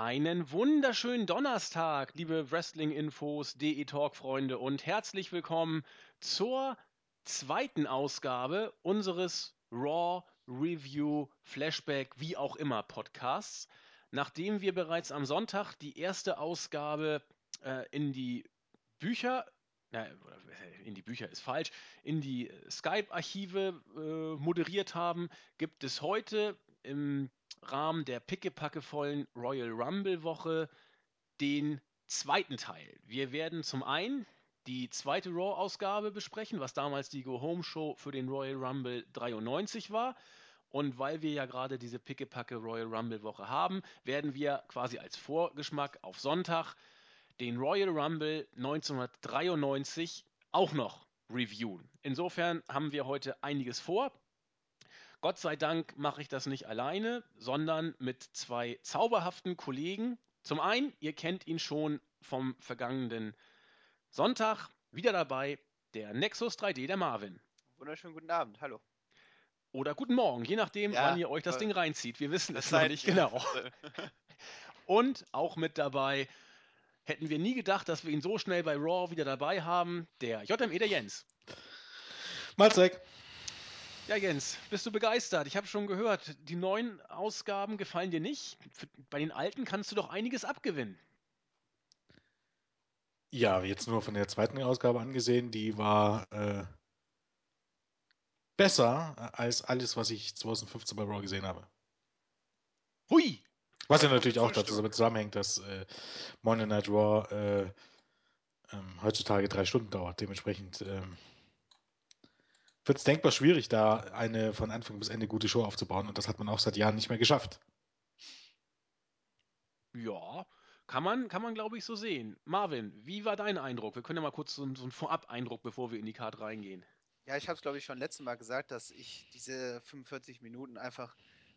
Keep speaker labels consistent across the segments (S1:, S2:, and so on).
S1: Einen wunderschönen Donnerstag, liebe Wrestling-Infos, DE-Talk-Freunde und herzlich willkommen zur zweiten Ausgabe unseres Raw Review Flashback, wie auch immer Podcasts. Nachdem wir bereits am Sonntag die erste Ausgabe äh, in die Bücher, äh, in die Bücher ist falsch, in die Skype-Archive äh, moderiert haben, gibt es heute im Rahmen der pickepackevollen Royal Rumble Woche den zweiten Teil. Wir werden zum einen die zweite Raw-Ausgabe besprechen, was damals die Go-Home-Show für den Royal Rumble 93 war. Und weil wir ja gerade diese pickepacke Royal Rumble Woche haben, werden wir quasi als Vorgeschmack auf Sonntag den Royal Rumble 1993 auch noch reviewen. Insofern haben wir heute einiges vor. Gott sei Dank mache ich das nicht alleine, sondern mit zwei zauberhaften Kollegen. Zum einen, ihr kennt ihn schon vom vergangenen Sonntag, wieder dabei, der Nexus 3D, der Marvin.
S2: Wunderschönen guten Abend, hallo.
S1: Oder guten Morgen, je nachdem,
S2: Ja,
S1: wann ihr euch das
S2: äh,
S1: Ding reinzieht. Wir wissen es noch nicht genau. Und auch mit dabei, hätten wir nie gedacht, dass wir ihn so schnell bei Raw wieder dabei haben, der JME, der Jens.
S3: Mahlzeit.
S1: Ja, Jens, bist du begeistert? Ich habe schon gehört, die neuen Ausgaben gefallen dir nicht. Bei den alten kannst du doch einiges abgewinnen.
S3: Ja, jetzt nur von der zweiten Ausgabe angesehen, die war äh, besser als alles, was ich 2015 bei Raw gesehen habe.
S1: Hui!
S3: Was ja natürlich auch dazu damit zusammenhängt, dass äh, Monday Night Raw äh, ähm, heutzutage drei Stunden dauert. Dementsprechend ähm, wird es denkbar schwierig, da eine von Anfang bis Ende gute Show aufzubauen. Und das hat man auch seit Jahren nicht mehr geschafft.
S1: Ja, kann man, kann man glaube ich, so sehen. Marvin, wie war dein Eindruck? Wir können ja mal kurz so, einen- so einen Vorab-Eindruck, bevor wir in die Karte reingehen.
S2: Ja, ich habe es, glaube ich, schon letztes Mal gesagt, dass ich diese 45 Minuten einfach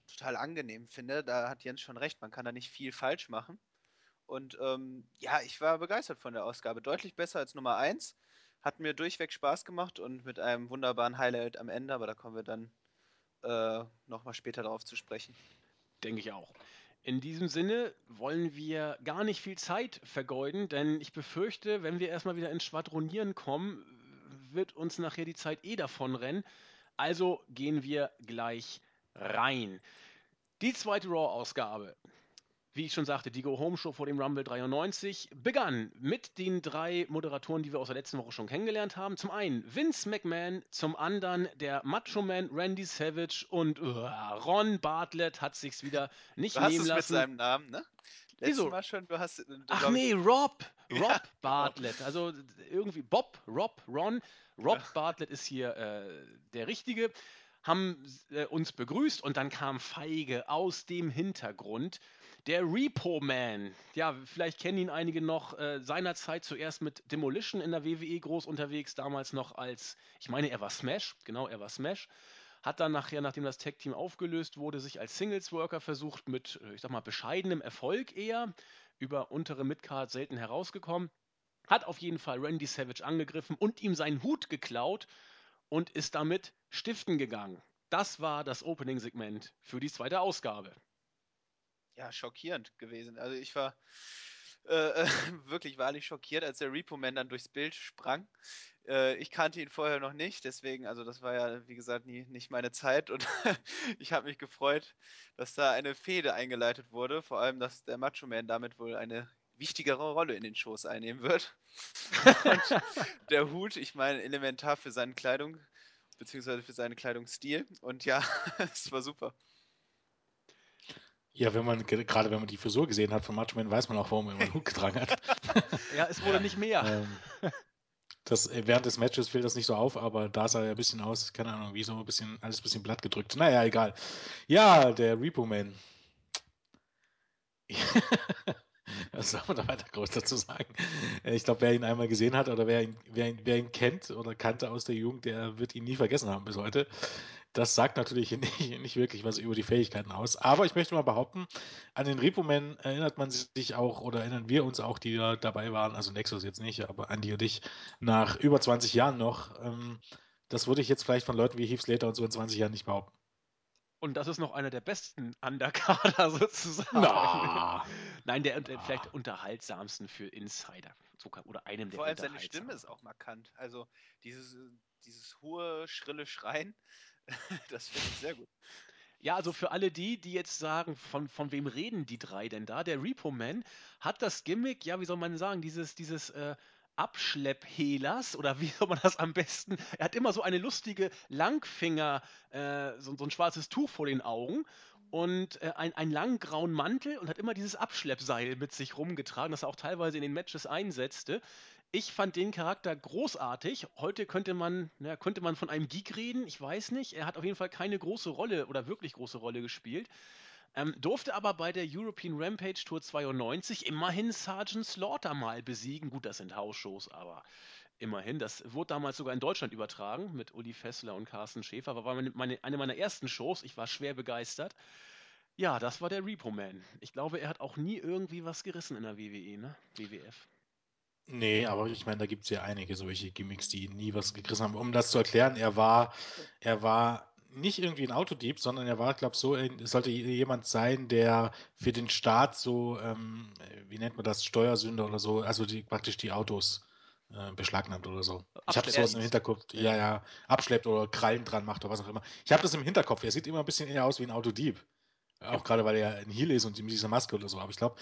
S2: total angenehm finde. Da hat Jens schon recht, man kann da nicht viel falsch machen. Und ähm, ja, ich war begeistert von der Ausgabe. Deutlich besser als Nummer 1. Hat mir durchweg Spaß gemacht und mit einem wunderbaren Highlight am Ende, aber da kommen wir dann äh, nochmal später darauf zu sprechen.
S1: Denke ich auch. In diesem Sinne wollen wir gar nicht viel Zeit vergeuden, denn ich befürchte, wenn wir erstmal wieder ins Schwadronieren kommen, wird uns nachher die Zeit eh davonrennen. Also gehen wir gleich rein. Die zweite Raw-Ausgabe, wie ich schon sagte, die Go-Home-Show vor dem Rumble 93, begann mit den drei Moderatoren, die wir aus der letzten Woche schon kennengelernt haben. Zum einen Vince McMahon, zum anderen der Macho-Man Randy Savage und uh, Ron Bartlett hat sich's wieder nicht
S2: Du hast
S1: nehmen
S2: es mit
S1: lassen.
S2: seinem Namen, ne? Letztes
S1: Wieso?
S2: Mal schon, du hast. du,
S1: Ach nee, Rob. Rob
S2: Ja, genau.
S1: Bartlett. Also irgendwie Bob, Rob, Ron. Rob Bartlett ist hier äh, der Richtige. Haben äh, uns begrüßt und dann kam Feige aus dem Hintergrund. Der Repo Man. Ja, vielleicht kennen ihn einige noch. Äh, seinerzeit zuerst mit Demolition in der WWE groß unterwegs. Damals noch als, ich meine, er war Smash. Genau, er war Smash. Hat dann nachher, nachdem das Tag-Team aufgelöst wurde, sich als Singles-Worker versucht, mit, äh, ich sag mal, bescheidenem Erfolg eher über untere Midcard selten herausgekommen. Hat auf jeden Fall Randy Savage angegriffen und ihm seinen Hut geklaut und ist damit stiften gegangen. Das war das Opening-Segment für die zweite Ausgabe.
S2: Ja, schockierend gewesen. Also ich war äh, wirklich wahrlich schockiert, als der Repo Man dann durchs Bild sprang. Äh, ich kannte ihn vorher noch nicht, deswegen, also das war ja, wie gesagt, nie, nicht meine Zeit und ich habe mich gefreut, dass da eine Fehde eingeleitet wurde, vor allem, dass der Macho Man damit wohl eine wichtigere Rolle in den Shows einnehmen wird. und der Hut, ich meine, elementar für seine Kleidung, beziehungsweise für seinen Kleidungsstil und ja, es war super.
S3: Ja, wenn man, ge- gerade wenn man die Frisur gesehen hat von Macho Man, weiß man auch, warum er immer einen Hut getragen hat.
S1: Ja, es wurde
S2: Ja.
S1: nicht mehr.
S3: ähm, das, äh, während des Matches fällt das nicht so auf, aber da sah er ein bisschen aus, keine Ahnung, wie so ein bisschen, alles ein bisschen blatt gedrückt. Naja, egal. Ja, der Repo Man. Was soll man da weiter groß dazu sagen? Äh, Ich glaube, wer ihn einmal gesehen hat oder wer ihn, wer, ihn, wer ihn kennt oder kannte aus der Jugend, der wird ihn nie vergessen haben bis heute. Das sagt natürlich nicht, nicht wirklich was über die Fähigkeiten aus. Aber ich möchte mal behaupten, an den Repo Man erinnert man sich auch oder erinnern wir uns auch, die da dabei waren, also Nexus jetzt nicht, aber Andi und ich, nach über 20 Jahren noch. Ähm, das würde ich jetzt vielleicht von Leuten wie Heath Slater und so in 20 Jahren nicht behaupten.
S1: Und das ist noch einer der besten Undercarder sozusagen.
S3: Na.
S1: Nein, der, der
S3: Na.
S1: vielleicht unterhaltsamsten für Insider. Oder einem der
S2: Vor allem seine Stimme ist auch markant. Also dieses, dieses hohe, schrille Schreien, das finde ich sehr gut.
S1: Ja, also für alle die, die jetzt sagen, von, von wem reden die drei denn da? Der Repo Man hat das Gimmick, ja, wie soll man sagen, dieses, dieses äh, Abschlepphelers oder wie soll man das am besten? Er hat immer so eine lustige Langfinger, äh, so, so ein schwarzes Tuch vor den Augen und äh, ein, einen langen grauen Mantel und hat immer dieses Abschleppseil mit sich rumgetragen, das er auch teilweise in den Matches einsetzte. Ich fand den Charakter großartig. Heute könnte man, na, könnte man von einem Geek reden, ich weiß nicht. Er hat auf jeden Fall keine große Rolle oder wirklich große Rolle gespielt. Ähm, durfte aber bei der European Rampage Tour 92 immerhin Sergeant Slaughter mal besiegen. Gut, das sind Hausshows, aber immerhin. Das wurde damals sogar in Deutschland übertragen mit Uli Fessler und Carsten Schäfer. War meine, meine, eine meiner ersten Shows. Ich war schwer begeistert. Ja, das war der Repo Man. Ich glaube, er hat auch nie irgendwie was gerissen in der WWE, ne? WWF.
S3: Nee, aber ich meine, da gibt es ja einige solche Gimmicks, die nie was gegriffen haben. Um das zu erklären, er war, er war nicht irgendwie ein Autodieb, sondern er war, glaube ich, so, es sollte jemand sein, der für den Staat so, ähm, wie nennt man das, Steuersünder oder so, also die praktisch die Autos äh, beschlagnahmt oder so. Ich habe das sowas im
S1: Abschleppt.
S3: Hinterkopf,
S1: Ja.
S3: ja, ja, abschleppt oder Krallen dran macht oder was auch immer. Ich habe das im Hinterkopf, er sieht immer ein bisschen eher aus wie ein Autodieb. Auch gerade, weil er ein Heel ist und mit dieser Maske oder so. Aber ich glaube,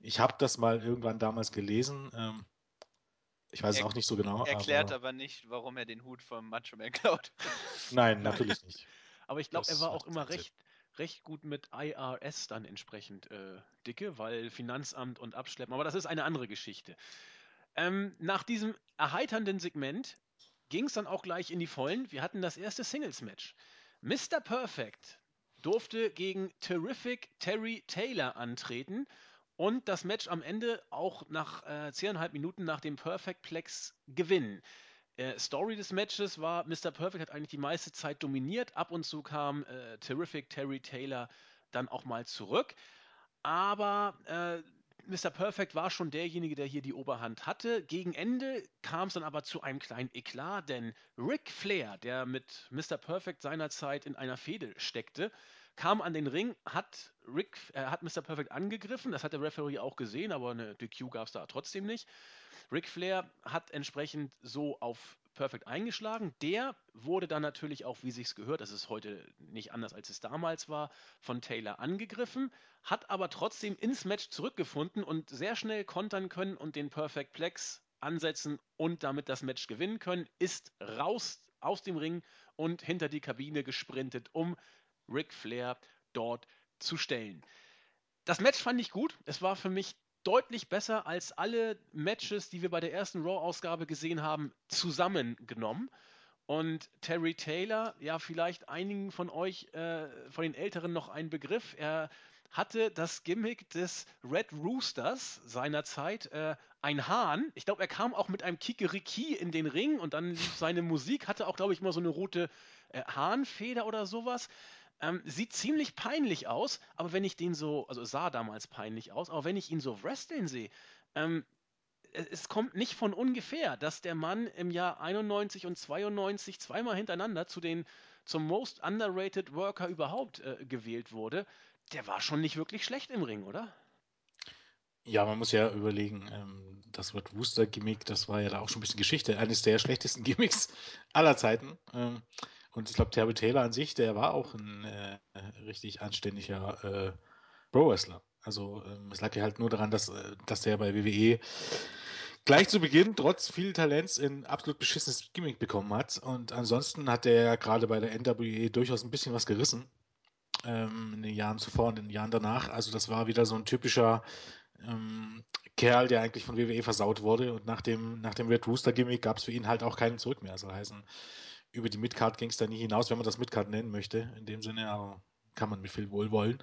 S3: ich habe das mal irgendwann damals gelesen. Ähm, ich weiß es
S2: Er-
S3: auch nicht so genau.
S2: Erklärt
S3: aber,
S2: aber nicht, warum er den Hut vom Macho Man klaut.
S3: Nein, natürlich nicht.
S1: Aber ich glaube, er war auch immer recht, recht gut mit IRS dann entsprechend äh, dicke, weil Finanzamt und Abschleppen. Aber das ist eine andere Geschichte. Ähm, nach diesem erheiternden Segment ging es dann auch gleich in die Vollen. Wir hatten das erste Singles-Match. Mr. Perfect durfte gegen Terrific Terry Taylor antreten und das Match am Ende auch nach äh, 10,5 Minuten nach dem Perfect Plex gewinnen. Äh, Story des Matches war, Mr. Perfect hat eigentlich die meiste Zeit dominiert. Ab und zu kam äh, Terrific Terry Taylor dann auch mal zurück. Aber äh, Mr. Perfect war schon derjenige, der hier die Oberhand hatte. Gegen Ende kam es dann aber zu einem kleinen Eklat, denn Ric Flair, der mit Mr. Perfect seinerzeit in einer Fehde steckte, kam an den Ring, hat, Ric, äh, hat Mr. Perfect angegriffen. Das hat der Referee auch gesehen, aber eine DQ gab es da trotzdem nicht. Ric Flair hat entsprechend so auf Perfect eingeschlagen. Der wurde dann natürlich auch, wie sich's gehört, das ist heute nicht anders als es damals war, von Taylor angegriffen, hat aber trotzdem ins Match zurückgefunden und sehr schnell kontern können und den Perfect Plex ansetzen und damit das Match gewinnen können, ist raus aus dem Ring und hinter die Kabine gesprintet, um Ric Flair dort zu stellen. Das Match fand ich gut. Es war für mich deutlich besser als alle Matches, die wir bei der ersten Raw-Ausgabe gesehen haben, zusammengenommen. Und Terry Taylor, ja, vielleicht einigen von euch, äh, von den Älteren noch ein Begriff. Er hatte das Gimmick des Red Roosters seinerzeit, äh, ein Hahn. Ich glaube, er kam auch mit einem Kikeriki in den Ring und dann seine Musik, hatte auch, glaube ich, mal so eine rote äh, Hahnfeder oder sowas. Ähm, sieht ziemlich peinlich aus, aber wenn ich den so, also sah damals peinlich aus, aber wenn ich ihn so wresteln sehe, ähm, es, es kommt nicht von ungefähr, dass der Mann im Jahr 91 und 92 zweimal hintereinander zu den zum Most Underrated Worker überhaupt äh, gewählt wurde. Der war schon nicht wirklich schlecht im Ring, oder?
S3: Ja, man muss ja überlegen, ähm, das Red Wooster Gimmick, das war ja da auch schon ein bisschen Geschichte. Eines der schlechtesten Gimmicks aller Zeiten. Ähm, und ich glaube, Terry Taylor an sich, der war auch ein äh, richtig anständiger äh, Pro-Wrestler. Also ähm, es lag ja halt nur daran, dass, äh, dass der bei WWE gleich zu Beginn trotz viel Talents ein absolut beschissenes Gimmick bekommen hat. Und ansonsten hat der ja gerade bei der NWE durchaus ein bisschen was gerissen. Ähm, in den Jahren zuvor und in den Jahren danach. Also das war wieder so ein typischer ähm, Kerl, der eigentlich von WWE versaut wurde. Und nach dem, nach dem Red Rooster Gimmick gab es für ihn halt auch keinen Zurück mehr. Also heißen, über die Midcard ging es da nie hinaus, wenn man das Midcard nennen möchte. In dem Sinne, aber kann man mit viel Wohlwollen.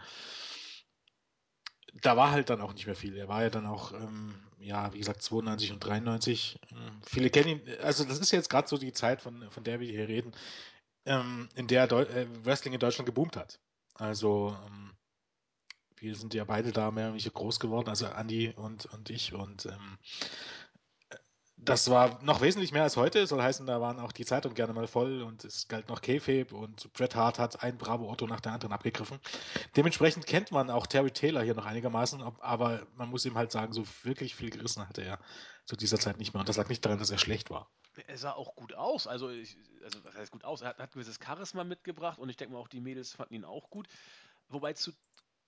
S3: Da war halt dann auch nicht mehr viel. Er war ja dann auch, ähm, ja, wie gesagt, 92 und 93. Ähm, viele kennen ihn, also das ist jetzt gerade so die Zeit, von, von der wir hier reden, ähm, in der Deu äh, Wrestling in Deutschland geboomt hat. Also, ähm, wir sind ja beide da mehr oder weniger groß geworden, also Andi und, und ich. Und ähm, Das war noch wesentlich mehr als heute. Soll heißen, da waren auch die Zeitungen gerne mal voll und es galt noch Kayfabe und Bret Hart hat ein Bravo Otto nach der anderen abgegriffen. Dementsprechend kennt man auch Terry Taylor hier noch einigermaßen, aber man muss ihm halt sagen, so wirklich viel gerissen hatte er zu dieser Zeit nicht mehr. Und das lag nicht daran, dass er schlecht war.
S1: Er sah auch gut aus. Also, ich, also was heißt gut aus? Er hat, hat gewisses Charisma mitgebracht und ich denke mal auch die Mädels fanden ihn auch gut. Wobei zu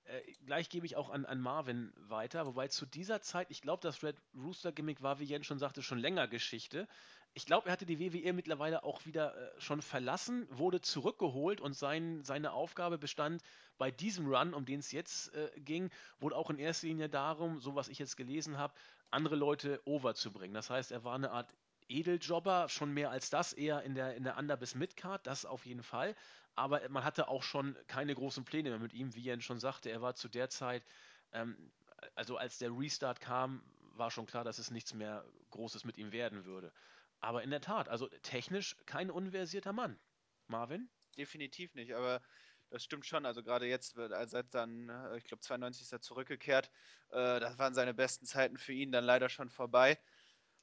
S1: äh, gleich gebe ich auch an, an Marvin weiter, wobei zu dieser Zeit, ich glaube, das Red Rooster Gimmick war, wie Jens schon sagte, schon länger Geschichte. Ich glaube, er hatte die WWE mittlerweile auch wieder äh, schon verlassen, wurde zurückgeholt und sein, seine Aufgabe bestand bei diesem Run, um den es jetzt äh, ging, wohl auch in erster Linie darum, so was ich jetzt gelesen habe, andere Leute over zu bringen. Das heißt, er war eine Art Edeljobber, schon mehr als das, eher in der, in der Under- bis Midcard, das auf jeden Fall aber man hatte auch schon keine großen Pläne mehr mit ihm, wie Jens schon sagte. Er war zu der Zeit, ähm, also als der Restart kam, war schon klar, dass es nichts mehr Großes mit ihm werden würde. Aber in der Tat, also technisch kein unversierter Mann. Marvin?
S2: Definitiv nicht, aber das stimmt schon. Also gerade jetzt, als er dann, äh, ich glaube 92 ist er zurückgekehrt, äh, das waren seine besten Zeiten für ihn dann leider schon vorbei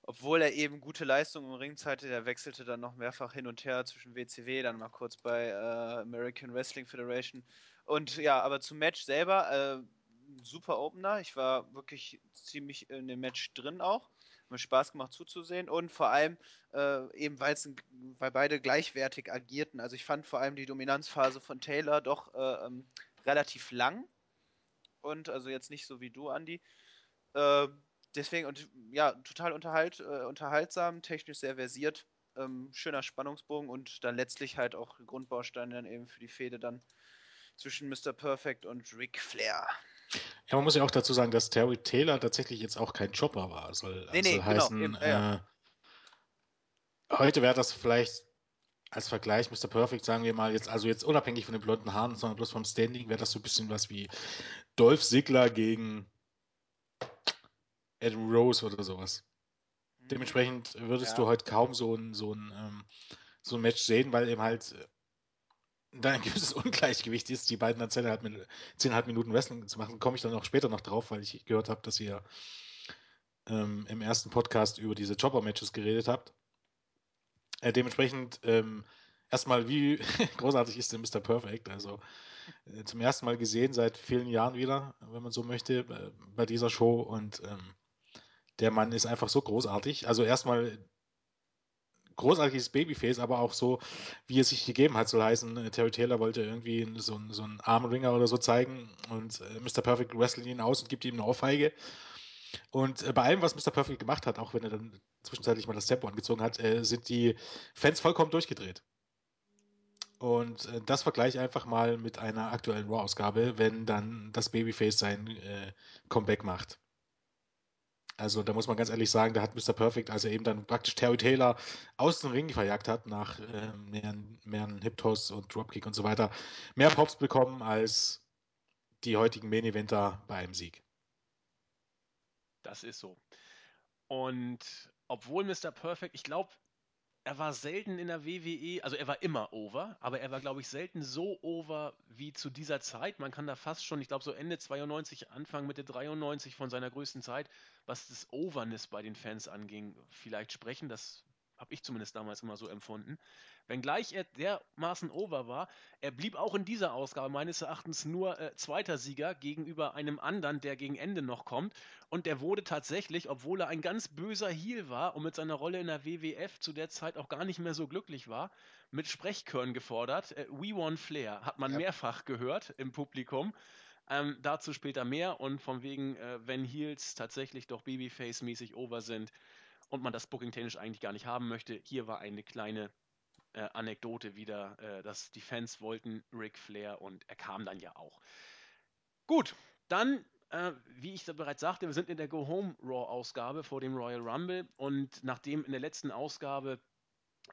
S2: obwohl er eben gute Leistungen im Ring zeigte, der wechselte dann noch mehrfach hin und her zwischen WCW, dann mal kurz bei äh, American Wrestling Federation. Und ja, aber zum Match selber, äh, super Opener. Ich war wirklich ziemlich in dem Match drin auch. Hat mir Spaß gemacht zuzusehen und vor allem äh, eben, weil beide gleichwertig agierten. Also ich fand vor allem die Dominanzphase von Taylor doch äh, ähm, relativ lang und also jetzt nicht so wie du, Andy. Äh, deswegen, und ja, total unterhalt, äh, unterhaltsam, technisch sehr versiert, ähm, schöner Spannungsbogen und dann letztlich halt auch Grundbaustein dann eben für die Fehde dann zwischen Mr. Perfect und Ric Flair.
S3: Ja, man muss ja auch dazu sagen, dass Terry Taylor tatsächlich jetzt auch kein Chopper war. Soll
S2: nee, nee,
S3: also heißen,
S2: genau, eben, ja.
S3: äh, heute wäre das vielleicht als Vergleich Mr. Perfect, sagen wir mal, jetzt, also jetzt unabhängig von den blonden Haaren, sondern bloß vom Standing, wäre das so ein bisschen was wie Dolph Ziggler gegen Adam Rose oder sowas. Mhm. Dementsprechend würdest ja. du heute kaum so ein, so, ein, ähm, so ein Match sehen, weil eben halt äh, da ein gewisses Ungleichgewicht ist, die beiden dann 10,5 10 Minuten Wrestling zu machen. Komme ich dann auch später noch drauf, weil ich gehört habe, dass ihr ähm, im ersten Podcast über diese Chopper-Matches geredet habt. Äh, dementsprechend ähm, erstmal, wie großartig ist denn Mr. Perfect? Also äh, zum ersten Mal gesehen seit vielen Jahren wieder, wenn man so möchte, äh, bei dieser Show und ähm, der Mann ist einfach so großartig. Also erstmal großartiges Babyface, aber auch so, wie es sich gegeben hat, soll heißen, äh, Terry Taylor wollte irgendwie so, so einen Armringer oder so zeigen und äh, Mr. Perfect wrestelt ihn aus und gibt ihm eine Ohrfeige. Und äh, bei allem, was Mr. Perfect gemacht hat, auch wenn er dann zwischenzeitlich mal das Tempo angezogen hat, äh, sind die Fans vollkommen durchgedreht. Und das vergleiche einfach mal mit einer aktuellen Raw-Ausgabe, wenn dann das Babyface sein Comeback macht. Also da muss man ganz ehrlich sagen, da hat Mr. Perfect, als er eben dann praktisch Terry Taylor aus dem Ring verjagt hat, nach äh, mehreren, mehreren Hip-Toss und Dropkick und so weiter, mehr Pops bekommen als die heutigen Main-Eventer bei einem Sieg.
S1: Das ist so. Und obwohl Mr. Perfect, ich glaube, er war selten in der WWE, also er war immer over, aber er war, glaube ich, selten so over wie zu dieser Zeit. Man kann da fast schon, ich glaube, so Ende 92, Anfang Mitte 93 von seiner größten Zeit, was das Overness bei den Fans anging, vielleicht sprechen. Das habe ich zumindest damals immer so empfunden. Wenngleich er dermaßen over war, er blieb auch in dieser Ausgabe meines Erachtens nur äh, zweiter Sieger gegenüber einem anderen, der gegen Ende noch kommt. Und der wurde tatsächlich, obwohl er ein ganz böser Heel war und mit seiner Rolle in der WWF zu der Zeit auch gar nicht mehr so glücklich war, mit Sprechkörn gefordert. Äh, We Want Flair hat man ja. mehrfach gehört im Publikum. Ähm, dazu später mehr und von wegen, äh, wenn Heels tatsächlich doch Babyface-mäßig over sind und man das Booking technisch eigentlich gar nicht haben möchte, hier war eine kleine äh, Anekdote wieder, äh, dass die Fans wollten Ric Flair und er kam dann ja auch. Gut, dann, äh, wie ich bereits sagte, wir sind in der Go Home Raw Ausgabe vor dem Royal Rumble und nachdem in der letzten Ausgabe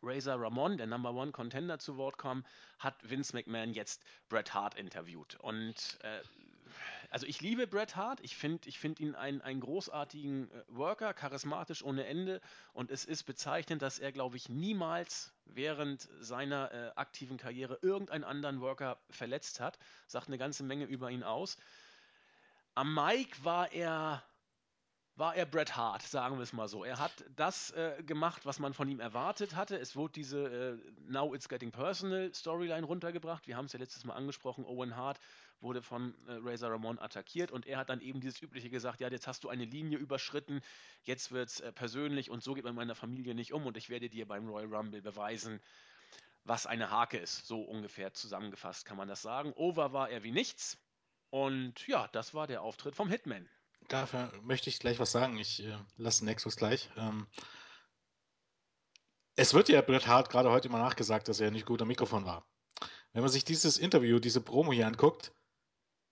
S1: Razor Ramon, der Number One Contender, zu Wort kam, hat Vince McMahon jetzt Bret Hart interviewt. Und äh, also ich liebe Bret Hart. Ich finde ich find ihn einen, einen großartigen äh, Worker, charismatisch ohne Ende. Und es ist bezeichnend, dass er, glaube ich, niemals während seiner äh, aktiven Karriere irgendeinen anderen Worker verletzt hat. Sagt eine ganze Menge über ihn aus. Am Mike war er war er Bret Hart, sagen wir es mal so. Er hat das äh, gemacht, was man von ihm erwartet hatte. Es wurde diese äh, Now It's Getting Personal Storyline runtergebracht. Wir haben es ja letztes Mal angesprochen. Owen Hart wurde von äh, Razor Ramon attackiert und er hat dann eben dieses übliche gesagt, ja, jetzt hast du eine Linie überschritten, jetzt wird es äh, persönlich und so geht man in meiner Familie nicht um und ich werde dir beim Royal Rumble beweisen, was eine Hake ist. So ungefähr zusammengefasst kann man das sagen. Over war er wie nichts. Und ja, das war der Auftritt vom Hitman.
S3: Dafür möchte ich gleich was sagen. Ich äh, lasse Nexus gleich. Ähm, es wird ja Bret Hart gerade heute immer nachgesagt, dass er nicht gut am Mikrofon war. Wenn man sich dieses Interview, diese Promo hier anguckt,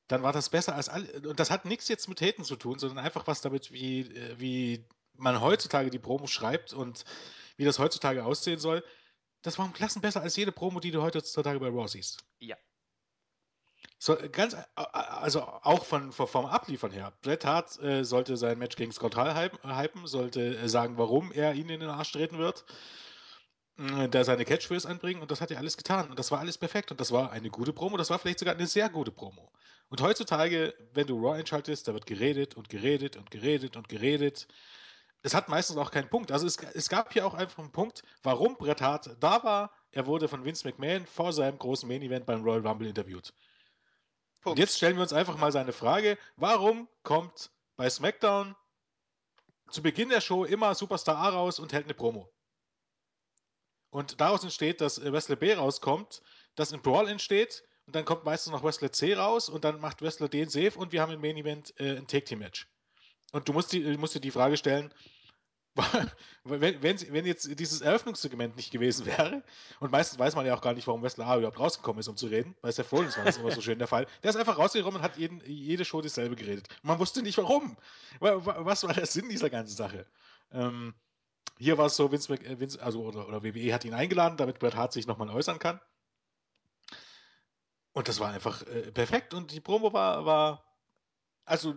S3: dann war das besser als alle. Und das hat nichts jetzt mit Haten zu tun, sondern einfach was damit, wie, äh, wie man heutzutage die Promo schreibt und wie das heutzutage aussehen soll. Das war um Klassen besser als jede Promo, die du heutzutage bei Raw siehst.
S1: Ja.
S3: So, ganz, also auch von, vom Abliefern her. Bret Hart äh, sollte sein Match gegen Scott Hall hypen, sollte äh, sagen, warum er ihn in den Arsch treten wird, äh, da seine Catchphrase anbringen und das hat er alles getan und das war alles perfekt und das war eine gute Promo, das war vielleicht sogar eine sehr gute Promo. Und heutzutage, wenn du Raw einschaltest, da wird geredet und geredet und geredet und geredet. Es hat meistens auch keinen Punkt. Also es, es gab hier auch einfach einen Punkt, warum Bret Hart da war. Er wurde von Vince McMahon vor seinem großen Main Event beim Royal Rumble interviewt. Punkt. Und jetzt stellen wir uns einfach mal seine Frage, warum kommt bei SmackDown zu Beginn der Show immer Superstar A raus und hält eine Promo? Und daraus entsteht, dass Wrestler B rauskommt, dass ein Brawl entsteht und dann kommt meistens noch Wrestler C raus und dann macht Wrestler D ein Save und wir haben im Main Event äh, ein Take Team Match. Und du musst, die, musst dir die Frage stellen, wenn, wenn, wenn, jetzt dieses Eröffnungssegment nicht gewesen wäre, und meistens weiß man ja auch gar nicht, warum Wrestler A überhaupt rausgekommen ist, um zu reden, weil es ja vorhin war das immer so schön der Fall. Der ist einfach rausgekommen und hat jeden, jede Show dasselbe geredet. Man wusste nicht warum. Was war der Sinn dieser ganzen Sache? Ähm, hier war es so, Vince, äh, Vince also oder, oder WWE hat ihn eingeladen, damit Bret Hart sich nochmal äußern kann. Und das war einfach äh, perfekt und die Promo war, war also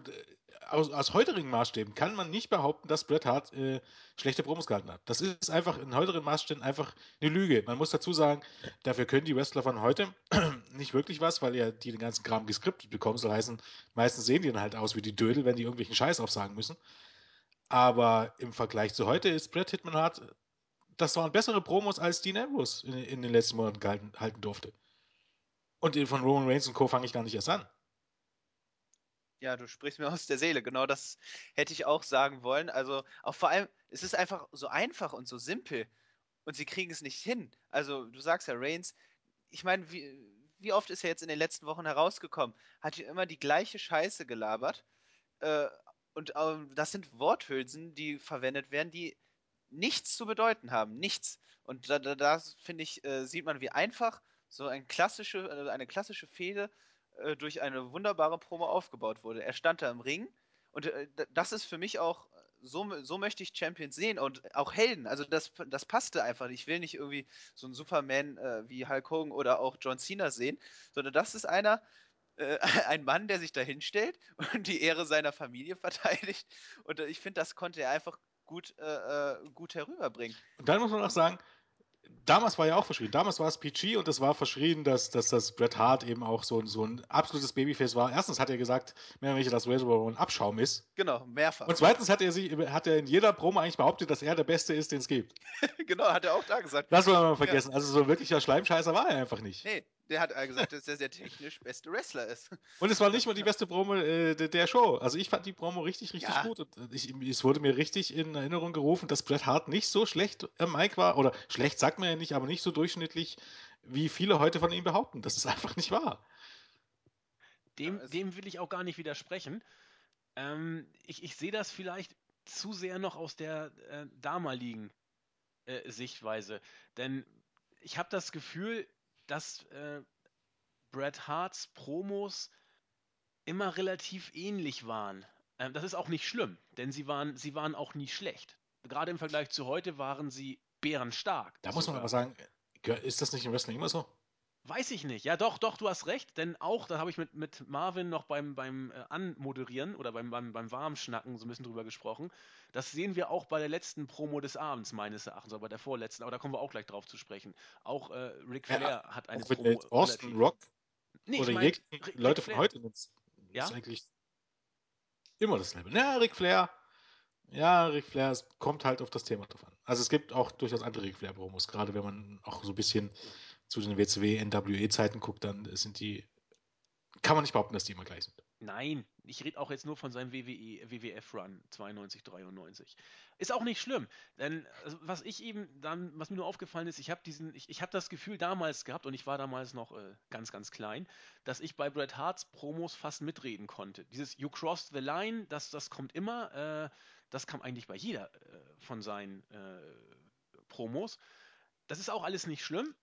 S3: aus, aus heutigen Maßstäben kann man nicht behaupten, dass Bret Hart äh, schlechte Promos gehalten hat. Das ist einfach in heutigen Maßstäben einfach eine Lüge. Man muss dazu sagen, dafür können die Wrestler von heute nicht wirklich was, weil ja die den ganzen Kram geskriptet bekommen. So heißen, meistens sehen die dann halt aus wie die Dödel, wenn die irgendwelchen Scheiß aufsagen müssen. Aber im Vergleich zu heute ist Bret Hitman Hart, das waren bessere Promos, als Dean Ambrose in, in den letzten Monaten gehalten, halten durfte. Und von Roman Reigns und Co. fange ich gar nicht erst an.
S2: Ja, du sprichst mir aus der Seele. Genau das hätte ich auch sagen wollen. Also auch vor allem, es ist einfach so einfach und so simpel. Und sie kriegen es nicht hin. Also du sagst ja, Reigns, ich meine, wie, wie oft ist er jetzt in den letzten Wochen herausgekommen? Hat hier immer die gleiche Scheiße gelabert. Äh, und ähm, das sind Worthülsen, die verwendet werden, die nichts zu bedeuten haben. Nichts. Und da, da, da finde ich, äh, sieht man, wie einfach so ein klassische, äh, eine klassische Fehde äh, durch eine wunderbare Promo aufgebaut wurde. Er stand da im Ring und äh, das ist für mich auch, so, so möchte ich Champions sehen und auch Helden. Also das, das passte einfach. Ich will nicht irgendwie so einen Superman äh, wie Hulk Hogan oder auch John Cena sehen, sondern das ist einer, äh, ein Mann, der sich da hinstellt und die Ehre seiner Familie verteidigt. Und äh, ich finde, das konnte er einfach gut, äh, gut herüberbringen.
S3: Und dann muss man auch sagen, damals war ja auch verschrien. Damals war es PG und es war verschrien, dass, dass das Bret Hart eben auch so, so ein absolutes Babyface war. Erstens hat er gesagt, mehr oder weniger, dass Razor ein Abschaum ist.
S2: Genau, mehrfach.
S3: Und zweitens hat er, sich, hat er in jeder Promo eigentlich behauptet, dass er der Beste ist, den es gibt.
S2: genau, hat er auch da gesagt.
S3: Das wollen wir mal vergessen. Ja. Also so ein wirklicher Schleimscheißer war er einfach nicht.
S2: Nee, der hat gesagt, dass er der technisch beste Wrestler ist.
S3: Und es war nicht mal die beste Promo äh, der Show. Also ich fand die Promo richtig, richtig ja. gut. Und ich, es wurde mir richtig in Erinnerung gerufen, dass Bret Hart nicht so schlecht am Mike war. Oder schlecht sagt man ja nicht, aber nicht so durchschnittlich, wie viele heute von ihm behaupten. Das ist einfach nicht wahr.
S1: Dem, dem will ich auch gar nicht widersprechen. Ähm, ich, ich sehe das vielleicht zu sehr noch aus der äh, damaligen äh, Sichtweise. Denn ich habe das Gefühl, dass äh, Bret Harts Promos immer relativ ähnlich waren. Ähm, das ist auch nicht schlimm, denn sie waren, sie waren auch nie schlecht. Gerade im Vergleich zu heute waren sie bärenstark.
S3: Da muss man aber sagen, ist das nicht im Wrestling immer so?
S1: Weiß ich nicht. Ja, doch, doch, du hast recht. Denn auch, da habe ich mit, mit Marvin noch beim, beim äh, Anmoderieren oder beim, beim, beim Warmschnacken so ein bisschen drüber gesprochen. Das sehen wir auch bei der letzten Promo des Abends, meines Erachtens, oder bei der vorletzten. Aber da kommen wir auch gleich drauf zu sprechen. Auch äh, Ric Flair ja, hat eine
S3: auch Promo. Austin Rock nee, oder ich mein, Leute von heute nutzen. Ja? ist eigentlich immer dasselbe. Ja, Ric Flair Ja, Ric Flair, es kommt halt auf das Thema drauf an. Also es gibt auch durchaus andere Ric Flair-Promos, gerade wenn man auch so ein bisschen zu den WCW, NWE-Zeiten guckt, dann sind die, kann man nicht behaupten, dass die immer gleich sind.
S1: Nein, ich rede auch jetzt nur von seinem WWE, WWF-Run 92, 93. Ist auch nicht schlimm, denn also, was ich eben dann, was mir nur aufgefallen ist, ich habe diesen, ich, ich habe das Gefühl damals gehabt und ich war damals noch äh, ganz, ganz klein, dass ich bei Bret Harts Promos fast mitreden konnte. Dieses You Crossed the Line, das, das kommt immer, äh, das kam eigentlich bei jeder äh, von seinen äh, Promos. Das ist auch alles nicht schlimm,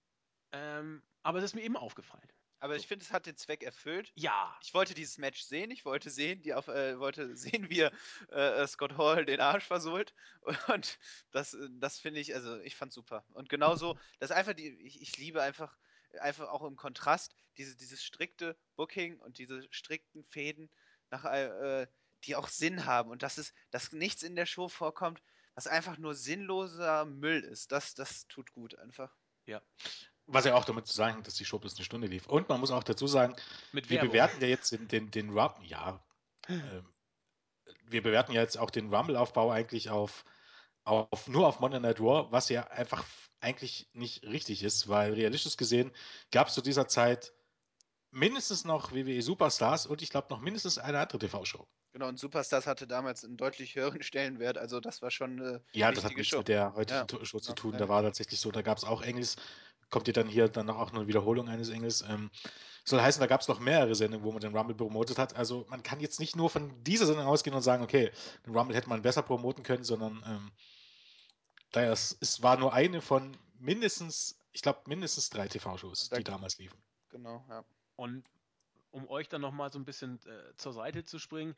S1: ähm, aber es ist mir eben aufgefallen.
S2: Aber ich finde, es hat den Zweck erfüllt.
S1: Ja,
S2: Ich wollte dieses Match sehen. Ich wollte sehen, die auf, äh, wollte sehen, wie er äh, Scott Hall den Arsch versohlt. Und das, äh, das finde ich, also ich fand super. Und genauso, das ist einfach die, ich, ich liebe einfach, einfach auch im Kontrast diese, dieses strikte Booking und diese strikten Fäden, nach, äh, die auch Sinn haben. Und das ist, dass nichts in der Show vorkommt, was einfach nur sinnloser Müll ist. Das, das tut gut einfach.
S1: ja.
S3: Was ja auch damit zu sagen, dass die Show bis eine Stunde lief. Und man muss auch dazu sagen,
S1: Mit
S3: wir
S1: Werbung.
S3: bewerten ja jetzt den, den, den Rumble, ja, ähm, wir bewerten ja jetzt auch den Rumble-Aufbau eigentlich auf, auf, nur auf Monday Night Raw, was ja einfach eigentlich nicht richtig ist, weil realistisch gesehen gab es zu dieser Zeit mindestens noch WWE Superstars und ich glaube noch mindestens eine andere TV-Show.
S2: Genau, und Superstars hatte damals einen deutlich höheren Stellenwert, also das war schon eine
S3: Ja, das hat nichts
S2: Show.
S3: mit der heutigen
S2: Ja,
S3: Show zu
S2: genau,
S3: tun.
S2: ja,
S3: Da war tatsächlich so, da gab es auch Engels. Kommt ihr dann hier dann noch auch eine Wiederholung eines Engels? Ähm, soll heißen, da gab es noch mehrere Sendungen, wo man den Rumble promotet hat. Also man kann jetzt nicht nur von dieser Sendung ausgehen und sagen, okay, den Rumble hätte man besser promoten können, sondern ähm, da es, es war nur eine von mindestens, ich glaube, mindestens drei TV-Shows,
S2: Da-
S3: die damals liefen.
S2: Genau, ja.
S1: Und um euch dann nochmal so ein bisschen äh, zur Seite zu springen,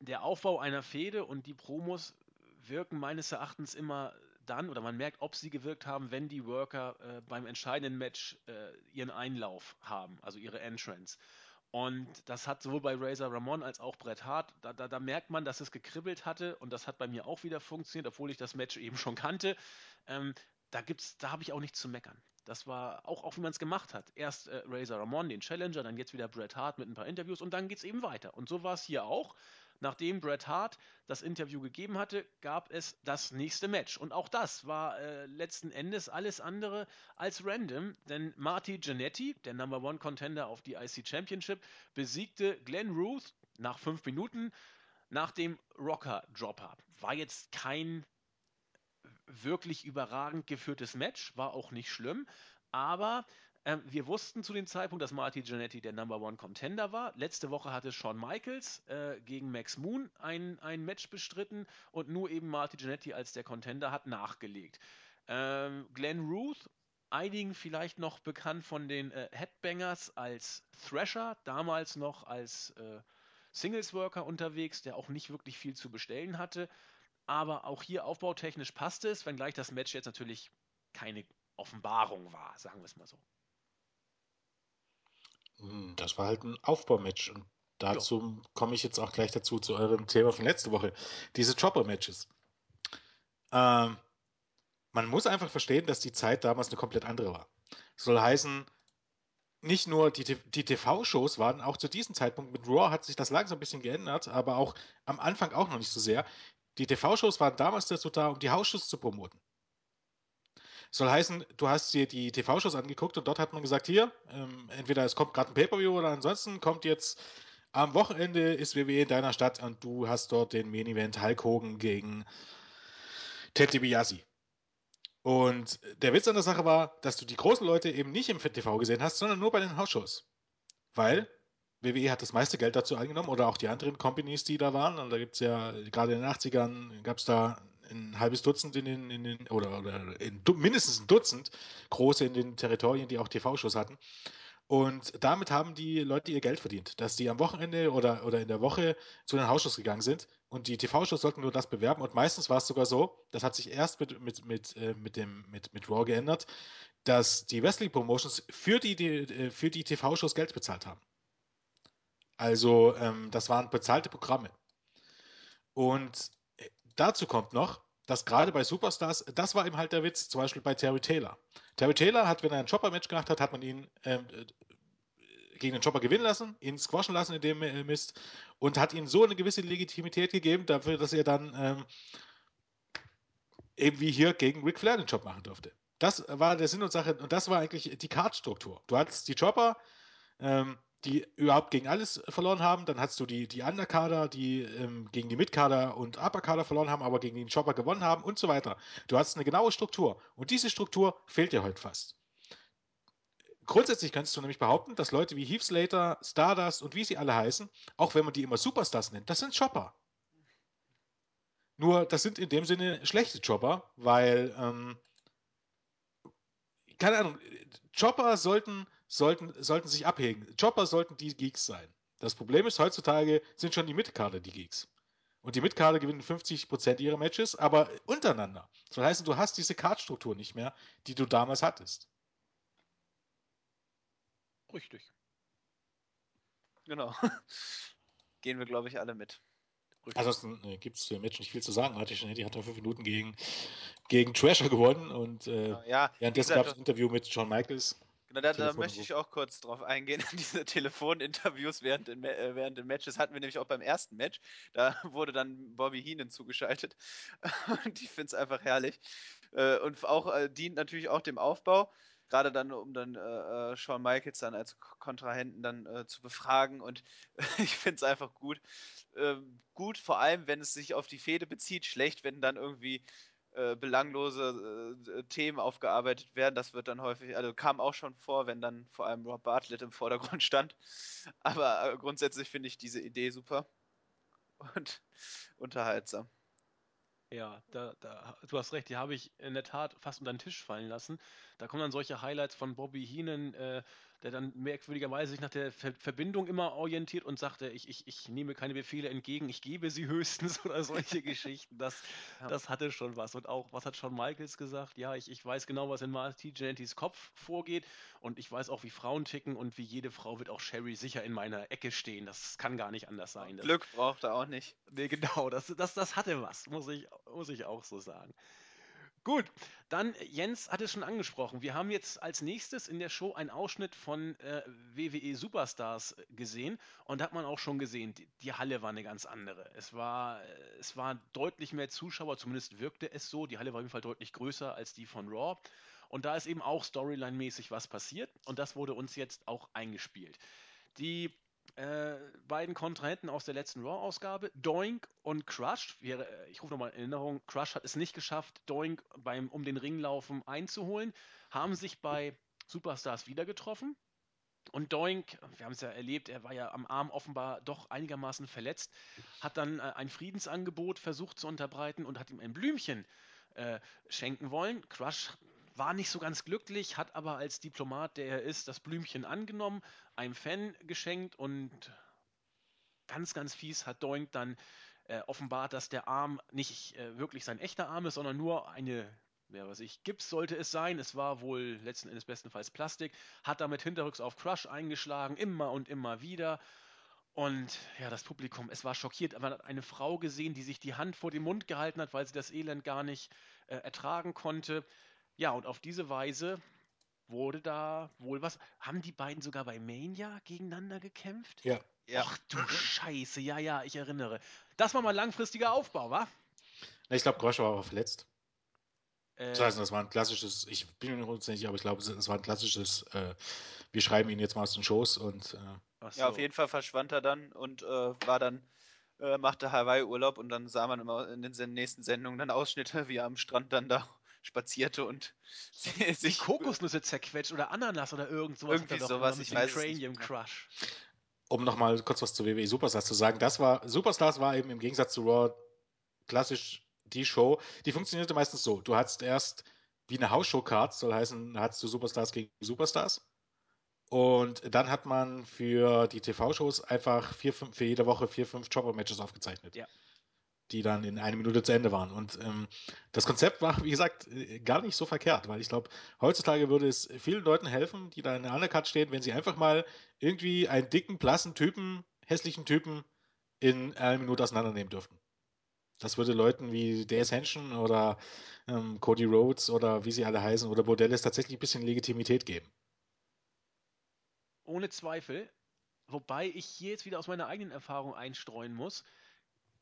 S1: der Aufbau einer Fehde und die Promos wirken meines Erachtens immer dann, oder man merkt, ob sie gewirkt haben, wenn die Worker äh, beim entscheidenden Match äh, ihren Einlauf haben, also ihre Entrance. Und das hat sowohl bei Razor Ramon als auch Bret Hart, da, da, da merkt man, dass es gekribbelt hatte und das hat bei mir auch wieder funktioniert, obwohl ich das Match eben schon kannte. Ähm, da gibt's, da habe ich auch nichts zu meckern. Das war auch, auch wie man es gemacht hat. Erst äh, Razor Ramon, den Challenger, dann jetzt wieder Bret Hart mit ein paar Interviews und dann geht es eben weiter. Und so war es hier auch. Nachdem Bret Hart das Interview gegeben hatte, gab es das nächste Match. Und auch das war äh, letzten Endes alles andere als random, denn Marty Jannetty, der Number One Contender auf die IC Championship, besiegte Glenn Ruth nach fünf Minuten nach dem Rocker Dropper. War jetzt kein wirklich überragend geführtes Match, war auch nicht schlimm, aber ähm, wir wussten zu dem Zeitpunkt, dass Marty Jannetty der Number One Contender war. Letzte Woche hatte Shawn Michaels äh, gegen Max Moon ein, ein Match bestritten und nur eben Marty Jannetty als der Contender hat nachgelegt. Ähm, Glenn Ruth, einigen vielleicht noch bekannt von den äh, Headbangers als Thrasher, damals noch als äh, Singles Worker unterwegs, der auch nicht wirklich viel zu bestellen hatte. Aber auch hier aufbautechnisch passte es, wenngleich das Match jetzt natürlich keine Offenbarung war, sagen wir es mal so.
S3: Hm, Das war halt ein Aufbaumatch und dazu komme ich jetzt auch gleich dazu zu eurem Thema von letzte Woche. Diese Chopper-Matches. Ähm, man muss einfach verstehen, dass die Zeit damals eine komplett andere war. Soll heißen, nicht nur die, T- die TV-Shows waren auch zu diesem Zeitpunkt mit Raw hat sich das langsam ein bisschen geändert, aber auch am Anfang auch noch nicht so sehr. Die TV-Shows waren damals dazu da, um die Hausshows zu promoten. Soll heißen, du hast dir die TV-Shows angeguckt und dort hat man gesagt, hier, ähm, entweder es kommt gerade ein Pay-Per-View oder ansonsten kommt jetzt am Wochenende ist WWE in deiner Stadt und du hast dort den Main-Event Hulk Hogan gegen Ted DiBiase. Und der Witz an der Sache war, dass du die großen Leute eben nicht im TV gesehen hast, sondern nur bei den Hausshows. Weil WWE hat das meiste Geld dazu eingenommen oder auch die anderen Companies, die da waren. Und da gibt es ja, gerade in den 80ern, gab es da ein halbes Dutzend in den, in den oder, oder in, mindestens ein Dutzend große in den Territorien, die auch TV-Shows hatten. Und damit haben die Leute ihr Geld verdient, dass die am Wochenende oder, oder in der Woche zu den Hausshows gegangen sind. Und die TV-Shows sollten nur das bewerben. Und meistens war es sogar so, das hat sich erst mit, mit, mit, äh, mit, dem, mit, mit Raw geändert, dass die Wrestling-Promotions für die, die, äh, für die TV-Shows Geld bezahlt haben. Also ähm, das waren bezahlte Programme. Und dazu kommt noch, dass gerade bei Superstars, das war eben halt der Witz, zum Beispiel bei Terry Taylor. Terry Taylor hat, wenn er ein Chopper-Match gemacht hat, hat man ihn ähm, äh, gegen den Chopper gewinnen lassen, ihn squashen lassen in dem äh, Mist und hat ihm so eine gewisse Legitimität gegeben, dafür, dass er dann ähm, eben wie hier gegen Ric Flair den Job machen durfte. Das war der Sinn und Sache und das war eigentlich die Card-Struktur. Du hattest die Chopper, ähm, die überhaupt gegen alles verloren haben. Dann hast du die, die Underkader, die ähm, gegen die Midkader und Upperkader verloren haben, aber gegen den Chopper gewonnen haben und so weiter. Du hast eine genaue Struktur. Und diese Struktur fehlt dir heute fast. Grundsätzlich kannst du nämlich behaupten, dass Leute wie Heath Slater, Stardust und wie sie alle heißen, auch wenn man die immer Superstars nennt, das sind Chopper. Nur, das sind in dem Sinne schlechte Chopper, weil, ähm, keine Ahnung, Chopper sollten sollten, sollten sich abhängen. Chopper sollten die Geeks sein. Das Problem ist, heutzutage sind schon die Mitkader die Geeks. Und die Mitkader gewinnen 50% ihrer Matches, aber untereinander. Das heißt, du hast diese Cardstruktur nicht mehr, die du damals hattest.
S1: Richtig.
S2: Genau. Gehen wir, glaube ich, alle mit.
S3: Ansonsten äh, gibt es zu dem Match nicht viel zu sagen. Hatte die hat da fünf Minuten gegen, gegen Trasher gewonnen und äh,
S2: ja,
S3: währenddessen gab es ein Interview mit Shawn Michaels.
S2: Genau, da, da möchte ich auch kurz drauf eingehen. Diese Telefoninterviews während den, äh, während den Matches hatten wir nämlich auch beim ersten Match. Da wurde dann Bobby Heenan zugeschaltet. Und ich finde es einfach herrlich. Äh, und auch äh, dient natürlich auch dem Aufbau. Gerade dann, um dann äh, äh Shawn Michaels dann als Kontrahenten dann äh, zu befragen. Und ich finde es einfach gut. Ähm, gut, vor allem, wenn es sich auf die Fehde bezieht. Schlecht, wenn dann irgendwie äh, belanglose äh, Themen aufgearbeitet werden. Das wird dann häufig, also kam auch schon vor, wenn dann vor allem Rob Bartlett im Vordergrund stand. Aber äh, grundsätzlich finde ich diese Idee super und unterhaltsam.
S1: Ja, da, da, du hast recht, die habe ich in der Tat fast unter den Tisch fallen lassen. Da kommen dann solche Highlights von Bobby Heenan, äh, der dann merkwürdigerweise sich nach der Ver Verbindung immer orientiert und sagt, ich, ich, ich nehme keine Befehle entgegen, ich gebe sie höchstens oder solche Geschichten. Das, ja. das hatte schon was. Und auch, was hat Shawn Michaels gesagt? Ja, ich, ich weiß genau, was in Marty Genettis Kopf vorgeht und ich weiß auch, wie Frauen ticken und wie jede Frau wird auch Sherry sicher in meiner Ecke stehen. Das kann gar nicht anders sein. Das,
S2: Glück braucht er auch nicht.
S1: Nee, genau, das, das, das hatte was, muss ich, muss ich auch so sagen. Gut, dann Jens hat es schon angesprochen. Wir haben jetzt als nächstes in der Show einen Ausschnitt von äh, WWE Superstars gesehen und da hat man auch schon gesehen, die, die, Halle war eine ganz andere. Es war, es war deutlich mehr Zuschauer, zumindest wirkte es so. Die Halle war auf jeden Fall deutlich größer als die von Raw. Und da ist eben auch storyline-mäßig was passiert und das wurde uns jetzt auch eingespielt. Die äh, beiden Kontrahenten aus der letzten Raw-Ausgabe, Doink und Crush. Wir, äh, ich rufe nochmal in Erinnerung, Crush hat es nicht geschafft, Doink beim um den Ringlaufen einzuholen, haben sich bei Superstars wieder getroffen. Und Doink, wir haben es ja erlebt, er war ja am Arm offenbar doch einigermaßen verletzt, hat dann äh, ein Friedensangebot versucht zu unterbreiten und hat ihm ein Blümchen äh, schenken wollen. Crush war nicht so ganz glücklich, hat aber als Diplomat, der er ist, das Blümchen angenommen, einem Fan geschenkt und ganz, ganz fies hat Doink dann äh, offenbart, dass der Arm nicht äh, wirklich sein echter Arm ist, sondern nur eine, wer weiß ich, Gips sollte es sein. Es war wohl letzten Endes bestenfalls Plastik, hat damit hinterrücks auf Crush eingeschlagen, immer und immer wieder. Und ja, das Publikum, es war schockiert, aber hat eine Frau gesehen, die sich die Hand vor den Mund gehalten hat, weil sie das Elend gar nicht äh, ertragen konnte. Ja, und auf diese Weise wurde da wohl was. Haben die beiden sogar bei Mania gegeneinander gekämpft?
S3: Ja.
S1: ja. Ach du Scheiße, ja, ja, ich erinnere. Das war mal langfristiger Aufbau, wa?
S3: ich glaube, Grosch war aber verletzt. Äh, das heißt, das war ein klassisches, ich bin mir nicht sicher, aber ich glaube, es war ein klassisches, äh, wir schreiben ihn jetzt mal aus den Shows und. Äh,
S2: so. Ja, auf jeden Fall verschwand er dann und äh, war dann, äh, machte Hawaii-Urlaub und dann sah man immer in den nächsten Sendungen dann Ausschnitte, wie er am Strand dann da spazierte und
S1: sich Kokosnüsse zerquetscht oder Ananas oder irgend sowas.
S2: Irgendwie sowas, ich weiß Cranium nicht.
S1: Crush.
S3: Um nochmal kurz was zu WWE Superstars zu sagen, das war, Superstars war eben im Gegensatz zu Raw klassisch die Show, die funktionierte meistens so. Du hattest erst wie eine Hausshow-Card, soll heißen, hattest du Superstars gegen Superstars. Und dann hat man für die TV-Shows einfach vier, fünf, für jede Woche vier, fünf Chopper-Matches aufgezeichnet.
S1: Ja
S3: die dann in einer Minute zu Ende waren. Und ähm, das Konzept war, wie gesagt, äh, gar nicht so verkehrt, weil ich glaube, heutzutage würde es vielen Leuten helfen, die da in der Undercut stehen, wenn sie einfach mal irgendwie einen dicken, blassen Typen, hässlichen Typen in einer Minute auseinandernehmen dürften. Das würde Leuten wie DS Henshin oder ähm, Cody Rhodes oder wie sie alle heißen oder Bordellis tatsächlich ein bisschen Legitimität geben.
S1: ohne Zweifel. Wobei ich hier jetzt wieder aus meiner eigenen Erfahrung einstreuen muss.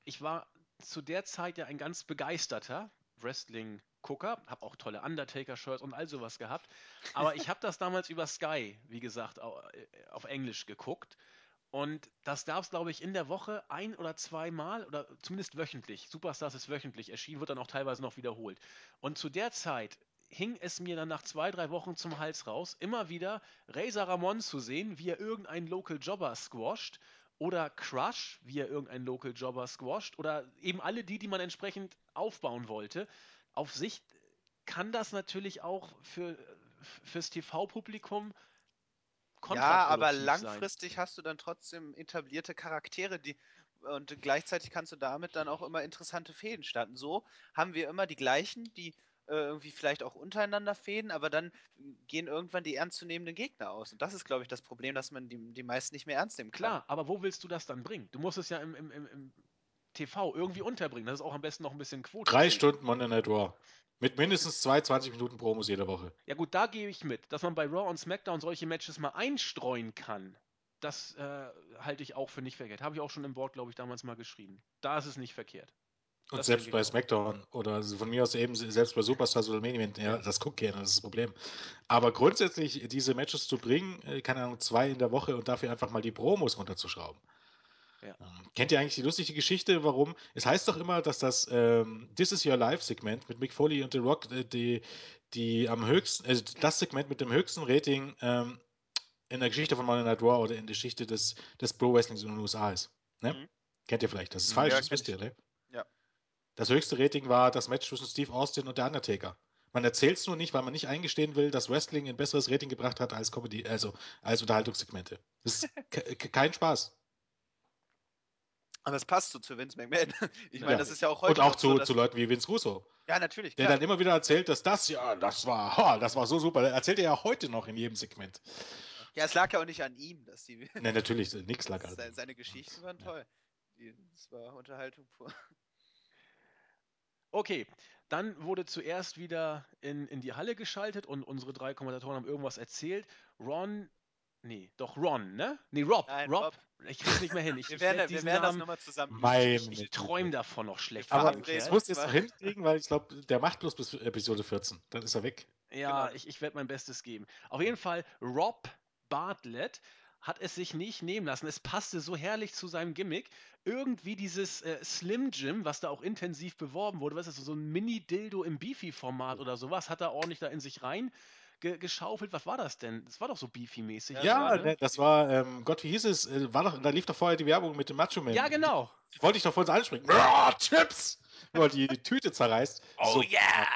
S1: Ich war zu der Zeit ja ein ganz begeisterter Wrestling-Gucker, habe auch tolle Undertaker-Shirts und all sowas gehabt. Aber ich habe das damals über Sky, wie gesagt, äh, auf Englisch geguckt. Und das gab es, glaube ich, in der Woche ein oder zweimal oder zumindest wöchentlich. Superstars ist wöchentlich erschienen, wird dann auch teilweise noch wiederholt. Und zu der Zeit hing es mir dann nach zwei, drei Wochen zum Hals raus, immer wieder Razor Ramon zu sehen, wie er irgendeinen Local Jobber squasht oder Crush, wie er irgendeinen Local Jobber squasht oder eben alle die, die man entsprechend aufbauen wollte. Auf sich kann das natürlich auch für, fürs TV-Publikum
S2: ja, aber langfristig sein. hast du dann trotzdem etablierte Charaktere, die und gleichzeitig kannst du damit dann auch immer interessante Fäden starten. So haben wir immer die gleichen, die äh, irgendwie vielleicht auch untereinander fäden, aber dann gehen irgendwann die ernstzunehmenden Gegner aus. Und das ist, glaube ich, das Problem, dass man die, die meisten nicht mehr ernst nehmen kann.
S1: Klar, aber wo willst du das dann bringen? Du musst es ja im, im, im, im TV irgendwie unterbringen. Das ist auch am besten noch ein bisschen Quote.
S3: Drei Stunden Monday Night Raw. Mit mindestens zwei 20 Minuten Promos jede Woche.
S1: Ja gut, da gehe ich mit. Dass man bei Raw und SmackDown solche Matches mal einstreuen kann, das äh, halte ich auch für nicht verkehrt. Habe ich auch schon im Board, glaube ich, damals mal geschrieben. Da ist es nicht verkehrt.
S3: Und das selbst bei SmackDown oder von mir aus eben selbst bei Superstars oder Main Event, ja, das guckt gerne, das ist das Problem. Aber grundsätzlich diese Matches zu bringen, äh, keine Ahnung, zwei in der Woche und dafür einfach mal die Promos runterzuschrauben. Ja. Ähm, kennt ihr eigentlich die lustige Geschichte, warum? Es heißt doch immer, dass das ähm, This is Your Life Segment mit Mick Foley und The Rock äh, die, die am höchsten, also das Segment mit dem höchsten Rating ähm, in der Geschichte von Monday Night Raw oder in der Geschichte des, des Pro Wrestlings in den USA ist. Ne? Mhm. Kennt ihr vielleicht? Das ist falsch, ja, das wisst ihr, ne? Das höchste Rating war das Match zwischen Steve Austin und der Undertaker. Man erzählt es nur nicht, weil man nicht eingestehen will, dass Wrestling ein besseres Rating gebracht hat als Comedy, also als Unterhaltungssegmente. Das ist kein Spaß.
S2: Aber das passt so zu Vince McMahon. Ich meine, ja. das ist ja auch heute.
S3: Und auch zu, so, zu Leuten wie Vince Russo.
S2: Ja, natürlich.
S3: Der klar. dann immer wieder erzählt, dass das, ja, das war, ha, das war so super. Das erzählt er ja heute noch in jedem Segment.
S2: Ja, es lag ja auch nicht an ihm, dass die.
S3: Nein, natürlich, nichts lag an
S2: ihm. Seine Geschichten waren toll. Das war Unterhaltung pur.
S1: Okay, dann wurde zuerst wieder in, in die Halle geschaltet und unsere drei Kommentatoren haben irgendwas erzählt. Ron, nee, doch Ron, ne? Nee, Rob.
S2: Nein, Rob. Rob.
S1: Ich krieg's nicht mehr hin. Ich,
S2: wir werden, wir werden das nochmal zusammen.
S1: Mein ich, ich träume davon noch schlecht.
S3: Aber das musst du jetzt noch hinkriegen, weil ich glaube, der macht bloß bis Episode 14. Dann ist er weg.
S1: Ja, genau. ich, ich werde mein Bestes geben. Auf jeden Fall, Rob Bartlett hat es sich nicht nehmen lassen. Es passte so herrlich zu seinem Gimmick. Irgendwie dieses äh, Slim Jim, was da auch intensiv beworben wurde, was ist das, so ein Mini-Dildo im Beefy-Format oder sowas, hat er ordentlich da in sich rein ge geschaufelt. Was war das denn? Das war doch so Beefy-mäßig.
S3: Ja, ne? das war, ähm, Gott, wie hieß es? Äh, war doch, da lief doch vorher die Werbung mit dem Macho Man.
S1: Ja, genau.
S3: Die, wollte ich doch vorhin ansprechen. Oh, Chips! Wo die, die Tüte zerreißt.
S1: Oh so, yeah!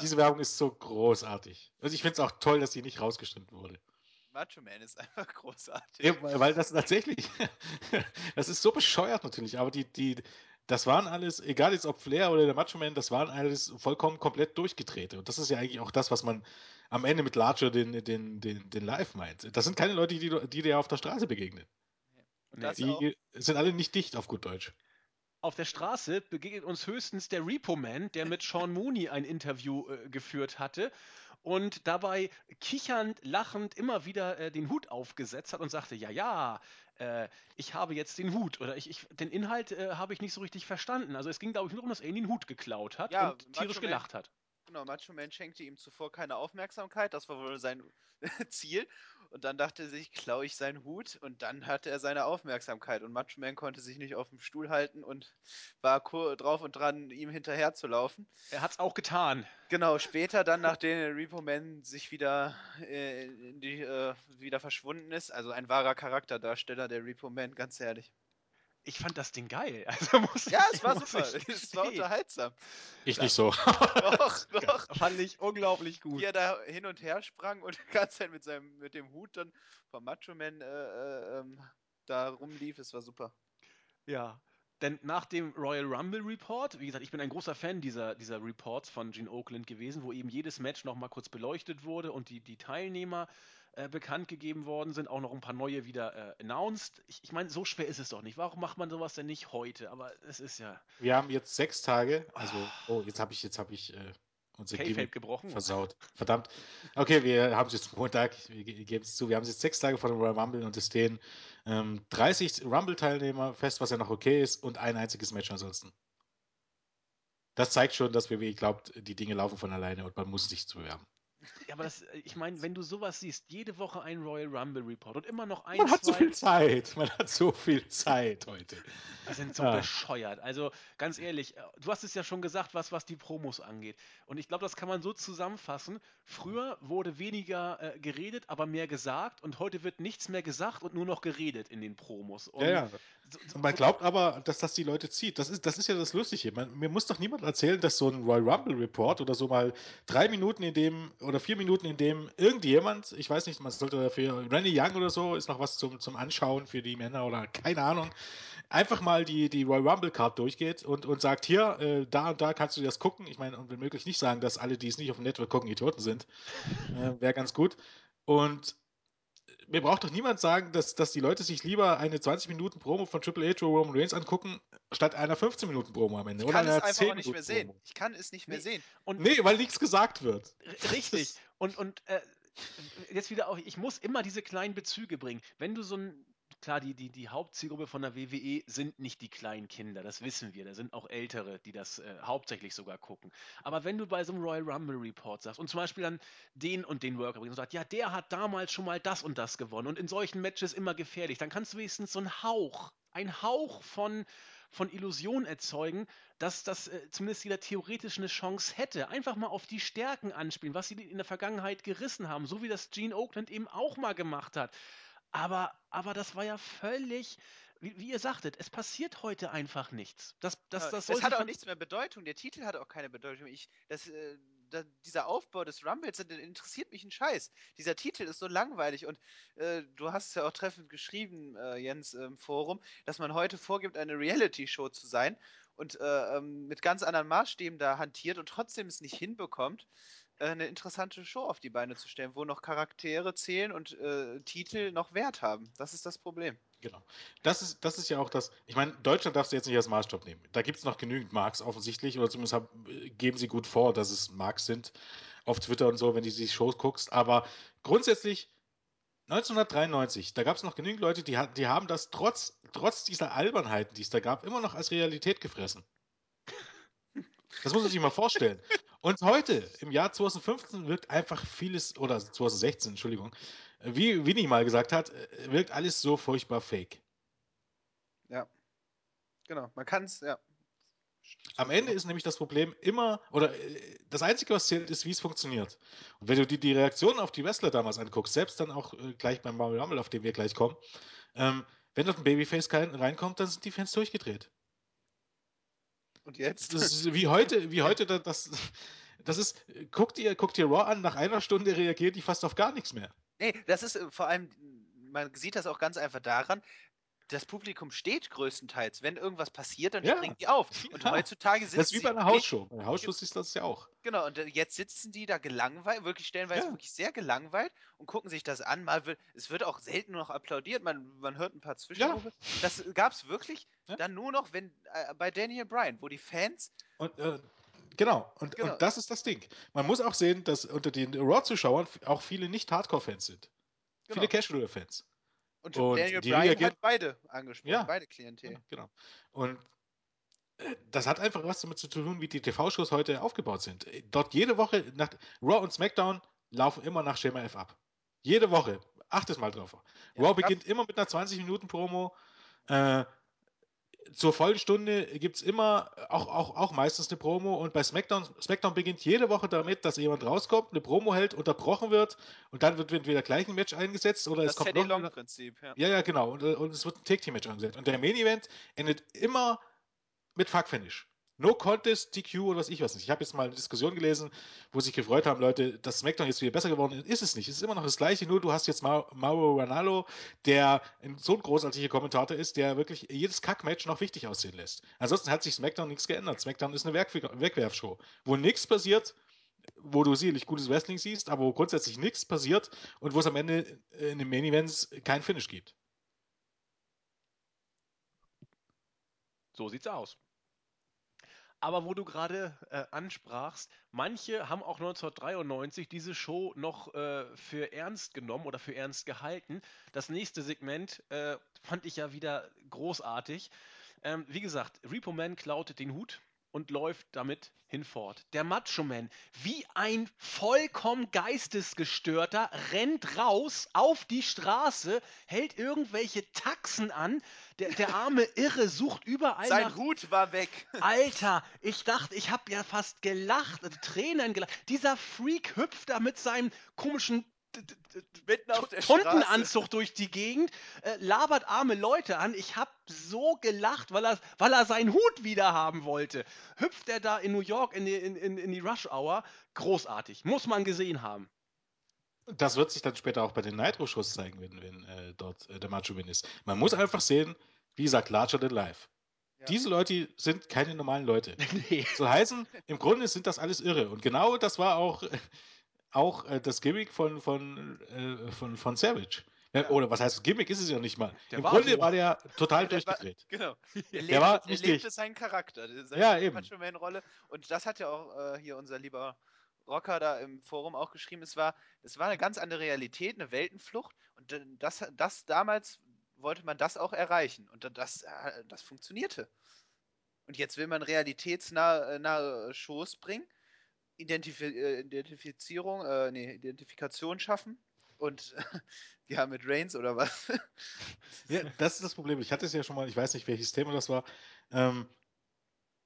S3: Diese Werbung ist so großartig. Also ich finde es auch toll, dass die nicht rausgeschnitten wurde.
S2: Macho Man ist einfach großartig.
S3: Ja, weil das tatsächlich, das ist so bescheuert natürlich, aber die, die, das waren alles, egal jetzt ob Flair oder der Macho Man, das waren alles vollkommen komplett durchgedrehte. Und das ist ja eigentlich auch das, was man am Ende mit Larger den, den, den, den Live meint. Das sind keine Leute, die, die dir auf der Straße begegnen. Nee, die auch. sind alle nicht dicht auf gut Deutsch.
S1: Auf der Straße begegnet uns höchstens der Repo Man, der mit Sean Mooney ein Interview äh, geführt hatte und dabei kichernd, lachend immer wieder äh, den Hut aufgesetzt hat und sagte, ja, ja, äh, ich habe jetzt den Hut oder ich, ich den Inhalt äh, habe ich nicht so richtig verstanden. Also es ging, glaube ich, nur um, dass er ihn den Hut geklaut hat ja, und tierisch gelacht hat.
S2: Genau, Macho Man schenkte ihm zuvor keine Aufmerksamkeit, das war wohl sein Ziel. Und dann dachte er sich, klaue ich seinen Hut und dann hatte er seine Aufmerksamkeit. Und Macho Man konnte sich nicht auf dem Stuhl halten und war drauf und dran, ihm hinterher zu laufen.
S1: Er hat es auch getan.
S2: Genau, später dann, nachdem Repo Man sich wieder, äh, die, äh, wieder verschwunden ist, also ein wahrer Charakterdarsteller, der Repo Man, ganz ehrlich
S1: ich fand das Ding geil. Also muss
S2: ja, es war super. Es war unterhaltsam.
S3: Ich nicht so.
S2: Doch, doch.
S1: Fand ich unglaublich gut.
S2: Wie er da hin und her sprang und die ganze Zeit mit, seinem, mit dem Hut dann vom Macho Man äh, äh, ähm, da rumlief, es war super.
S1: Ja. Denn nach dem Royal Rumble Report, wie gesagt, ich bin ein großer Fan dieser, dieser Reports von Gene Oakland gewesen, wo eben jedes Match nochmal kurz beleuchtet wurde und die, die Teilnehmer äh, bekannt gegeben worden sind, auch noch ein paar neue wieder äh, announced. Ich, ich meine, so schwer ist es doch nicht. Warum macht man sowas denn nicht heute? Aber es ist ja.
S3: Wir haben jetzt sechs Tage, also, oh, jetzt habe ich, jetzt habe ich, äh, unser Gimmick
S1: gebrochen.
S3: versaut. Verdammt. Okay, wir haben es jetzt Montag, wir ge- geben es zu, wir haben es jetzt sechs Tage vor dem Royal Rumble und es stehen ähm, 30 Rumble-Teilnehmer fest, was ja noch okay ist, und ein einziges Match ansonsten. Das zeigt schon, dass WWE glaubt, die Dinge laufen von alleine und man muss sich zu bewerben.
S1: Ja, aber das, äh, ich meine, wenn du sowas siehst, jede Woche ein Royal Rumble Report und immer noch ein,
S3: Man hat so viel Zeit. Man hat so viel Zeit heute.
S1: die sind so
S3: Ah.
S1: bescheuert. Also ganz ehrlich, äh, du hast es ja schon gesagt, was, was die Promos angeht. Und ich glaube, das kann man so zusammenfassen. Früher wurde weniger äh, geredet, aber mehr gesagt. Und heute wird nichts mehr gesagt und nur noch geredet in den Promos. Und
S3: Ja, ja.
S1: So, so,
S3: man glaubt aber, dass das die Leute zieht. Das ist, das ist ja das Lustige. Man, mir muss doch niemand erzählen, dass so ein Royal Rumble Report oder so mal drei Minuten in dem oder vier Minuten in dem irgendjemand, ich weiß nicht, man sollte dafür Randy Young oder so, ist noch was zum, zum Anschauen für die Männer oder keine Ahnung, einfach mal die, die Royal Rumble Card durchgeht und, und sagt, hier, äh, da und da kannst du das gucken. Ich meine, und wenn möglich nicht sagen, dass alle, die es nicht auf dem Network gucken, Idioten sind. Äh, Wäre ganz gut. Und mir braucht doch niemand sagen, dass, dass die Leute sich lieber eine 20 Minuten Promo von Triple H oder Roman Reigns angucken, statt einer 15 Minuten Promo am Ende.
S2: Ich
S3: oder
S2: kann es
S3: einer
S2: einfach
S3: 10
S2: auch nicht mehr sehen.
S3: Promo.
S2: Ich kann es nicht mehr
S1: Nee.
S2: sehen.
S1: und
S3: Nee, weil nichts gesagt wird.
S1: Richtig. Und, und äh, jetzt wieder auch, ich muss immer diese kleinen Bezüge bringen. Wenn du so ein, klar, die, die, die Hauptzielgruppe von der WWE sind nicht die kleinen Kinder, das wissen wir. Da sind auch Ältere, die das äh, hauptsächlich sogar gucken. Aber wenn du bei so einem Royal Rumble Report sagst und zum Beispiel dann den und den Worker bringst und sagst, ja, der hat damals schon mal das und das gewonnen und in solchen Matches immer gefährlich, dann kannst du wenigstens so einen Hauch, einen Hauch von, von Illusion erzeugen, dass das äh, zumindest jeder theoretisch eine Chance hätte. Einfach mal auf die Stärken anspielen, was sie in der Vergangenheit gerissen haben, so wie das Gene Oakland eben auch mal gemacht hat. Aber, aber das war ja völlig, wie, wie ihr sagtet, es passiert heute einfach nichts. Das, das, das
S2: es hat auch nichts mehr Bedeutung. Der Titel hat auch keine Bedeutung. Ich, das, äh, da, dieser Aufbau des Rumbles, der interessiert mich ein Scheiß. Dieser Titel ist so langweilig und äh, du hast es ja auch treffend geschrieben, äh, Jens, im Forum, dass man heute vorgibt, eine Reality-Show zu sein und äh, ähm, mit ganz anderen Maßstäben da hantiert und trotzdem es nicht hinbekommt, eine interessante Show auf die Beine zu stellen, wo noch Charaktere zählen und äh, Titel noch Wert haben. Das ist das Problem.
S3: Genau. Das ist, das ist ja auch das. Ich meine, Deutschland darfst du jetzt nicht als Maßstab nehmen. Da gibt es noch genügend Marks offensichtlich, oder zumindest hab, geben sie gut vor, dass es Marks sind auf Twitter und so, wenn du die Shows guckst. Aber grundsätzlich 1993, da gab es noch genügend Leute, die, die haben das trotz, trotz dieser Albernheiten, die es da gab, immer noch als Realität gefressen. Das muss man sich mal vorstellen. Und heute, im Jahr 2015, wirkt einfach vieles, oder 2016, Entschuldigung, wie Winnie mal gesagt hat, äh, wirkt alles so furchtbar fake.
S2: Ja. Genau. Man kann es, ja.
S3: Am Ende ist nämlich das Problem immer, oder äh, das Einzige, was zählt, ist, wie es funktioniert. Und wenn du dir die Reaktionen auf die Wrestler damals anguckst, selbst dann auch äh, gleich beim Royal Rumble, auf den wir gleich kommen, ähm, wenn dort ein Babyface kein, reinkommt, dann sind die Fans durchgedreht.
S2: Und jetzt?
S3: Das ist wie heute, wie heute, da- das, das ist, äh, guck dir, guck dir Raw an, nach einer Stunde reagiert die fast auf gar nichts mehr.
S2: Nee, das ist äh, vor allem, man sieht das auch ganz einfach daran, das Publikum steht größtenteils. Wenn irgendwas passiert, dann
S3: Ja.
S2: springen die auf. Und
S3: Ja.
S2: heutzutage sitzen
S3: Das ist wie bei einer Hausshow. Bei einer Hausshow du das ja auch.
S2: Genau, und äh, jetzt sitzen die da gelangweilt, wirklich stellenweise
S3: Ja.
S2: wirklich sehr gelangweilt und gucken sich das an. Mal wird, es wird auch selten nur noch applaudiert, man, man hört ein paar Zwischenrufe. Das gab es wirklich
S3: Ja.
S2: dann nur noch, wenn äh, bei Daniel Bryan, wo die Fans
S3: Und äh, genau. Und,
S2: Genau.
S3: und das ist das Ding. Man muss auch sehen, dass unter den Raw-Zuschauern auch viele nicht-Hardcore-Fans sind.
S2: Genau.
S3: Viele Casual-Fans.
S2: Und,
S3: Und
S2: Daniel
S3: die
S2: Bryan hat beide angesprochen,
S3: Ja.
S2: beide Klientel.
S3: Genau. Und äh, das hat einfach was damit zu tun, wie die TV-Shows heute aufgebaut sind. Äh, Dort jede Woche, nach, Raw und SmackDown laufen immer nach Schema F ab. Jede Woche. Achtet mal drauf.
S2: Ja,
S3: Raw beginnt immer mit einer 20-Minuten-Promo. Äh, zur vollen Stunde gibt es immer auch, auch, auch meistens eine Promo und bei SmackDown, SmackDown beginnt jede Woche damit, dass jemand rauskommt, eine Promo hält, unterbrochen wird und dann wird entweder gleich ein Match eingesetzt oder
S2: Das
S3: es kommt
S2: Teddy
S3: noch eine-
S2: Long-Prinzip, ja.
S3: ja, ja, genau. Und, äh, und es wird ein Take-Team-Match angesetzt. Und der Main-Event endet immer mit Fuck-Finish. No Contest, DQ oder was ich weiß nicht. Ich habe jetzt mal eine Diskussion gelesen, wo sich gefreut haben, Leute, dass SmackDown jetzt wieder besser geworden ist. Ist es nicht. Es ist immer noch das Gleiche, nur du hast jetzt Ma Mauro Ranallo, der so ein großartiger Kommentator ist, der wirklich jedes Kack-Match noch wichtig aussehen lässt. Ansonsten hat sich SmackDown nichts geändert. SmackDown ist eine Wegwerfshow, wo nichts passiert, wo du sicherlich gutes Wrestling siehst, aber wo grundsätzlich nichts passiert und wo es am Ende äh, in den Main Events kein Finish gibt.
S1: So sieht's aus. Aber wo du gerade äh, ansprachst, manche haben auch 1993 diese Show noch äh, für ernst genommen oder für ernst gehalten. Das nächste Segment äh, fand ich ja wieder großartig. Ähm, wie gesagt, Repo Man klaut den Hut und läuft damit hinfort. Der Macho Man, wie ein vollkommen geistesgestörter, rennt raus auf die Straße, hält irgendwelche Taxen an. Der, der arme Irre sucht überall
S2: Sein
S1: nach
S2: Hut war weg.
S1: Alter, ich dachte, ich habe ja fast gelacht, also Tränen gelacht. Dieser Freak hüpft da mit seinem komischen
S2: Mitten auf der Straße.
S1: Tuntenanzug durch die Gegend, äh, labert arme Leute an. Ich habe so gelacht, weil er, weil er seinen Hut wieder haben wollte. Hüpft er da in New York in die, in, in, in die Rush Hour. Großartig, muss man gesehen haben.
S3: Das wird sich dann später auch bei den Nitro-Shows zeigen, wenn, wenn äh, dort äh, der Macho Man ist. Man muss einfach sehen, wie gesagt, larger than life.
S2: Ja.
S3: Diese Leute sind keine normalen Leute.
S1: nee.
S3: So heißen, im Grunde sind das alles irre. Und genau das war auch, auch äh, das Gimmick von, von, äh, von, von Savage. Äh,
S2: Ja.
S3: Oder was heißt Gimmick ist es ja nicht mal.
S1: Der
S3: Im
S1: war
S3: Grunde
S1: so.
S3: war der total
S2: Der war-
S3: durchgedreht.
S2: Genau. Er
S3: Der war
S2: lebte, er lebte seinen Charakter, seine
S3: Ja, eben.
S2: Macho Man Rolle. Und das hat ja auch äh, hier unser lieber Rocker da im Forum auch geschrieben. Es war, es war eine ganz andere Realität, eine Weltenflucht. Und das, das damals wollte man das auch erreichen. Und da- das, äh, das funktionierte. Und jetzt will man realitätsnahe nahe Shows bringen, Identifi äh, Identifizierung, äh, nee, Identifikation schaffen. Und ja, mit Reigns oder was?
S3: Ja, das ist das Problem. Ich hatte es ja schon mal, ich weiß nicht, welches Thema das war. Ähm,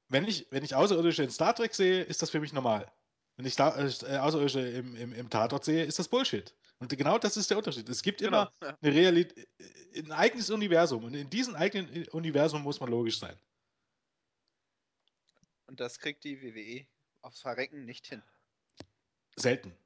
S3: wenn, ich, wenn ich Außerirdische in Star Trek sehe, ist das für mich normal. Wenn ich da, äh, Außerirdische im, im, im Tatort sehe, ist das Bullshit. Und genau das ist der Unterschied. Es gibt immer
S2: Genau, ja.
S3: eine Realität, ein eigenes Universum. Und in diesem eigenen Universum muss man logisch sein.
S2: Und das kriegt die WWE aufs Verrecken nicht hin.
S3: Selten.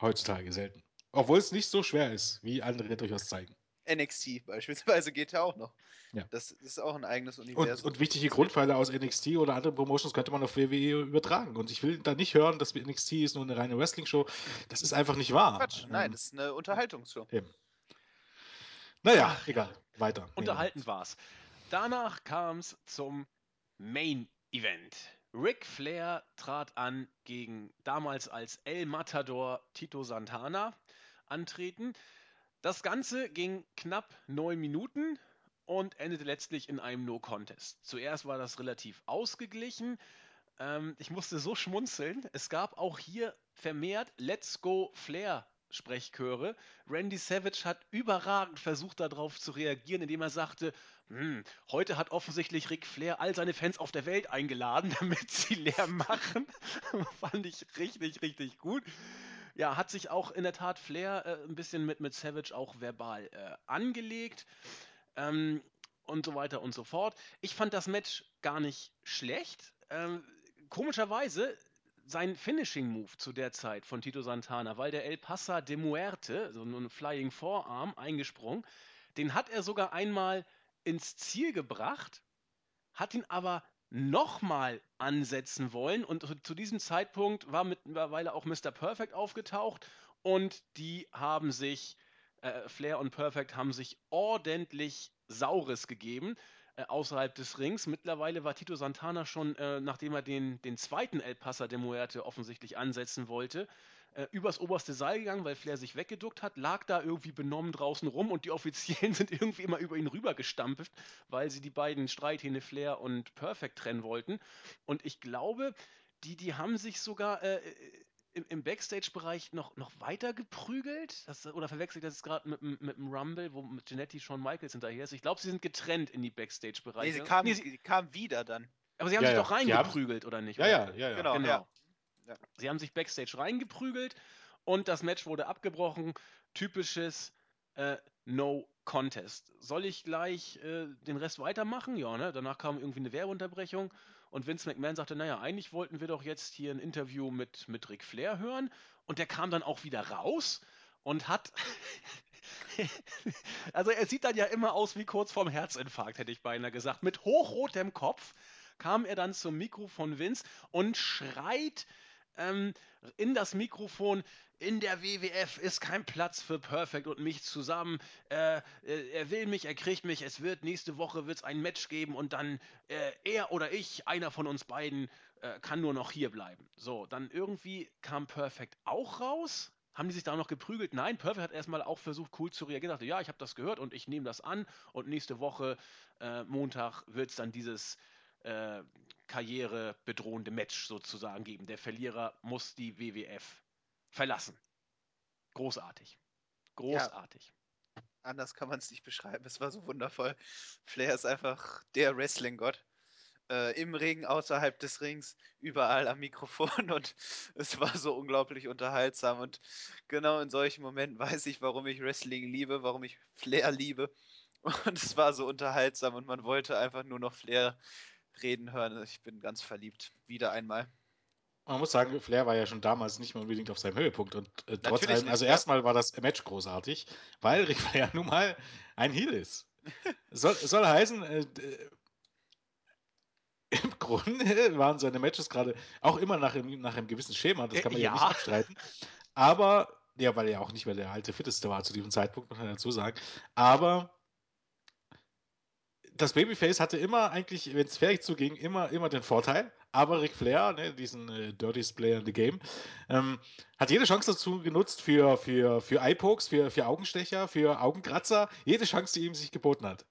S3: Heutzutage selten. Obwohl es nicht so schwer ist, wie andere durchaus zeigen.
S2: NXT beispielsweise geht ja auch noch.
S3: Ja.
S2: Das ist auch ein eigenes
S3: Und,
S2: Universum.
S3: und wichtige Grundpfeiler aus NXT oder anderen Promotions könnte man auf WWE übertragen. Und ich will da nicht hören, dass NXT ist nur eine reine Wrestling-Show. Das ist einfach nicht wahr.
S2: Quatsch, nein,
S3: Ähm,
S2: das ist eine Unterhaltungsshow.
S3: Eben. Naja,
S1: Ach,
S3: egal. Weiter.
S1: Unterhalten war's. Danach kam's zum Main Event. Ric Flair trat an gegen damals als El Matador Tito Santana antreten. Das Ganze ging knapp neun Minuten und endete letztlich in einem No-Contest. Zuerst war das relativ ausgeglichen. Ähm, ich musste so schmunzeln. Es gab auch hier vermehrt Let's Go Flair Sprechchöre. Randy Savage hat überragend versucht, darauf zu reagieren, indem er sagte, hm, heute hat offensichtlich Ric Flair all seine Fans auf der Welt eingeladen, damit sie Lärm machen. Fand ich richtig, richtig gut. Ja, hat sich auch in der Tat Flair äh, ein bisschen mit, mit Savage auch verbal äh, angelegt. Ähm, und so weiter und so fort. Ich fand das Match gar nicht schlecht. Ähm, komischerweise sein Finishing Move zu der Zeit von Tito Santana, weil der El Pasa de Muerte, so ein Flying Forearm, eingesprungen, den hat er sogar einmal ins Ziel gebracht, hat ihn aber nochmal ansetzen wollen und zu- zu diesem Zeitpunkt war mittlerweile auch Mr. Perfect aufgetaucht und die haben sich, äh, Flair und Perfect haben sich ordentlich Saures gegeben äh, außerhalb des Rings. Mittlerweile war Tito Santana schon, äh, nachdem er den, den zweiten El Pasa de Muerte offensichtlich ansetzen wollte, äh, übers oberste Seil gegangen, weil Flair sich weggeduckt hat, lag da irgendwie benommen draußen rum und die Offiziellen sind irgendwie immer über ihn rübergestampft, weil sie die beiden Streithähne Flair und Perfect trennen wollten. Und ich glaube, die, die haben sich sogar äh, im, im Backstage-Bereich noch, noch weiter geprügelt. Das, oder verwechsel ich das jetzt gerade mit, dem- mit dem Rumble, wo mit Genetti Shawn Michaels hinterher ist? Ich glaube, sie sind getrennt in die
S2: Nee,
S1: Backstage-Bereiche.
S2: sie
S1: Nee, sie,
S2: sie kam wieder dann.
S1: aber sie haben
S3: Ja,
S1: sich
S3: ja.
S1: doch reingeprügelt, oder nicht?
S3: Ja,
S1: oder?
S3: ja, ja, ja.
S2: Genau.
S1: Genau.
S2: Ja.
S1: Sie haben sich backstage reingeprügelt und das Match wurde abgebrochen. Typisches äh, No Contest. Soll ich gleich äh, den Rest weitermachen? Ja, ne? Danach kam irgendwie eine Werbeunterbrechung und Vince McMahon sagte, naja, eigentlich wollten wir doch jetzt hier ein Interview mit, mit Ric Flair hören und der kam dann auch wieder raus und hat also er sieht dann ja immer aus wie kurz vorm Herzinfarkt, hätte ich beinahe gesagt. Mit hochrotem Kopf kam er dann zum Mikro von Vince und schreit ähm, in das Mikrofon, in der WWF ist kein Platz für Perfect und mich zusammen. Äh, äh, er will mich, er kriegt mich. Es wird nächste Woche wird's ein Match geben und dann äh, er oder ich, einer von uns beiden, äh, kann nur noch hier bleiben. So, dann irgendwie kam Perfect auch raus. Haben die sich da noch geprügelt? Nein, Perfect hat erstmal auch versucht, cool zu reagieren. Dachte, ja, ich habe das gehört und ich nehme das an. Und nächste Woche, äh, Montag, wird es dann dieses karrierebedrohende Match sozusagen geben. Der Verlierer muss die WWF verlassen. Großartig. Großartig.
S2: Ja, anders kann man es nicht beschreiben. Es war so wundervoll. Flair ist einfach der Wrestling-Gott. Äh, Im Ring, außerhalb des Rings, überall am Mikrofon und es war so unglaublich unterhaltsam. Und genau in solchen Momenten weiß ich, warum ich Wrestling liebe, warum ich Flair liebe. Und es war so unterhaltsam und man wollte einfach nur noch Flair reden hören. Ich bin ganz verliebt. Wieder einmal.
S3: Man muss sagen, Flair war ja schon damals nicht mehr unbedingt auf seinem Höhepunkt und äh, trotz allem, also erstmal war das Match großartig, weil Ric Flair nun mal ein Heel ist. soll, soll heißen, äh, im Grunde waren seine Matches gerade auch immer nach, nach einem gewissen Schema, das kann man ja, ja nicht abstreiten. Aber, ja, weil er auch nicht mehr der alte Fitteste war zu diesem Zeitpunkt, muss man dazu sagen. Aber das Babyface hatte immer eigentlich, wenn es fertig zuging, immer, immer den Vorteil. Aber Ric Flair, ne, diesen äh, Dirtiest Player in the Game, ähm, hat jede Chance dazu genutzt für, für, für Eye-Pokes, für, für Augenstecher, für Augenkratzer. Jede Chance, die ihm sich geboten hat.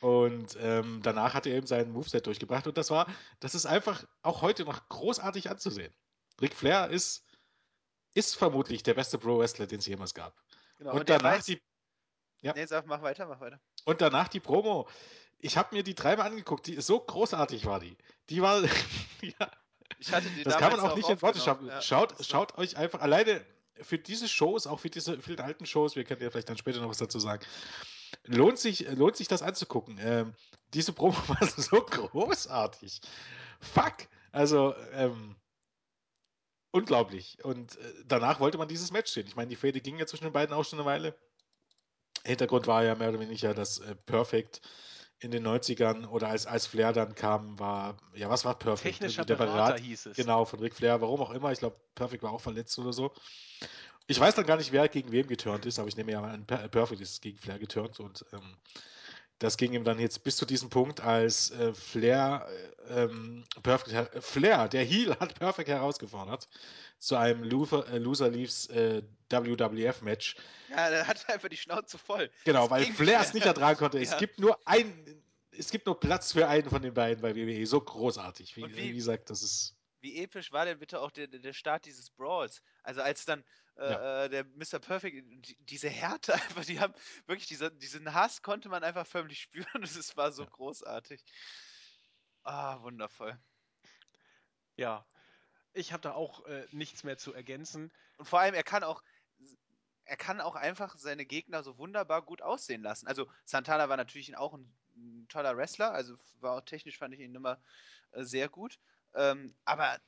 S3: Und ähm, danach hat er eben sein Moveset durchgebracht. Und das war, das ist einfach auch heute noch großartig anzusehen. Ric Flair ist, ist vermutlich der beste Pro-Wrestler, den es jemals gab. Genau, und, und danach weiß, die.
S2: Ja. Nee, sag, mach weiter, mach weiter.
S3: Und danach die Promo. Ich habe mir die dreimal angeguckt, die so großartig war die. Die war. ja. Ich hatte die das kann man auch nicht in Worte schaffen. Ja, schaut, schaut euch einfach alleine für diese Shows, auch für diese vielen alten Shows, wir können ja vielleicht dann später noch was dazu sagen, lohnt sich, lohnt sich das anzugucken. Ähm, diese Promo war so großartig. Fuck! Also, ähm, unglaublich. Und äh, danach wollte man dieses Match sehen. Ich meine, die Fäde ging ja zwischen den beiden auch schon eine Weile. Hintergrund war ja mehr oder weniger, dass äh, Perfect in den 90ern oder als, als Flair dann kam, war, ja, was war Perfect?
S1: Technischer der Berater, Berater hieß es.
S3: Genau, von Ric Flair, warum auch immer. Ich glaube, Perfect war auch verletzt oder so. Ich weiß dann gar nicht, wer gegen wem geturnt ist, aber ich nehme ja mal an, Perfect ist gegen Flair geturnt und ähm, das ging ihm dann jetzt bis zu diesem Punkt, als äh, Flair, äh, ähm, Perfect, Flair, der Heel, hat Perfect herausgefordert zu einem Loser, äh, Loser Leaves äh, WWF-Match.
S2: Ja, der hat einfach die Schnauze voll.
S3: Genau, das weil Flair es nicht ertragen konnte. Ja. Es gibt nur ein, es gibt nur Platz für einen von den beiden bei WWE. So großartig. Wie, wie, wie gesagt, das ist.
S2: Wie episch war denn bitte auch der, der Start dieses Brawls? Also als dann äh, ja. Äh, der Mr. Perfect, die, diese Härte einfach, die haben wirklich, diese, diesen Hass konnte man einfach förmlich spüren. Es war so ja. großartig. Ah, wundervoll.
S1: Ja, ich habe da auch äh, nichts mehr zu ergänzen.
S2: Und vor allem, er kann auch, er kann auch einfach seine Gegner so wunderbar gut aussehen lassen. Also Santana war natürlich auch ein, ein toller Wrestler, also war auch technisch fand ich ihn immer äh, sehr gut. Ähm, aber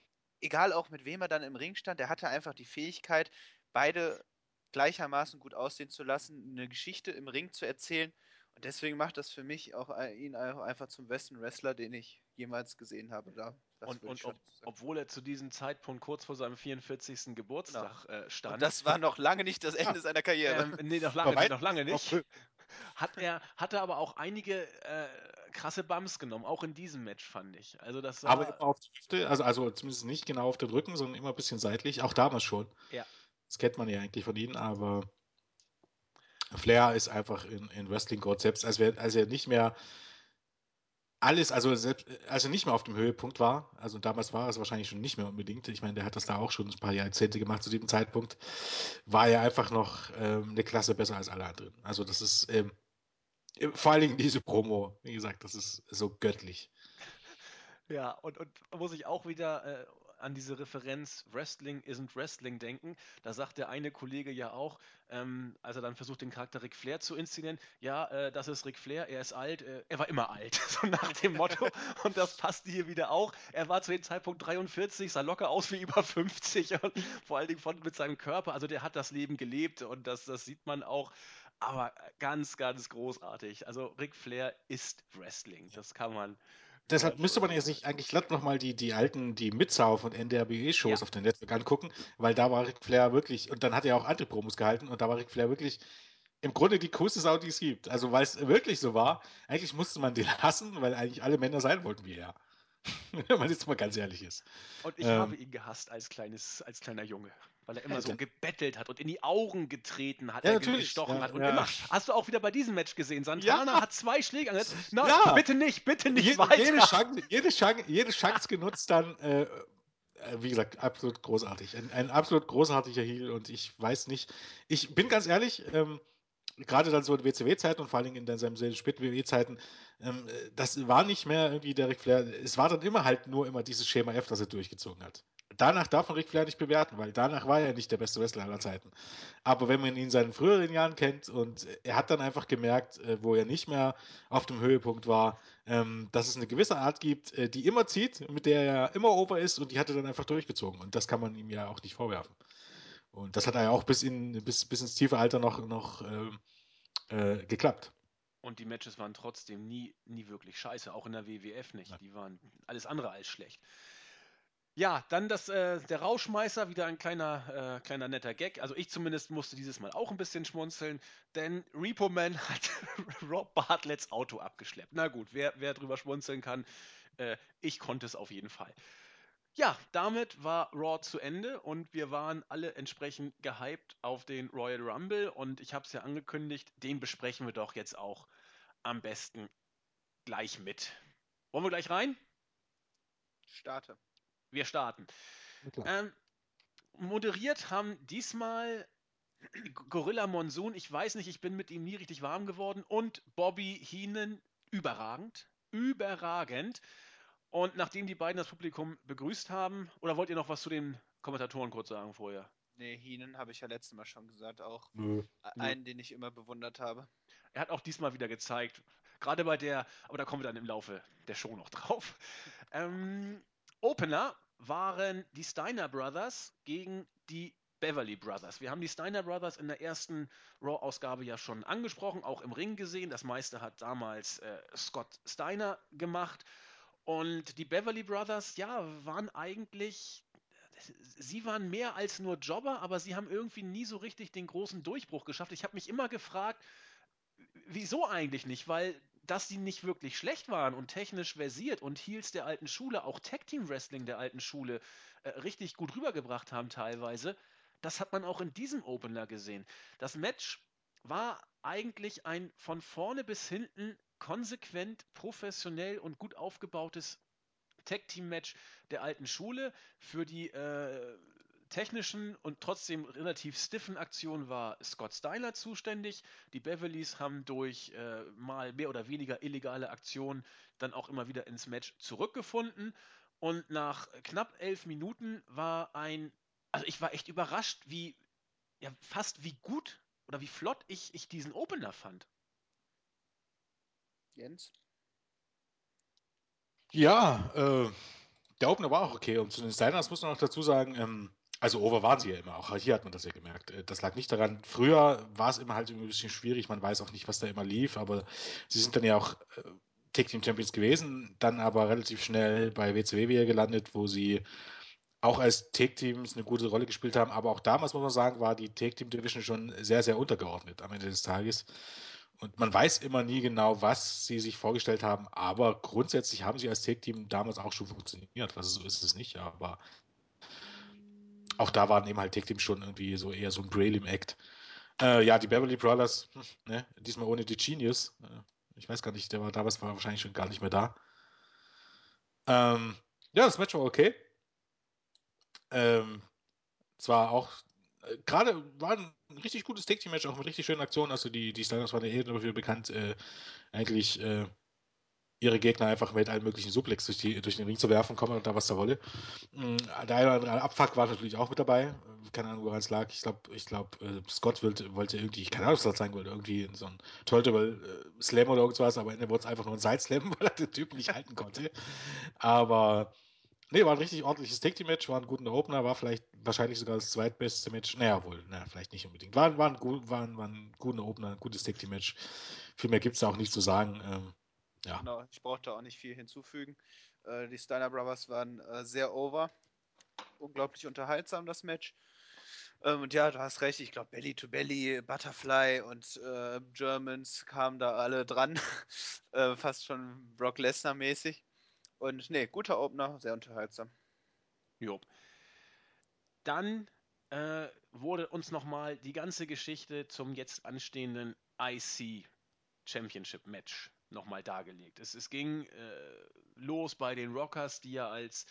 S2: egal auch mit wem er dann im Ring stand, der hatte einfach die Fähigkeit, beide gleichermaßen gut aussehen zu lassen, eine Geschichte im Ring zu erzählen. Und deswegen macht das für mich auch ihn einfach zum besten Wrestler, den ich jemals gesehen habe. Da,
S1: und, und ob, obwohl er zu diesem Zeitpunkt kurz vor seinem 44. Geburtstag genau. äh, stand. Und
S2: das war noch lange nicht das Ende seiner Karriere.
S1: Ähm, nee, noch lange, noch lange nicht. Hat er, hatte aber auch einige äh, krasse Bums genommen, auch in diesem Match fand ich. Also das war,
S3: aber immer auf die Hüfte, also, also zumindest nicht genau auf den Rücken, sondern immer ein bisschen seitlich, auch damals schon.
S1: Ja.
S3: Das kennt man ja eigentlich von ihnen, aber Flair ist einfach in, in Wrestling Gott, selbst als, wär, als er nicht mehr alles, also selbst, als er nicht mehr auf dem Höhepunkt war, also damals war es wahrscheinlich schon nicht mehr unbedingt, ich meine, der hat das da auch schon ein paar Jahrzehnte gemacht zu diesem Zeitpunkt, war er einfach noch ähm, eine Klasse besser als alle anderen. Also das ist ähm, vor allen Dingen diese Promo, wie gesagt, das ist so göttlich.
S1: Ja, und, und muss ich auch wieder äh, an diese Referenz Wrestling isn't Wrestling denken. Da sagt der eine Kollege ja auch, ähm, als er dann versucht, den Charakter Ric Flair zu inszenieren, ja, äh, das ist Ric Flair, er ist alt, äh, er war immer alt, so nach dem Motto. Und das passt hier wieder auch. Er war zu dem Zeitpunkt 43, sah locker aus wie über 50 und vor allen Dingen von, mit seinem Körper. Also der hat das Leben gelebt und das, das sieht man auch. Aber ganz, ganz großartig. Also Ric Flair ist Wrestling. Das kann man
S3: deshalb müsste man jetzt nicht eigentlich glatt nochmal die, die alten, die Mid-South und NDRBE-Shows
S1: Ja.
S3: auf dem Netzwerk angucken, weil da war Ric Flair wirklich, und dann hat er auch andere Promos gehalten und da war Ric Flair wirklich im Grunde die coolste Sau, die es gibt. Also weil es wirklich so war, eigentlich musste man den hassen, weil eigentlich alle Männer sein wollten wie er. Wenn man jetzt mal ganz ehrlich ist.
S1: Und ich
S3: Ähm.
S1: habe ihn gehasst als, kleines, als kleiner Junge, weil er immer so gebettelt hat und in die Augen getreten hat,
S3: Ja,
S1: er gestochen
S3: ja,
S1: hat. Und
S3: ja.
S1: immer, hast du auch wieder bei diesem Match gesehen, Santana
S3: Ja.
S1: hat zwei Schläge angesetzt. Nein,
S3: Ja.
S1: bitte nicht, bitte nicht
S3: Je-
S1: weiter.
S3: Jede Chance, jede, Chance, jede Chance genutzt dann, äh, äh, wie gesagt, absolut großartig. Ein, ein absolut großartiger Heel und ich weiß nicht, ich bin ganz ehrlich, ähm, gerade dann so in WCW-Zeiten und vor allen Dingen in seinen späten WWE-Zeiten, ähm, äh, das war nicht mehr irgendwie der Ric Flair, es war dann immer halt nur immer dieses Schema F, das er durchgezogen hat. Danach darf man Ric Flair nicht bewerten, weil danach war er nicht der beste Wrestler aller Zeiten. Aber wenn man ihn in seinen früheren Jahren kennt und er hat dann einfach gemerkt, äh, wo er nicht mehr auf dem Höhepunkt war, ähm, dass es eine gewisse Art gibt, äh, die immer zieht, mit der er immer over ist und die hat er dann einfach durchgezogen. Und das kann man ihm ja auch nicht vorwerfen. Und das hat er ja auch bis, in, bis, bis ins tiefe Alter noch, noch ähm, äh, geklappt.
S1: Und die Matches waren trotzdem nie, nie wirklich scheiße, auch in der WWF nicht. Die waren alles andere als schlecht. Ja, dann das, äh, der Rauschmeißer, wieder ein kleiner, äh, kleiner netter Gag. Also ich zumindest musste dieses Mal auch ein bisschen schmunzeln, denn Repo Man hat Rob Bartletts Auto abgeschleppt. Na gut, wer, wer drüber schmunzeln kann, äh, ich konnte es auf jeden Fall. Ja, damit war Raw zu Ende und wir waren alle entsprechend gehypt auf den Royal Rumble und ich habe es ja angekündigt, den besprechen wir doch jetzt auch am besten gleich mit. Wollen wir gleich rein?
S2: Starte.
S1: Wir starten. Ähm, moderiert haben diesmal Gorilla Monsoon. Ich weiß nicht, ich bin mit ihm nie richtig warm geworden. Und Bobby Heenan überragend. Überragend. Und nachdem die beiden das Publikum begrüßt haben, oder wollt ihr noch was zu den Kommentatoren kurz sagen vorher?
S2: Nee, Heenan habe ich ja letztes Mal schon gesagt, auch
S3: Nö.
S2: einen, den ich immer bewundert habe.
S1: Er hat auch diesmal wieder gezeigt, gerade bei der, aber da kommen wir dann im Laufe der Show noch drauf. Ähm, Opener waren die Steiner Brothers gegen die Beverly Brothers. Wir haben die Steiner Brothers in der ersten Raw-Ausgabe ja schon angesprochen, auch im Ring gesehen. Das meiste hat damals äh, Scott Steiner gemacht. Und die Beverly Brothers, ja, waren eigentlich, sie waren mehr als nur Jobber, aber sie haben irgendwie nie so richtig den großen Durchbruch geschafft. Ich habe mich immer gefragt, wieso eigentlich nicht? Weil, dass sie nicht wirklich schlecht waren und technisch versiert und Heels der alten Schule, auch Tag Team Wrestling der alten Schule, äh, richtig gut rübergebracht haben teilweise, das hat man auch in diesem Opener gesehen. Das Match war eigentlich ein von vorne bis hinten konsequent, professionell und gut aufgebautes Tag Team Match der alten Schule. Für die äh, technischen und trotzdem relativ stiffen Aktionen war Scott Steiner zuständig. Die Beverlys haben durch äh, mal mehr oder weniger illegale Aktionen dann auch immer wieder ins Match zurückgefunden. Und nach knapp elf Minuten war ein, also ich war echt überrascht, wie, ja, fast wie gut oder wie flott ich, ich diesen Opener fand.
S2: Jens?
S3: Ja, äh, der Opener war auch okay. Und zu den Steiners muss man auch dazu sagen, ähm, also over waren sie ja immer, auch hier hat man das ja gemerkt. Äh, Das lag nicht daran, früher war es immer halt ein bisschen schwierig, man weiß auch nicht, was da immer lief, aber sie sind dann ja auch äh, Tag Team Champions gewesen, dann aber relativ schnell bei WCW wieder gelandet, wo sie auch als Tag Teams eine gute Rolle gespielt haben, aber auch damals muss man sagen, war die Tag Team Division schon sehr, sehr untergeordnet am Ende des Tages. Und man weiß immer nie genau, was sie sich vorgestellt haben, aber grundsätzlich haben sie als Tag-Team damals auch schon funktioniert. Also so ist es nicht, aber auch da waren eben halt Tag-Team schon irgendwie so eher so ein Prelim-Act. Äh, ja, die Beverly Brothers, ne, diesmal ohne die Genius. Äh, ich weiß gar nicht, der war damals war wahrscheinlich schon gar nicht mehr da. Ähm, ja, das Match war okay. Ähm, zwar auch äh, gerade war ein richtig gutes Tag Team Match, auch mit richtig schönen Aktionen. Also die, die Steiners waren ja eh dafür bekannt, äh, eigentlich äh, ihre Gegner einfach mit allen möglichen Suplex durch, die, durch den Ring zu werfen, kommen und da was da wolle. Mm, Der eine oder andere Abfuck war natürlich auch mit dabei. Keine Ahnung, woran es lag. Ich glaube, ich glaub, äh, Scott wollte, wollte irgendwie, keine Ahnung, was das sein wollte, irgendwie so ein Turntable äh, Slam oder irgendwas, aber Ende wurde es einfach nur ein Side Slam, weil er den Typen nicht halten konnte. Aber Nee, war ein richtig ordentliches Team Match, war ein guter Opener, war vielleicht wahrscheinlich sogar das zweitbeste Match. Naja, wohl, naja, vielleicht nicht unbedingt. War, war, ein, war, ein, war ein guter Opener, ein gutes Team Match. Viel mehr gibt es da auch nicht zu sagen. Ja.
S2: Genau, ich brauchte auch nicht viel hinzufügen. Äh, die Steiner Brothers waren äh, sehr over. Unglaublich unterhaltsam, das Match. Ähm, und ja, du hast recht, ich glaube, Belly to Belly, Butterfly und äh, Germans kamen da alle dran. äh, fast schon Brock Lesnar-mäßig. Und nee, guter Opener, sehr unterhaltsam.
S1: Jo. Dann äh, wurde uns nochmal die ganze Geschichte zum jetzt anstehenden IC Championship Match nochmal dargelegt. Es, es ging äh, los bei den Rockers, die ja als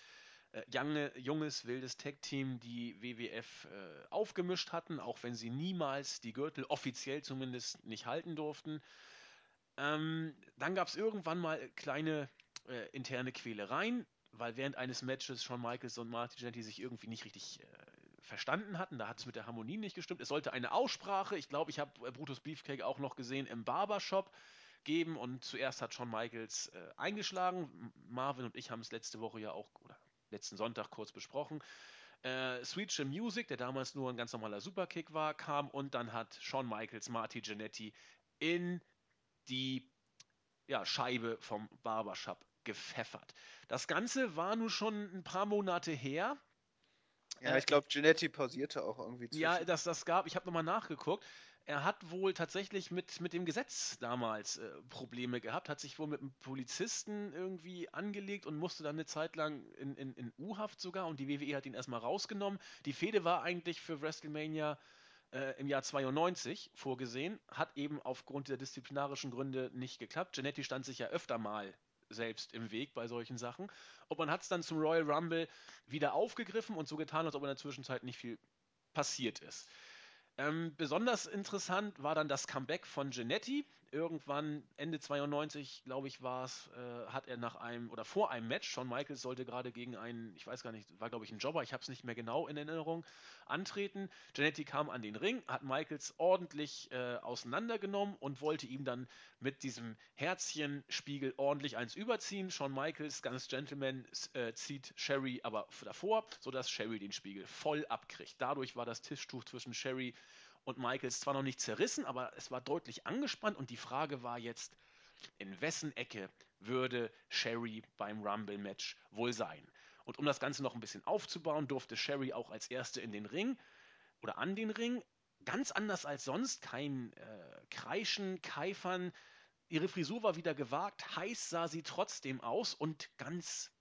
S1: äh, junge, junges, wildes Tag-Team die WWF äh, aufgemischt hatten, auch wenn sie niemals die Gürtel offiziell zumindest nicht halten durften. Ähm, dann gab es irgendwann mal kleine äh, interne Quälereien, weil während eines Matches Shawn Michaels und Marty sich irgendwie nicht richtig äh, verstanden hatten. Da hat es mit der Harmonie nicht gestimmt. Es sollte eine Aussprache, ich glaube, ich habe äh, Brutus Beefcake auch noch gesehen, im Barbershop geben und zuerst hat Shawn Michaels äh, eingeschlagen. Marvin und ich haben es letzte Woche ja auch, oder letzten Sonntag kurz besprochen. Äh, Sweet Chin Music, der damals nur ein ganz normaler Superkick war, kam und dann hat Shawn Michaels Marty Jannetty in die ja, Scheibe vom Barbershop gepfeffert. Das Ganze war nun schon ein paar Monate her.
S2: Ja,
S1: Äh,
S2: ich glaube, Genetti pausierte auch irgendwie zwischen.
S1: Ja, das, das gab, ich habe nochmal nachgeguckt. Er hat wohl tatsächlich mit, mit dem Gesetz damals äh, Probleme gehabt, hat sich wohl mit einem Polizisten irgendwie angelegt und musste dann eine Zeit lang in, in, in U-Haft sogar und die WWE hat ihn erstmal rausgenommen. Die Fehde war eigentlich für WrestleMania äh, im Jahr 92 vorgesehen, hat eben aufgrund der disziplinarischen Gründe nicht geklappt. Genetti stand sich ja öfter mal selbst im Weg bei solchen Sachen. Und man hat es dann zum Royal Rumble wieder aufgegriffen und so getan, als ob in der Zwischenzeit nicht viel passiert ist. Ähm, besonders interessant war dann das Comeback von Genetti. Irgendwann Ende 92, glaube ich, war es, äh, hat er nach einem oder vor einem Match, Shawn Michaels sollte gerade gegen einen, ich weiß gar nicht, war glaube ich ein Jobber, ich habe es nicht mehr genau in Erinnerung, antreten. Genetti kam an den Ring, hat Michaels ordentlich äh, auseinandergenommen und wollte ihm dann mit diesem Herzchenspiegel ordentlich eins überziehen. Shawn Michaels, ganz Gentleman, äh, zieht Sherry aber davor, sodass Sherry den Spiegel voll abkriegt. Dadurch war das Tischtuch zwischen Sherry und Michaels zwar noch nicht zerrissen, aber es war deutlich angespannt und die Frage war jetzt, in wessen Ecke würde Sherry beim Rumble-Match wohl sein? Und um das Ganze noch ein bisschen aufzubauen, durfte Sherry auch als Erste in den Ring oder an den Ring. Ganz anders als sonst, kein äh, Kreischen, Keifern. Ihre Frisur war wieder gewagt, heiß sah sie trotzdem aus und ganz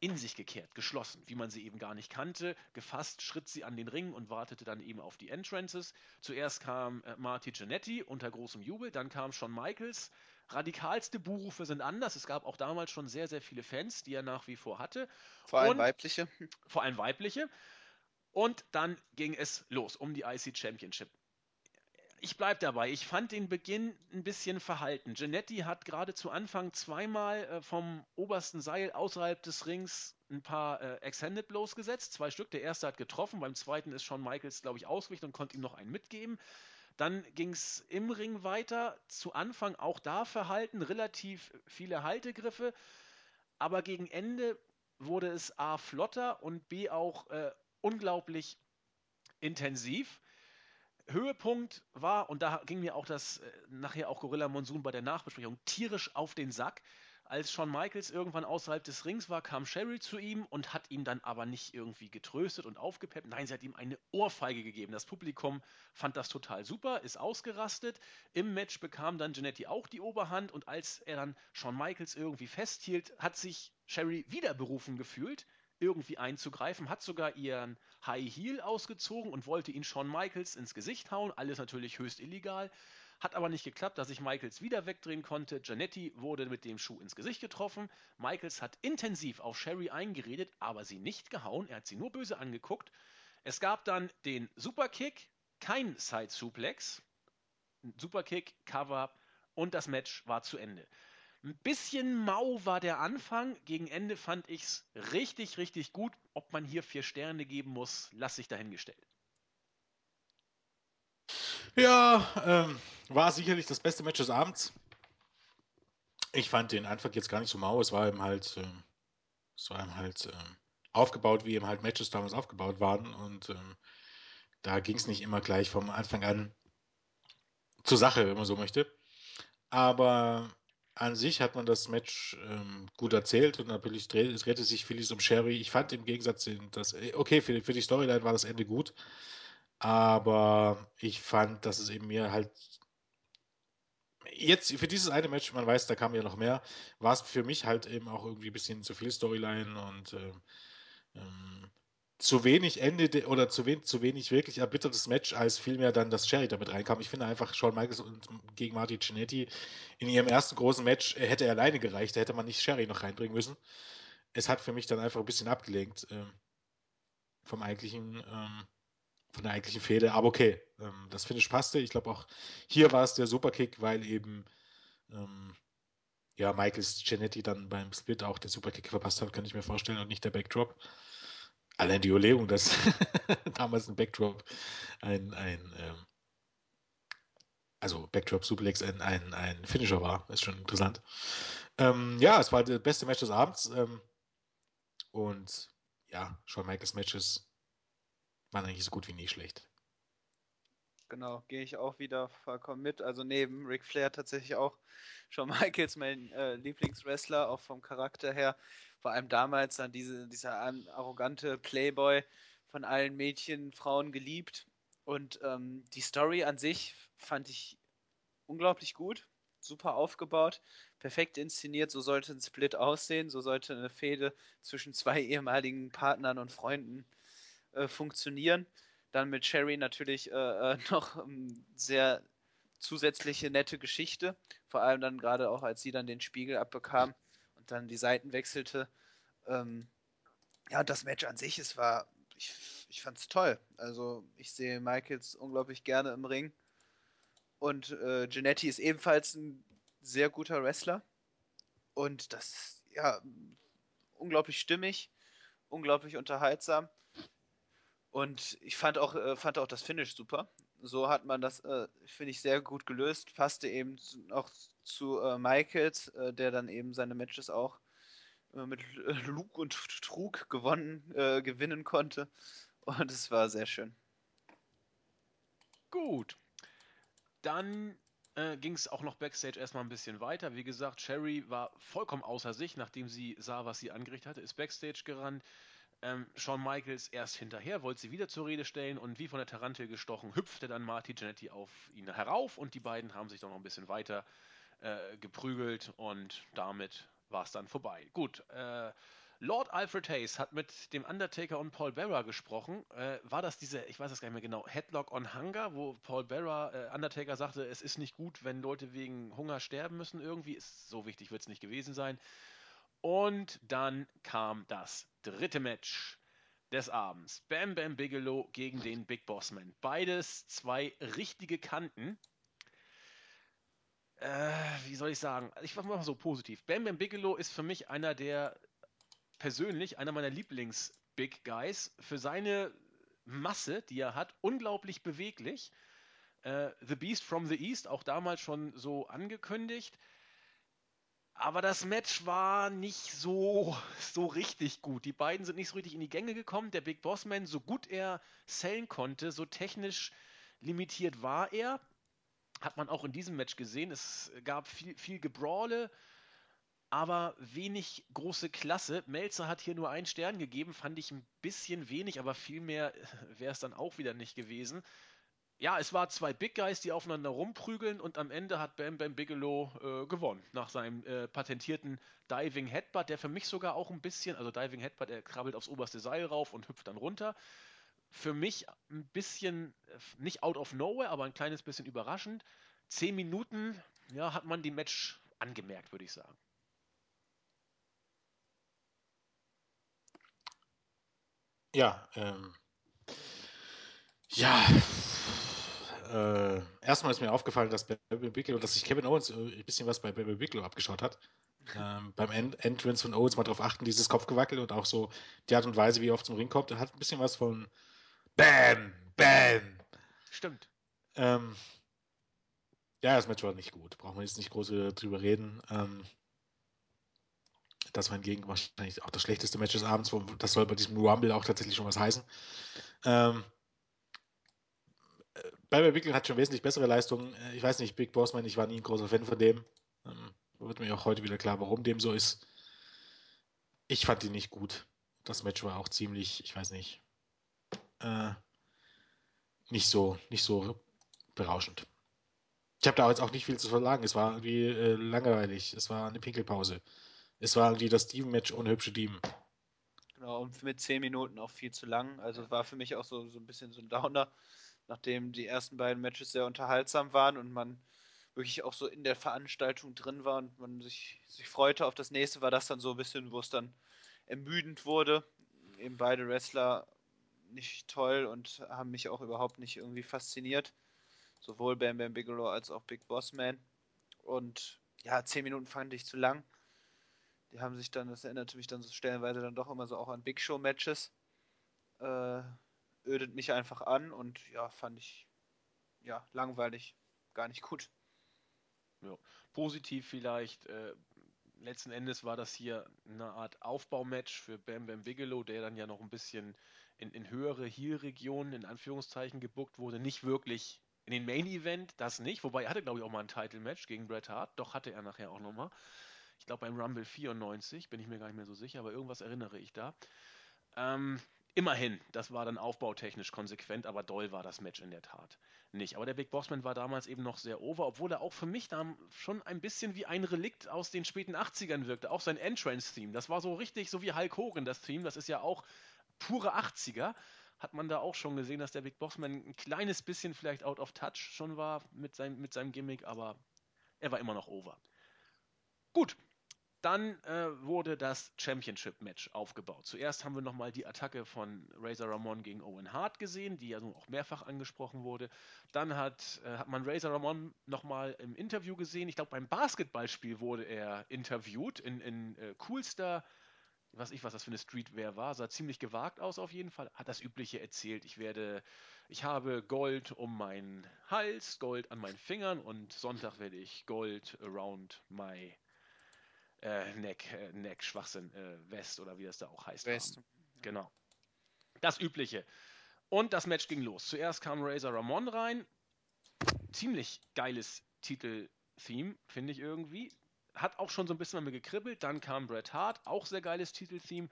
S1: in sich gekehrt, geschlossen, wie man sie eben gar nicht kannte. Gefasst schritt sie an den Ring und wartete dann eben auf die Entrances. Zuerst kam äh, Marty Jannetty unter großem Jubel, dann kam Shawn Michaels. Radikalste Buhrufe sind anders. Es gab auch damals schon sehr, sehr viele Fans, die er nach wie vor hatte.
S2: Vor allem
S1: Und-
S2: weibliche.
S1: vor allem weibliche. Und dann ging es los um die IC Championship. Ich bleibe dabei. Ich fand den Beginn ein bisschen verhalten. Genetti hat gerade zu Anfang zweimal äh, vom obersten Seil außerhalb des Rings ein paar äh, Extended Blows gesetzt. Zwei Stück. Der erste hat getroffen. Beim zweiten ist Shawn Michaels, glaube ich, ausgewichen und konnte ihm noch einen mitgeben. Dann ging es im Ring weiter. Zu Anfang auch da verhalten. Relativ viele Haltegriffe. Aber gegen Ende wurde es A flotter und B auch äh, unglaublich intensiv. Höhepunkt war, und da ging mir auch das äh, nachher auch Gorilla Monsoon bei der Nachbesprechung tierisch auf den Sack. Als Shawn Michaels irgendwann außerhalb des Rings war, kam Sherry zu ihm und hat ihn dann aber nicht irgendwie getröstet und aufgepeppt. Nein, sie hat ihm eine Ohrfeige gegeben. Das Publikum fand das total super, ist ausgerastet. Im Match bekam dann Genetti auch die Oberhand und als er dann Shawn Michaels irgendwie festhielt, hat sich Sherry wieder berufen gefühlt, irgendwie einzugreifen, hat sogar ihren High Heel ausgezogen und wollte ihn Shawn Michaels ins Gesicht hauen. Alles natürlich höchst illegal. Hat aber nicht geklappt, dass sich Michaels wieder wegdrehen konnte. Janetti wurde mit dem Schuh ins Gesicht getroffen. Michaels hat intensiv auf Sherry eingeredet, aber sie nicht gehauen. Er hat sie nur böse angeguckt. Es gab dann den Superkick, kein Side Suplex. Superkick, Cover und das Match war zu Ende. Ein bisschen mau war der Anfang. Gegen Ende fand ich es richtig, richtig gut. Ob man hier vier Sterne geben muss, lasse ich dahingestellt.
S3: Ja, ähm, war sicherlich das beste Match des Abends. Ich fand den Anfang jetzt gar nicht so mau. Es war eben halt, ähm, es war eben halt ähm, aufgebaut, wie eben halt Matches damals aufgebaut waren. Und ähm, da ging es nicht immer gleich vom Anfang an zur Sache, wenn man so möchte. Aber an sich hat man das Match ähm, gut erzählt und natürlich dreh, drehte sich vieles um Sherry. Ich fand im Gegensatz, dass, äh, okay, für, für die Storyline war das Ende gut, aber ich fand, dass es eben mir halt jetzt für dieses eine Match, man weiß, da kam ja noch mehr, war es für mich halt eben auch irgendwie ein bisschen zu viel Storyline und ähm, ähm, zu wenig Ende oder zu wenig, zu wenig wirklich erbittertes Match, als vielmehr dann, dass Sherry damit reinkam. Ich finde einfach, Shawn Michaels und gegen Marty Cinetti in ihrem ersten großen Match äh, hätte er alleine gereicht, da hätte man nicht Sherry noch reinbringen müssen. Es hat für mich dann einfach ein bisschen abgelenkt ähm, vom eigentlichen, ähm, von der eigentlichen Fehde. Aber okay, ähm, das Finish passte. Ich glaube auch hier war es der Superkick, weil eben ähm, ja, Michaels Cinetti dann beim Split auch der Superkick verpasst hat, kann ich mir vorstellen, und nicht der Backdrop. Allein die Überlegung, dass damals ein Backdrop ein, ein ähm, also Backdrop Suplex ein, ein, ein Finisher war, ist schon interessant. Ähm, ja, es war das beste Match des Abends. Ähm, und ja, Shawn Michaels Matches waren eigentlich so gut wie nie schlecht.
S2: Genau, gehe ich auch wieder vollkommen mit. Also neben Ric Flair tatsächlich auch Shawn Michaels mein äh, Lieblingswrestler, auch vom Charakter her. Vor allem damals dann diese, dieser arrogante Playboy von allen Mädchen, Frauen geliebt. Und ähm, die Story an sich fand ich unglaublich gut, super aufgebaut, perfekt inszeniert. So sollte ein Split aussehen, so sollte eine Fehde zwischen zwei ehemaligen Partnern und Freunden äh, funktionieren. Dann mit Sherry natürlich äh, äh noch ähm, sehr zusätzliche nette Geschichte. Vor allem dann gerade auch, als sie dann den Spiegel abbekam und dann die Seiten wechselte. Ähm, ja, das Match an sich, es war, ich, ich fand es toll. Also ich sehe Michaels unglaublich gerne im Ring. Und äh, Genetti ist ebenfalls ein sehr guter Wrestler. Und das, ja, unglaublich stimmig, unglaublich unterhaltsam. Und ich fand auch, äh, fand auch das Finish super. So hat man das, äh, finde ich, sehr gut gelöst. Passte eben auch zu äh, Michaels, äh, der dann eben seine Matches auch äh, mit äh, Lug und Trug gewonnen, gewinnen konnte. Und es war sehr schön.
S1: Gut. Dann äh, ging es auch noch backstage erstmal ein bisschen weiter. Wie gesagt, Sherry war vollkommen außer sich, nachdem sie sah, was sie angerichtet hatte, ist backstage gerannt. Ähm, Shawn Michaels erst hinterher, wollte sie wieder zur Rede stellen und wie von der Tarantel gestochen, hüpfte dann Marty Jannetty auf ihn herauf und die beiden haben sich dann noch ein bisschen weiter äh, geprügelt und damit war es dann vorbei. Gut, äh, Lord Alfred Hayes hat mit dem Undertaker und Paul Bearer gesprochen. Äh, war das diese, ich weiß es gar nicht mehr genau, Headlock on Hunger, wo Paul Bearer, äh, Undertaker sagte, es ist nicht gut, wenn Leute wegen Hunger sterben müssen irgendwie. Ist so wichtig wird es nicht gewesen sein. Und dann kam das dritte Match des Abends. Bam Bam Bigelow gegen den Big Boss Man. Beides zwei richtige Kanten. Äh, wie soll ich sagen? Ich mache mal so positiv. Bam Bam Bigelow ist für mich einer der persönlich einer meiner Lieblings-Big Guys für seine Masse, die er hat, unglaublich beweglich. Äh, the Beast from the East, auch damals schon so angekündigt. Aber das Match war nicht so, so richtig gut. Die beiden sind nicht so richtig in die Gänge gekommen. Der Big Boss Man, so gut er sellen konnte, so technisch limitiert war er. Hat man auch in diesem Match gesehen. Es gab viel, viel Gebrawle, aber wenig große Klasse. Melzer hat hier nur einen Stern gegeben, fand ich ein bisschen wenig, aber viel mehr wäre es dann auch wieder nicht gewesen. Ja, es war zwei Big Guys, die aufeinander rumprügeln und am Ende hat Bam Bam Bigelow äh, gewonnen nach seinem äh, patentierten Diving Headbutt, der für mich sogar auch ein bisschen, also Diving Headbutt, er krabbelt aufs oberste Seil rauf und hüpft dann runter. Für mich ein bisschen, äh, nicht out of nowhere, aber ein kleines bisschen überraschend. Zehn Minuten, ja, hat man die Match angemerkt, würde ich sagen.
S3: Ja, ähm, ja, äh, erstmal ist mir aufgefallen, dass Baby Bigelow, dass sich Kevin Owens äh, ein bisschen was bei Baby Bigelow abgeschaut hat. Ähm, beim End Entrance von Owens mal darauf achten, dieses Kopfgewackel und auch so die Art und Weise, wie er oft zum Ring kommt, hat ein bisschen was von Bam, Bam.
S1: Stimmt.
S3: Ähm, ja, das Match war nicht gut. Brauchen wir jetzt nicht groß drüber reden. Ähm, das war hingegen wahrscheinlich auch das schlechteste Match des Abends. Das soll bei diesem Rumble auch tatsächlich schon was heißen. Ähm, Barbara Wickel hat schon wesentlich bessere Leistungen. Äh, ich weiß nicht, Big Boss, man, ich war nie ein großer Fan von dem. Ähm, wird mir auch heute wieder klar, warum dem so ist. Ich fand ihn nicht gut. Das Match war auch ziemlich, ich weiß nicht, äh, nicht so, nicht so berauschend. Ich habe da jetzt auch nicht viel zu verlagen. Es war irgendwie äh, langweilig. Es war eine Pinkelpause. Es war irgendwie das Steven-Match ohne hübsche Dieben.
S2: Genau, und mit zehn Minuten auch viel zu lang. Also war für mich auch so, so ein bisschen so ein Downer, nachdem die ersten beiden Matches sehr unterhaltsam waren und man wirklich auch so in der Veranstaltung drin war und man sich, sich freute auf das nächste, war das dann so ein bisschen, wo es dann ermüdend wurde. Eben beide Wrestler nicht toll und haben mich auch überhaupt nicht irgendwie fasziniert. Sowohl Bam Bam Bigelow als auch Big Boss Man. Und ja, zehn Minuten fand ich zu lang. Die haben sich dann, das erinnerte mich dann so stellenweise dann doch immer so auch an Big Show Matches. Äh, ödet mich einfach an und ja, fand ich ja langweilig, gar nicht gut.
S1: Ja. Positiv vielleicht, äh, letzten Endes war das hier eine Art Aufbaumatch für Bam Bam Bigelow, der dann ja noch ein bisschen in, in höhere Heel-Regionen in Anführungszeichen gebuckt wurde. Nicht wirklich in den Main Event, das nicht. Wobei er hatte, glaube ich, auch mal ein Title-Match gegen Bret Hart. Doch hatte er nachher auch nochmal. Ich glaube beim Rumble 94, bin ich mir gar nicht mehr so sicher, aber irgendwas erinnere ich da. Ähm, immerhin, das war dann aufbautechnisch konsequent, aber doll war das Match in der Tat nicht. Aber der Big Bossman war damals eben noch sehr over, obwohl er auch für mich da schon ein bisschen wie ein Relikt aus den späten 80ern wirkte. Auch sein Entrance-Theme, das war so richtig, so wie Hulk Hogan das Theme, das ist ja auch pure 80er hat man da auch schon gesehen, dass der Big Bossman ein kleines bisschen vielleicht out of touch schon war mit, sein, mit seinem Gimmick, aber er war immer noch over. Gut, dann äh, wurde das Championship-Match aufgebaut. Zuerst haben wir nochmal die Attacke von Razor Ramon gegen Owen Hart gesehen, die ja nun auch mehrfach angesprochen wurde. Dann hat, äh, hat man Razor Ramon nochmal im Interview gesehen. Ich glaube, beim Basketballspiel wurde er interviewt in, in äh, coolster was ich, was das für eine Streetwear war, sah ziemlich gewagt aus auf jeden Fall, hat das Übliche erzählt. Ich werde, ich habe Gold um meinen Hals, Gold an meinen Fingern und Sonntag werde ich Gold around my äh, Neck, äh, Neck, Schwachsinn, äh, West oder wie das da auch heißt.
S2: West.
S1: Haben. Genau. Das Übliche. Und das Match ging los. Zuerst kam Razor Ramon rein. Ziemlich geiles Titel-Theme, finde ich irgendwie hat auch schon so ein bisschen bei mir gekribbelt. Dann kam Bret Hart, auch sehr geiles Titeltheme.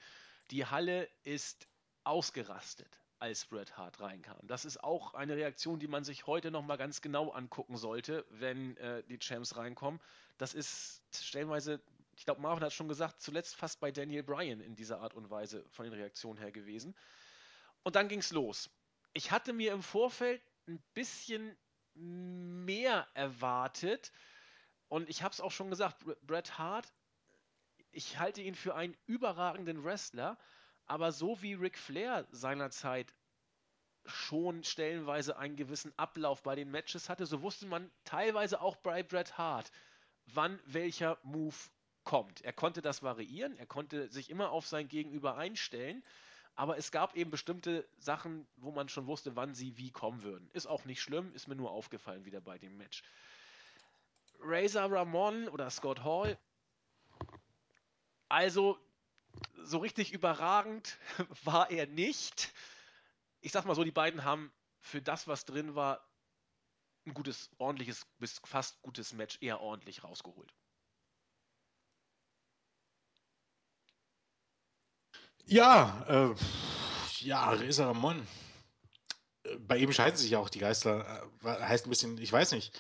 S1: Die Halle ist ausgerastet, als Bret Hart reinkam. Das ist auch eine Reaktion, die man sich heute nochmal ganz genau angucken sollte, wenn äh, die Champs reinkommen. Das ist stellenweise, ich glaube, Marvin hat schon gesagt, zuletzt fast bei Daniel Bryan in dieser Art und Weise von den Reaktionen her gewesen. Und dann ging es los. Ich hatte mir im Vorfeld ein bisschen mehr erwartet. Und ich habe es auch schon gesagt, Bret Hart, ich halte ihn für einen überragenden Wrestler, aber so wie Ric Flair seinerzeit schon stellenweise einen gewissen Ablauf bei den Matches hatte, so wusste man teilweise auch bei Bret Hart, wann welcher Move kommt. Er konnte das variieren, er konnte sich immer auf sein Gegenüber einstellen, aber es gab eben bestimmte Sachen, wo man schon wusste, wann sie wie kommen würden. Ist auch nicht schlimm, ist mir nur aufgefallen wieder bei dem Match. Razor Ramon oder Scott Hall. Also, so richtig überragend war er nicht. Ich sag mal so, die beiden haben für das, was drin war, ein gutes, ordentliches, bis fast gutes Match eher ordentlich rausgeholt.
S3: Ja, äh, ja, Reza Ramon. Äh, bei ihm scheiden sich ja auch die Geister. Äh, heißt ein bisschen, ich weiß nicht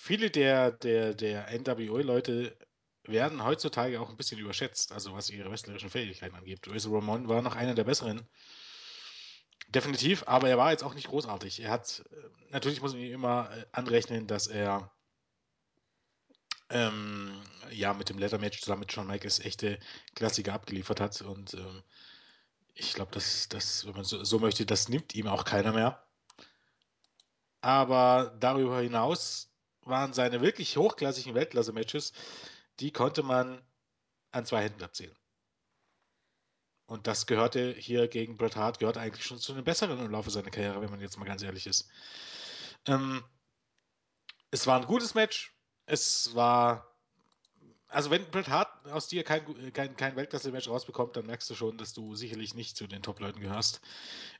S3: viele der, der, der NWO-Leute werden heutzutage auch ein bisschen überschätzt, also was ihre wrestlerischen Fähigkeiten angeht. Razor Ramon war noch einer der besseren. Definitiv, aber er war jetzt auch nicht großartig. Er hat, äh, natürlich muss man ihm immer anrechnen, dass er ähm, ja mit dem Leather-Match zusammen mit Shawn Michaels echte Klassiker abgeliefert hat und ähm, ich glaube, dass das, wenn man so, so möchte, das nimmt ihm auch keiner mehr. Aber darüber hinaus waren seine wirklich hochklassigen Weltklasse-Matches, die konnte man an zwei Händen abzählen. Und das gehörte hier gegen Bret Hart, gehört eigentlich schon zu den besseren im Laufe seiner Karriere, wenn man jetzt mal ganz ehrlich ist. Ähm, es war ein gutes Match. Es war. Also, wenn Bret Hart aus dir kein, kein, kein Weltklasse-Match rausbekommt, dann merkst du schon, dass du sicherlich nicht zu den Top-Leuten gehörst.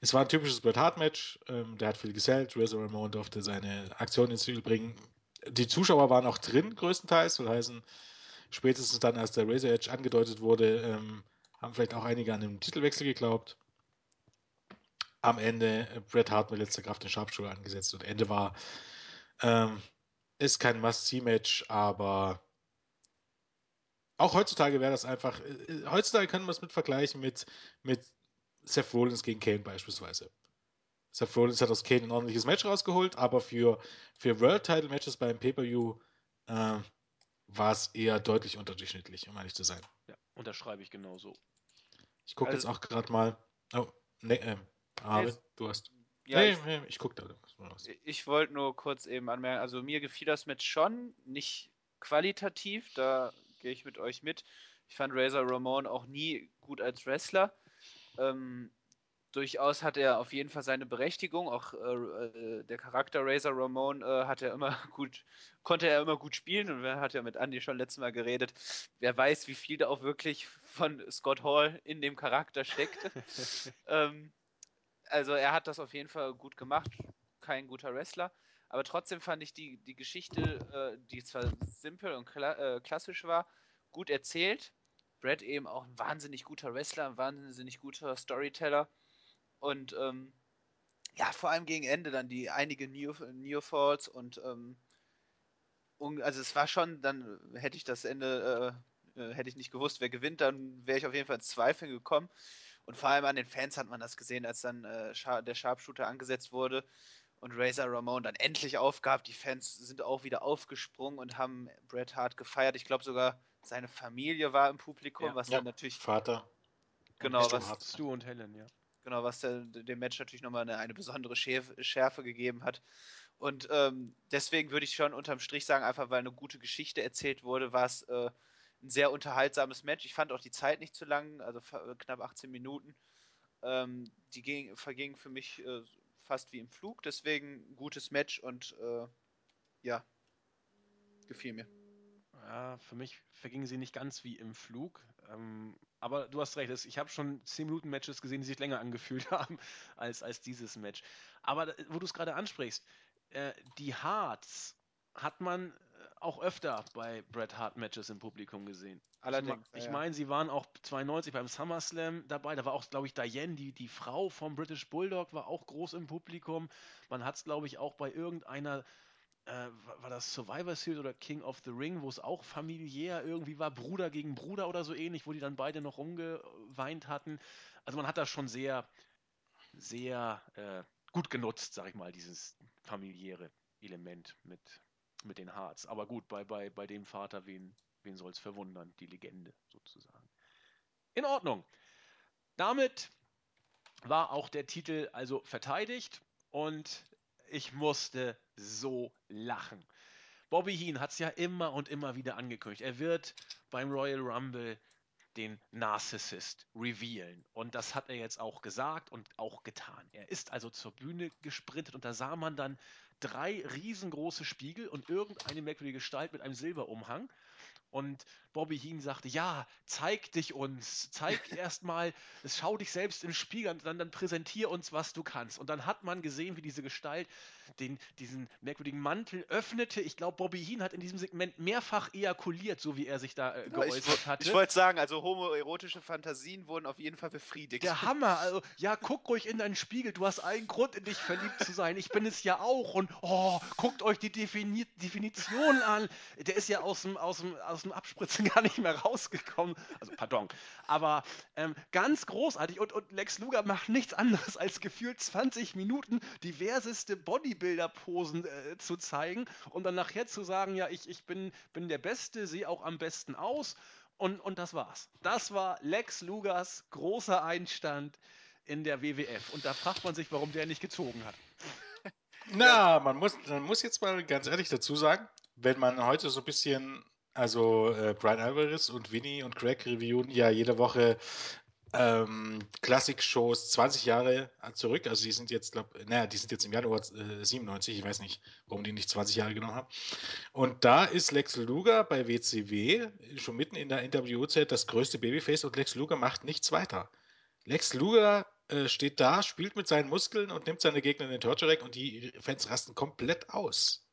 S3: Es war ein typisches Bret Hart-Match. Ähm, der hat viel gesellt. Razor Ramon durfte seine Aktion ins Ziel bringen die Zuschauer waren auch drin, größtenteils. Will heißen, spätestens dann, als der Razor Edge angedeutet wurde, ähm, haben vielleicht auch einige an den Titelwechsel geglaubt. Am Ende äh, Bret Hart mit letzter Kraft den Sharpshooter angesetzt und Ende war. Ähm, ist kein Must-See-Match, aber auch heutzutage wäre das einfach. Äh, äh, heutzutage kann man es mit vergleichen mit, mit Seth Rollins gegen Kane beispielsweise. Seth Rollins hat aus Kane ein ordentliches Match rausgeholt, aber für, für World-Title-Matches beim Pay-Per-View äh, war es eher deutlich unterdurchschnittlich, um ehrlich zu sein.
S1: Ja, unterschreibe ich genauso.
S3: Ich gucke also, jetzt auch gerade mal. Oh, ne, äh, Arvid, du hast.
S2: Ja, nee, ich, nee, ich gucke da. Ich wollte nur kurz eben anmerken, also mir gefiel das Match schon, nicht qualitativ, da gehe ich mit euch mit. Ich fand Razor Ramon auch nie gut als Wrestler. Ähm, durchaus hat er auf jeden Fall seine Berechtigung. Auch äh, äh der Charakter Razor Ramon äh, hat er immer gut, konnte er immer gut spielen und wir hat ja mit Andy schon letztes Mal geredet. Wer weiß, wie viel da auch wirklich von Scott Hall in dem Charakter steckte. ähm, also er hat das auf jeden Fall gut gemacht. Kein guter Wrestler. Aber trotzdem fand ich die, die Geschichte, äh, die zwar simpel und kla äh, klassisch war, gut erzählt. Brad eben auch ein wahnsinnig guter Wrestler, ein wahnsinnig guter Storyteller. Und ähm, ja, vor allem gegen Ende dann die einige New, Falls und ähm, also es war schon, dann hätte ich das Ende, äh, äh, hätte ich nicht gewusst, wer gewinnt, dann wäre ich auf jeden Fall ins Zweifeln gekommen. Und vor allem an den Fans hat man das gesehen, als dann äh, der Sharpshooter angesetzt wurde und Razor Ramon dann endlich aufgab. Die Fans sind auch wieder aufgesprungen und haben Bret Hart gefeiert. Ich glaube sogar seine Familie war im Publikum, ja. was ja, dann natürlich.
S3: Vater.
S2: Genau, und was.
S1: Stu und Helen, ja.
S2: Genau, was der, dem Match natürlich nochmal eine, eine besondere Schärfe gegeben hat. Und ähm, deswegen würde ich schon unterm Strich sagen, einfach weil eine gute Geschichte erzählt wurde, war es äh, ein sehr unterhaltsames Match. Ich fand auch die Zeit nicht zu lang, also knapp 18 Minuten. Ähm, die ging, vergingen für mich äh, fast wie im Flug, deswegen gutes Match und äh, ja, gefiel mir.
S1: Ja, für mich vergingen sie nicht ganz wie im Flug. Ähm, aber du hast recht, ich habe schon 10 Minuten Matches gesehen, die sich länger angefühlt haben als, als dieses Match. Aber wo du es gerade ansprichst, äh, die Hearts hat man äh, auch öfter bei Bret Hart Matches im Publikum gesehen.
S2: Allerdings.
S1: Ich, ich meine, sie waren auch 92 beim SummerSlam dabei. Da war auch, glaube ich, Diane, die, die Frau vom British Bulldog, war auch groß im Publikum. Man hat es, glaube ich, auch bei irgendeiner äh, war das Survivor Series oder King of the Ring, wo es auch familiär irgendwie war, Bruder gegen Bruder oder so ähnlich, wo die dann beide noch rumgeweint hatten. Also man hat das schon sehr, sehr äh, gut genutzt, sag ich mal, dieses familiäre Element mit, mit den Hearts. Aber gut, bei, bei, bei dem Vater, wen, wen soll es verwundern? Die Legende sozusagen. In Ordnung. Damit war auch der Titel also verteidigt und ich musste so lachen. Bobby Heen hat es ja immer und immer wieder angekündigt. Er wird beim Royal Rumble den Narcissist revealen. Und das hat er jetzt auch gesagt und auch getan. Er ist also zur Bühne gesprintet und da sah man dann drei riesengroße Spiegel und irgendeine merkwürdige Gestalt mit einem Silberumhang. Und Bobby Heen sagte, ja, zeig dich uns, zeig erstmal, schau dich selbst im Spiegel und dann, dann präsentier uns, was du kannst. Und dann hat man gesehen, wie diese Gestalt den, diesen merkwürdigen Mantel öffnete. Ich glaube, Bobby Heen hat in diesem Segment mehrfach ejakuliert, so wie er sich da äh, geäußert
S2: ich,
S1: hatte.
S2: Ich wollte sagen, also homoerotische Fantasien wurden auf jeden Fall befriedigt.
S1: Der Hammer, also ja, guck ruhig in deinen Spiegel, du hast allen Grund, in dich verliebt zu sein. Ich bin es ja auch. Und oh, guckt euch die Defini Definition an. Der ist ja aus dem, aus dem, aus dem Abspritzen gar nicht mehr rausgekommen. Also, pardon. Aber ähm, ganz großartig. Und, und Lex Luger macht nichts anderes als gefühlt 20 Minuten diverseste Bodybuilder-Posen äh, zu zeigen und dann nachher zu sagen, ja, ich, ich bin, bin der Beste, sehe auch am besten aus. Und, und das war's. Das war Lex Lugers großer Einstand in der WWF. Und da fragt man sich, warum der nicht gezogen hat.
S3: Na, man muss, man muss jetzt mal ganz ehrlich dazu sagen, wenn man heute so ein bisschen also äh, Brian Alvarez und Winnie und Craig reviewen ja jede Woche ähm, Klassik-Shows 20 Jahre zurück. Also die sind jetzt, glaube naja, die sind jetzt im Januar äh, 97. Ich weiß nicht, warum die nicht 20 Jahre genommen haben. Und da ist Lex Luger bei WCW schon mitten in der NWO-Zeit das größte Babyface und Lex Luger macht nichts weiter. Lex Luger äh, steht da, spielt mit seinen Muskeln und nimmt seine Gegner in den Torture Rack und die Fans rasten komplett aus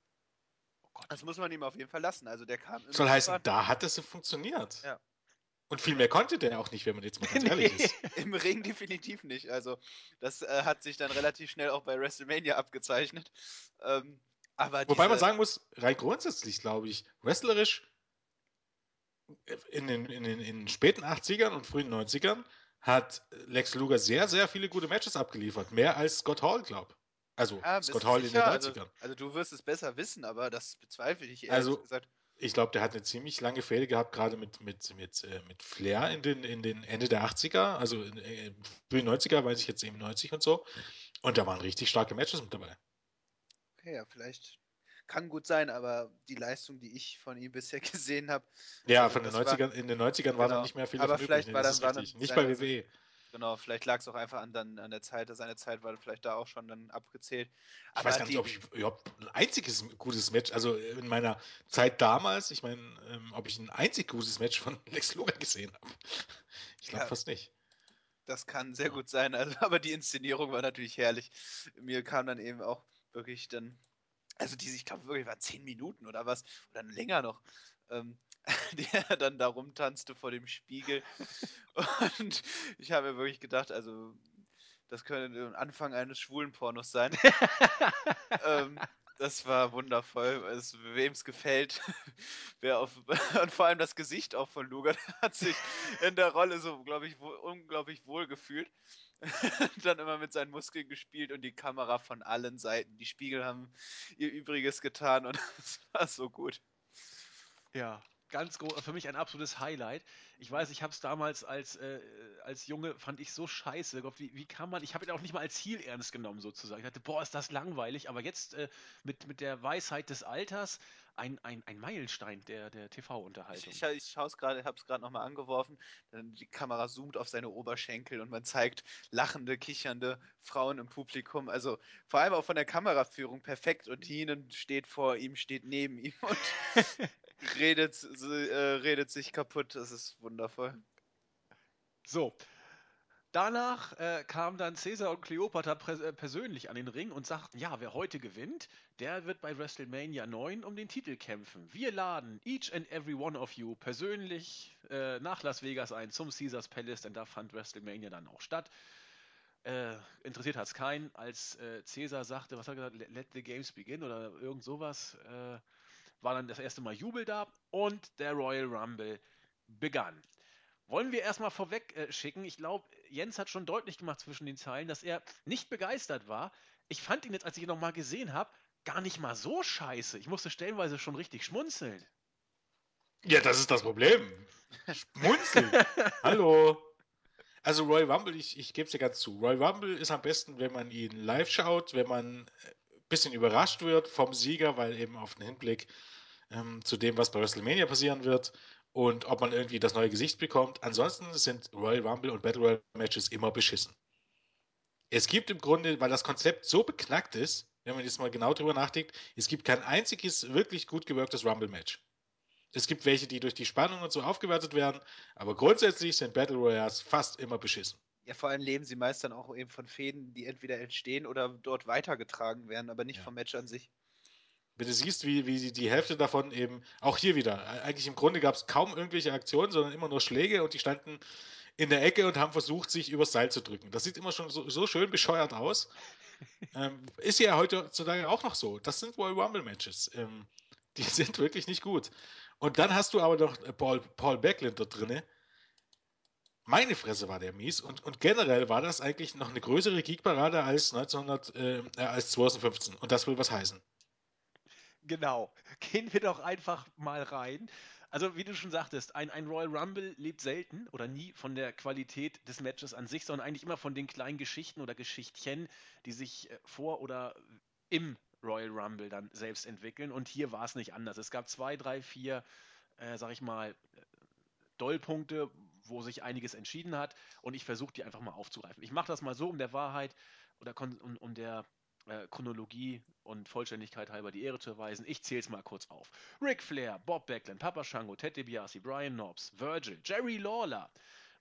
S1: Gott.
S2: Das muss man ihm auf jeden Fall lassen. Also der kam
S3: Soll heißen, da hat es funktioniert.
S2: Ja.
S3: Und viel mehr konnte der auch nicht, wenn man jetzt mal ganz ehrlich ist.
S2: im Ring definitiv nicht. Also das äh, hat sich dann relativ schnell auch bei WrestleMania abgezeichnet. Ähm, aber
S3: Wobei man
S2: diese-
S3: sagen muss, rein grundsätzlich, glaube ich, wrestlerisch in den, in, den, in den späten 80ern und frühen 90ern hat Lex Luger sehr, sehr viele gute Matches abgeliefert. Mehr als Scott Hall, glaube Also
S2: Ja, bist
S3: Scott Hall in den
S2: sicher?
S3: 90ern.
S2: Also, also du wirst es besser wissen, aber das bezweifle ich ehrlich
S3: Also-
S2: gesagt.
S3: Ich glaube, der hat eine ziemlich lange Fehde gehabt, gerade mit, mit, mit, äh, mit Flair in den, in den Ende der 80er, also in, äh, frühen 90er, weiß ich jetzt eben 90 und so. Und da waren richtig starke Matches mit dabei.
S2: Okay, ja, vielleicht kann gut sein, aber die Leistung, die ich von ihm bisher gesehen habe,
S3: Ja,
S2: Also
S3: von den
S2: das war-
S3: 90ern, in den 90ern war
S2: genau.
S3: dann nicht mehr viel
S2: Aber vielleicht
S3: übrig.
S2: war
S3: das
S2: dann-
S3: ist
S2: war dann.
S3: Nicht bei WWE.
S2: Genau, vielleicht lag es auch einfach an, dann, an der Zeit, seine Zeit war vielleicht da auch schon dann abgezählt.
S3: Ich weiß gar nicht, ob ich überhaupt ein einziges gutes Match, also in meiner Zeit damals, ich meine, ähm, ob ich ein einzig gutes Match von Lex Luger gesehen habe. Ich glaube
S2: Ja.
S3: fast nicht.
S2: Das kann sehr gut sein, also, aber die Inszenierung war natürlich herrlich. Mir kam dann eben auch wirklich dann, also diese, ich glaube wirklich, waren zehn Minuten oder was, oder länger noch, ähm, der dann da rumtanzte vor dem Spiegel. Und ich habe mir wirklich gedacht, also das könnte ein Anfang eines schwulen Pornos sein. ähm, das war wundervoll. Wem es gefällt, wer auf und vor allem das Gesicht auch von Luger der hat sich in der Rolle so, glaube ich, wohl, unglaublich wohl gefühlt. Dann immer mit seinen Muskeln gespielt und die Kamera von allen Seiten. Die Spiegel haben ihr Übriges getan und es war so gut.
S1: Ja, ganz groß, für mich ein absolutes Highlight. Ich weiß, ich habe es damals als, äh, als Junge, fand ich so scheiße. Gott, wie, wie kann man, ich habe ihn auch nicht mal als Ziel ernst genommen sozusagen. Ich dachte, boah, ist das langweilig. Aber jetzt äh, mit, mit der Weisheit des Alters ein, ein, ein Meilenstein der, der
S2: Ich,
S1: TV-Unterhaltung.
S2: ich, ich schaue es gerade, habe es gerade nochmal angeworfen. Dann die Kamera zoomt auf seine Oberschenkel und man zeigt lachende, kichernde Frauen im Publikum. Also vor allem auch von der Kameraführung perfekt. Und Heenan steht vor ihm, steht neben ihm und redet, äh, redet sich kaputt. Das ist wundervoll.
S1: So. Danach äh, kamen dann Caesar und Cleopatra äh, persönlich an den Ring und sagten, ja, wer heute gewinnt, der wird bei WrestleMania 9 um den Titel kämpfen. Wir laden each and every one of you persönlich äh, nach Las Vegas ein zum Caesars Palace, denn da fand WrestleMania dann auch statt. Äh, interessiert hat es keinen, als äh, Caesar sagte, was hat er gesagt, let, let the games begin oder irgend sowas, äh, war dann das erste Mal Jubel da und der Royal Rumble begann. Wollen wir erstmal vorweg äh, schicken, ich glaube, Jens hat schon deutlich gemacht zwischen den Zeilen, dass er nicht begeistert war. Ich fand ihn jetzt, als ich ihn nochmal gesehen habe, gar nicht mal so scheiße. Ich musste stellenweise schon richtig schmunzeln.
S3: Ja, das ist das Problem. Schmunzeln. Hallo. Also Royal Rumble, ich, ich gebe es dir ganz zu. Royal Rumble ist am besten, wenn man ihn live schaut, wenn man ein bisschen überrascht wird vom Sieger, weil eben auf den Hinblick ähm, zu dem, was bei WrestleMania passieren wird und ob man irgendwie das neue Gesicht bekommt. Ansonsten sind Royal Rumble und Battle Royale Matches immer beschissen. Es gibt im Grunde, weil das Konzept so beknackt ist, wenn man jetzt mal genau drüber nachdenkt, es gibt kein einziges wirklich gut gewirktes Rumble-Match. Es gibt welche, die durch die Spannung und so aufgewertet werden, aber grundsätzlich sind Battle Royales fast immer beschissen.
S2: Ja, vor allem leben sie meist dann auch eben von Fäden, die entweder entstehen oder dort weitergetragen werden, aber nicht
S3: Ja.
S2: vom Match an sich.
S3: Wenn du siehst, wie, wie die- Hälfte davon eben, auch hier wieder, äh, eigentlich im Grunde gab es kaum irgendwelche Aktionen, sondern immer nur Schläge und die standen in der Ecke und haben versucht, sich übers Seil zu drücken. Das sieht immer schon so, so schön bescheuert aus. ähm, ist ja heutzutage auch noch so. Das sind Royal Rumble Matches. Ähm, die sind wirklich nicht gut. Und dann hast du aber noch äh, Paul, Paul Backlund da drinne. Meine Fresse war der mies und, und generell war das eigentlich noch eine größere Geekparade als 1900, äh, äh, als 2015 und das will was heißen.
S1: Genau. Gehen wir doch einfach mal rein. Also, wie du schon sagtest, ein, ein Royal Rumble lebt selten oder nie von der Qualität des Matches an sich, sondern eigentlich immer von den kleinen Geschichten oder Geschichtchen, die sich äh, vor oder im Royal Rumble dann selbst entwickeln. Und hier war es nicht anders. Es gab zwei, drei, vier, äh, sag ich mal, Dollpunkte, wo sich einiges entschieden hat. Und ich versuche die einfach mal aufzugreifen. Ich mache das mal so, um der Wahrheit oder um, um der äh, Chronologie und Vollständigkeit halber die Ehre zu erweisen. Ich zähle es mal kurz auf. Ric Flair, Bob Backlund, Papa Shango, Ted DiBiase, Brian Knobs, Virgil, Jerry Lawler,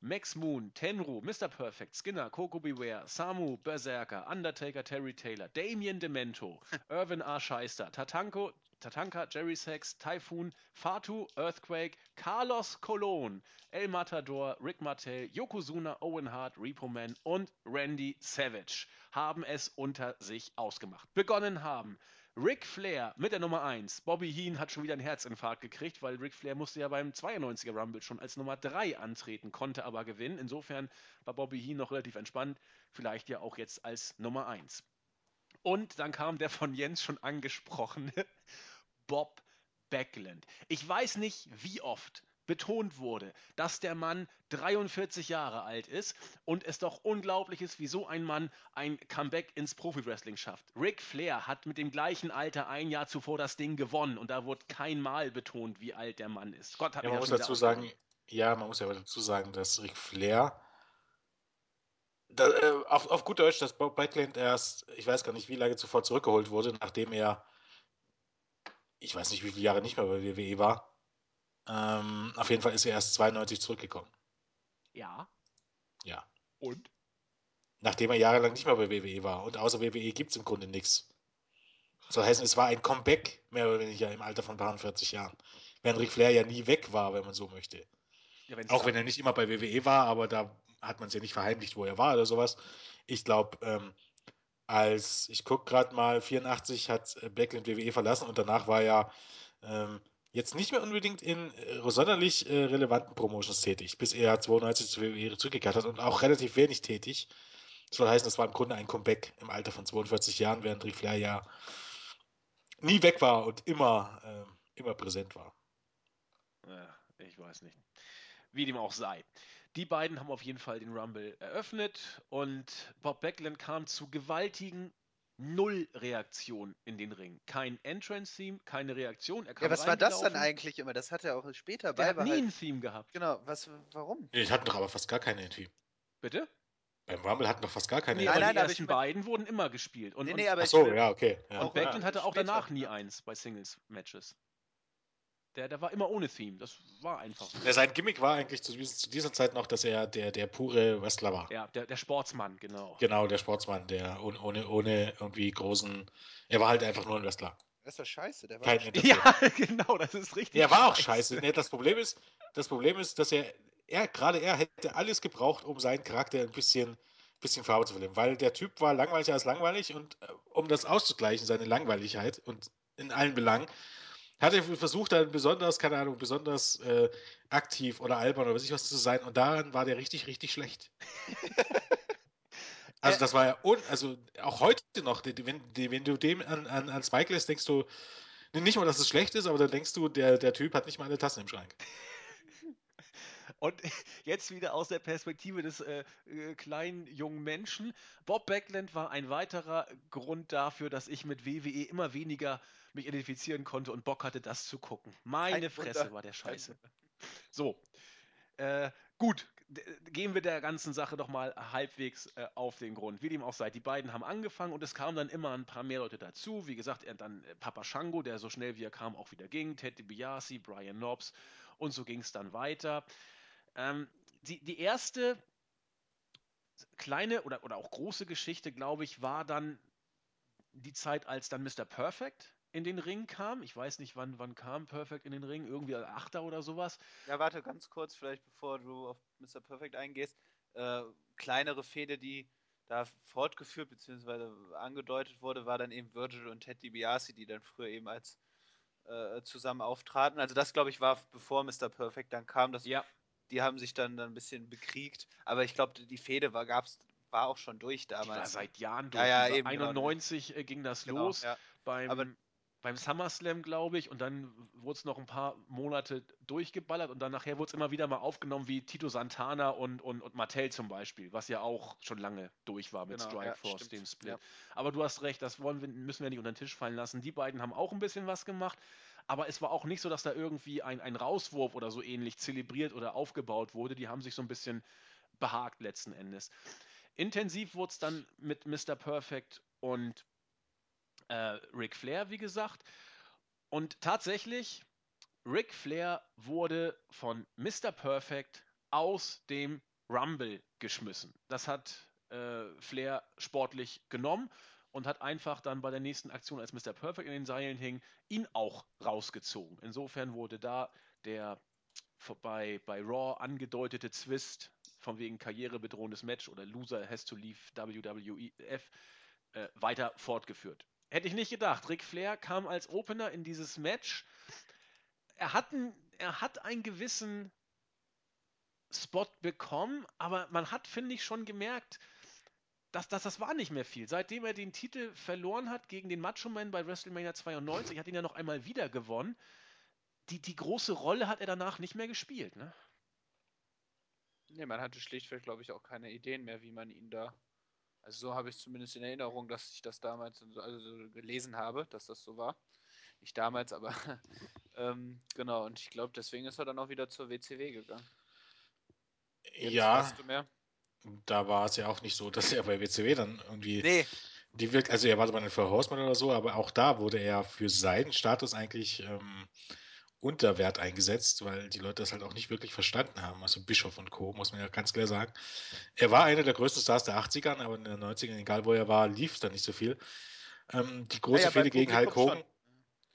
S1: Max Moon, Tenru, Mr. Perfect, Skinner, Coco Beware, Samu, Berserker, Undertaker, Terry Taylor, Damien Demento, Irvin R. Scheister, Tatanko, Tatanka, Jerry Sachs, Typhoon, Fatu, Earthquake, Carlos Colon, El Matador, Rick Martel, Yokozuna, Owen Hart, Repo Man und Randy Savage haben es unter sich ausgemacht. Begonnen haben Ric Flair mit der Nummer 1. Bobby Heen hat schon wieder einen Herzinfarkt gekriegt, weil Ric Flair musste ja beim 92er Rumble schon als Nummer 3 antreten, konnte aber gewinnen. Insofern war Bobby Heen noch relativ entspannt, vielleicht ja auch jetzt als Nummer 1. Und dann kam der von Jens schon angesprochene Bob Backlund. Ich weiß nicht, wie oft betont wurde, dass der Mann 43 Jahre alt ist und es doch unglaublich ist, wie so ein Mann ein Comeback ins Profi-Wrestling schafft. Ric Flair hat mit dem gleichen Alter ein Jahr zuvor das Ding gewonnen und da wurde kein Mal betont, wie alt der Mann ist.
S3: Gott hat ja, man muss dazu sagen, ja, man muss ja dazu sagen, dass Ric Flair da, äh, auf, auf gut Deutsch, dass Bob Backlund erst, ich weiß gar nicht, wie lange zuvor zurückgeholt wurde, nachdem er, ich weiß nicht, wie viele Jahre nicht mehr bei WWE war, ähm, auf jeden Fall ist er erst 92 zurückgekommen.
S1: Ja.
S3: Ja.
S1: Und?
S3: Nachdem er jahrelang nicht mehr bei WWE war. Und außer WWE gibt es im Grunde nichts. So heißen, es war ein Comeback, mehr oder weniger im Alter von 40 Jahren. Während Ric Flair ja nie weg war, wenn man so möchte. Ja, Auch wenn er nicht immer bei WWE war, aber da hat man es ja nicht verheimlicht, wo er war oder sowas. Ich glaube, ähm, als, ich gucke gerade mal, 84 hat Blackland WWE verlassen und danach war er ähm, jetzt nicht mehr unbedingt in äh, sonderlich äh, relevanten Promotions tätig, bis er 92 zu WWE zurückgekehrt hat und auch relativ wenig tätig. Das soll heißen, es war im Grunde ein Comeback im Alter von 42 Jahren, während Ric Flair ja nie weg war und immer, äh, immer präsent war.
S1: Ja, ich weiß nicht. Wie dem auch sei. Die beiden haben auf jeden Fall den Rumble eröffnet und Bob Backlund kam zu gewaltigen null Reaktion in den Ring. Kein Entrance-Theme, keine Reaktion.
S2: ja, was war das dann eigentlich immer? Das hat er auch später
S1: bei. Er hat nie ein Theme gehabt.
S2: Genau, was, warum?
S3: Die hatten doch aber fast gar keine Theme.
S1: Bitte?
S3: Beim Rumble hatten doch fast gar keine.
S1: Nee, nein, nein, die ersten beiden wurden immer gespielt. Und,
S2: nee, nee, aber
S3: Ach so, ja, okay.
S1: Ja. Und Backlund hatte auch danach nie eins bei Singles-Matches. Der, der war immer ohne Theme. Das war einfach.
S3: Ja, sein Gimmick war eigentlich zu, zu, dieser Zeit noch, dass er der, der pure Wrestler war.
S1: Ja, der, der Sportsmann, genau.
S3: Genau, der Sportsmann, der ohne, ohne, ohne irgendwie großen. Er war halt einfach nur ein Wrestler.
S2: Das ist doch scheiße, der war
S1: Kein Ja, genau, das ist richtig.
S3: Er war auch scheiße. Nee, das Problem ist, das Problem ist, dass er, er, gerade er hätte alles gebraucht, um seinen Charakter ein bisschen, bisschen Farbe zu verlieren. Weil der Typ war langweiliger als langweilig und äh, um das auszugleichen, seine Langweiligkeit und in allen Belangen, hat er versucht, dann besonders, keine Ahnung, besonders äh, aktiv oder albern oder weiß ich was zu sein und daran war der richtig, richtig schlecht. also das war ja, un also auch heute noch, wenn, wenn du dem an, an, an Spike lässt, denkst du, nicht mal, dass es schlecht ist, aber dann denkst du, der, der Typ hat nicht mal eine Tasse im Schrank.
S1: Und jetzt wieder aus der Perspektive des äh, äh, kleinen jungen Menschen. Bob Backlund war ein weiterer Grund dafür, dass ich mit WWE immer weniger mich identifizieren konnte und Bock hatte, das zu gucken. Meine Fresse war der Scheiße. So. Äh, gut, gehen wir der ganzen Sache doch mal halbwegs äh, auf den Grund. Wie dem auch sei, die beiden haben angefangen und es kamen dann immer ein paar mehr Leute dazu. Wie gesagt, dann äh, Papa Shango, der so schnell wie er kam auch wieder ging, Ted DiBiase, Brian Knobs und so ging es dann weiter. Ähm, die, die erste kleine oder, oder auch große Geschichte, glaube ich, war dann die Zeit, als dann Mr. Perfect in den Ring kam. Ich weiß nicht, wann, wann kam Perfect in den Ring, irgendwie als Achter oder sowas.
S2: Ja, warte ganz kurz, vielleicht bevor du auf Mr. Perfect eingehst. Äh, kleinere Fehde, die da fortgeführt bzw. angedeutet wurde, war dann eben Virgil und Ted DiBiase, die dann früher eben als äh, zusammen auftraten. Also das, glaube ich, war bevor Mr. Perfect dann kam. Das,
S1: ja.
S2: Die haben sich dann, dann ein bisschen bekriegt. Aber ich glaube, die Fehde war, gab's, war auch schon durch damals. Die war
S1: seit Jahren durch.
S2: Ja, ja, eben,
S1: 91 genau. ging das genau, los. Ja. Beim, beim SummerSlam, glaube ich, und dann wurde es noch ein paar Monate durchgeballert und dann nachher wurde es immer wieder mal aufgenommen, wie Tito Santana und, und, und Mattel zum Beispiel, was ja auch schon lange durch war mit genau, Strikeforce, ja, dem Split. Ja. Aber du hast recht, das wollen wir, müssen wir nicht unter den Tisch fallen lassen. Die beiden haben auch ein bisschen was gemacht, aber es war auch nicht so, dass da irgendwie ein, ein Rauswurf oder so ähnlich zelebriert oder aufgebaut wurde. Die haben sich so ein bisschen behagt letzten Endes. Intensiv wurde es dann mit Mr. Perfect und äh, Ric Flair, wie gesagt. Und tatsächlich, Ric Flair wurde von Mr. Perfect aus dem Rumble geschmissen. Das hat äh, Flair sportlich genommen und hat einfach dann bei der nächsten Aktion, als Mr. Perfect in den Seilen hing, ihn auch rausgezogen. Insofern wurde da der bei, bei Raw angedeutete Zwist von wegen karrierebedrohendes Match oder Loser has to leave WWF äh, weiter fortgeführt. Hätte ich nicht gedacht. Ric Flair kam als Opener in dieses Match. Er hat, ein, er hat einen gewissen Spot bekommen, aber man hat, finde ich, schon gemerkt, dass, dass das war nicht mehr viel. Seitdem er den Titel verloren hat gegen den Macho Man bei WrestleMania 92, hat ihn ja noch einmal wieder gewonnen. Die, die große Rolle hat er danach nicht mehr gespielt, ne?
S2: Ne, man hatte schlichtweg, glaube ich, auch keine Ideen mehr, wie man ihn da. Also so habe ich zumindest in Erinnerung, dass ich das damals so, also gelesen habe, dass das so war. Nicht damals, aber ähm, genau. Und ich glaube, deswegen ist er dann auch wieder zur WCW gegangen.
S3: Jetzt ja. Da war es ja auch nicht so, dass er bei WCW dann irgendwie.
S2: Nee.
S3: Die wirkt, also er war bei den Four Horsemen oder so, aber auch da wurde er für seinen Status eigentlich ähm, unter Wert eingesetzt, weil die Leute das halt auch nicht wirklich verstanden haben. Also Bischof und Co., muss man ja ganz klar sagen. Er war einer der größten Stars der 80ern, aber in den 90ern, egal wo er war, lief da nicht so viel. Ähm, die große ja, Fehde gegen Hulk Hogan. Schon.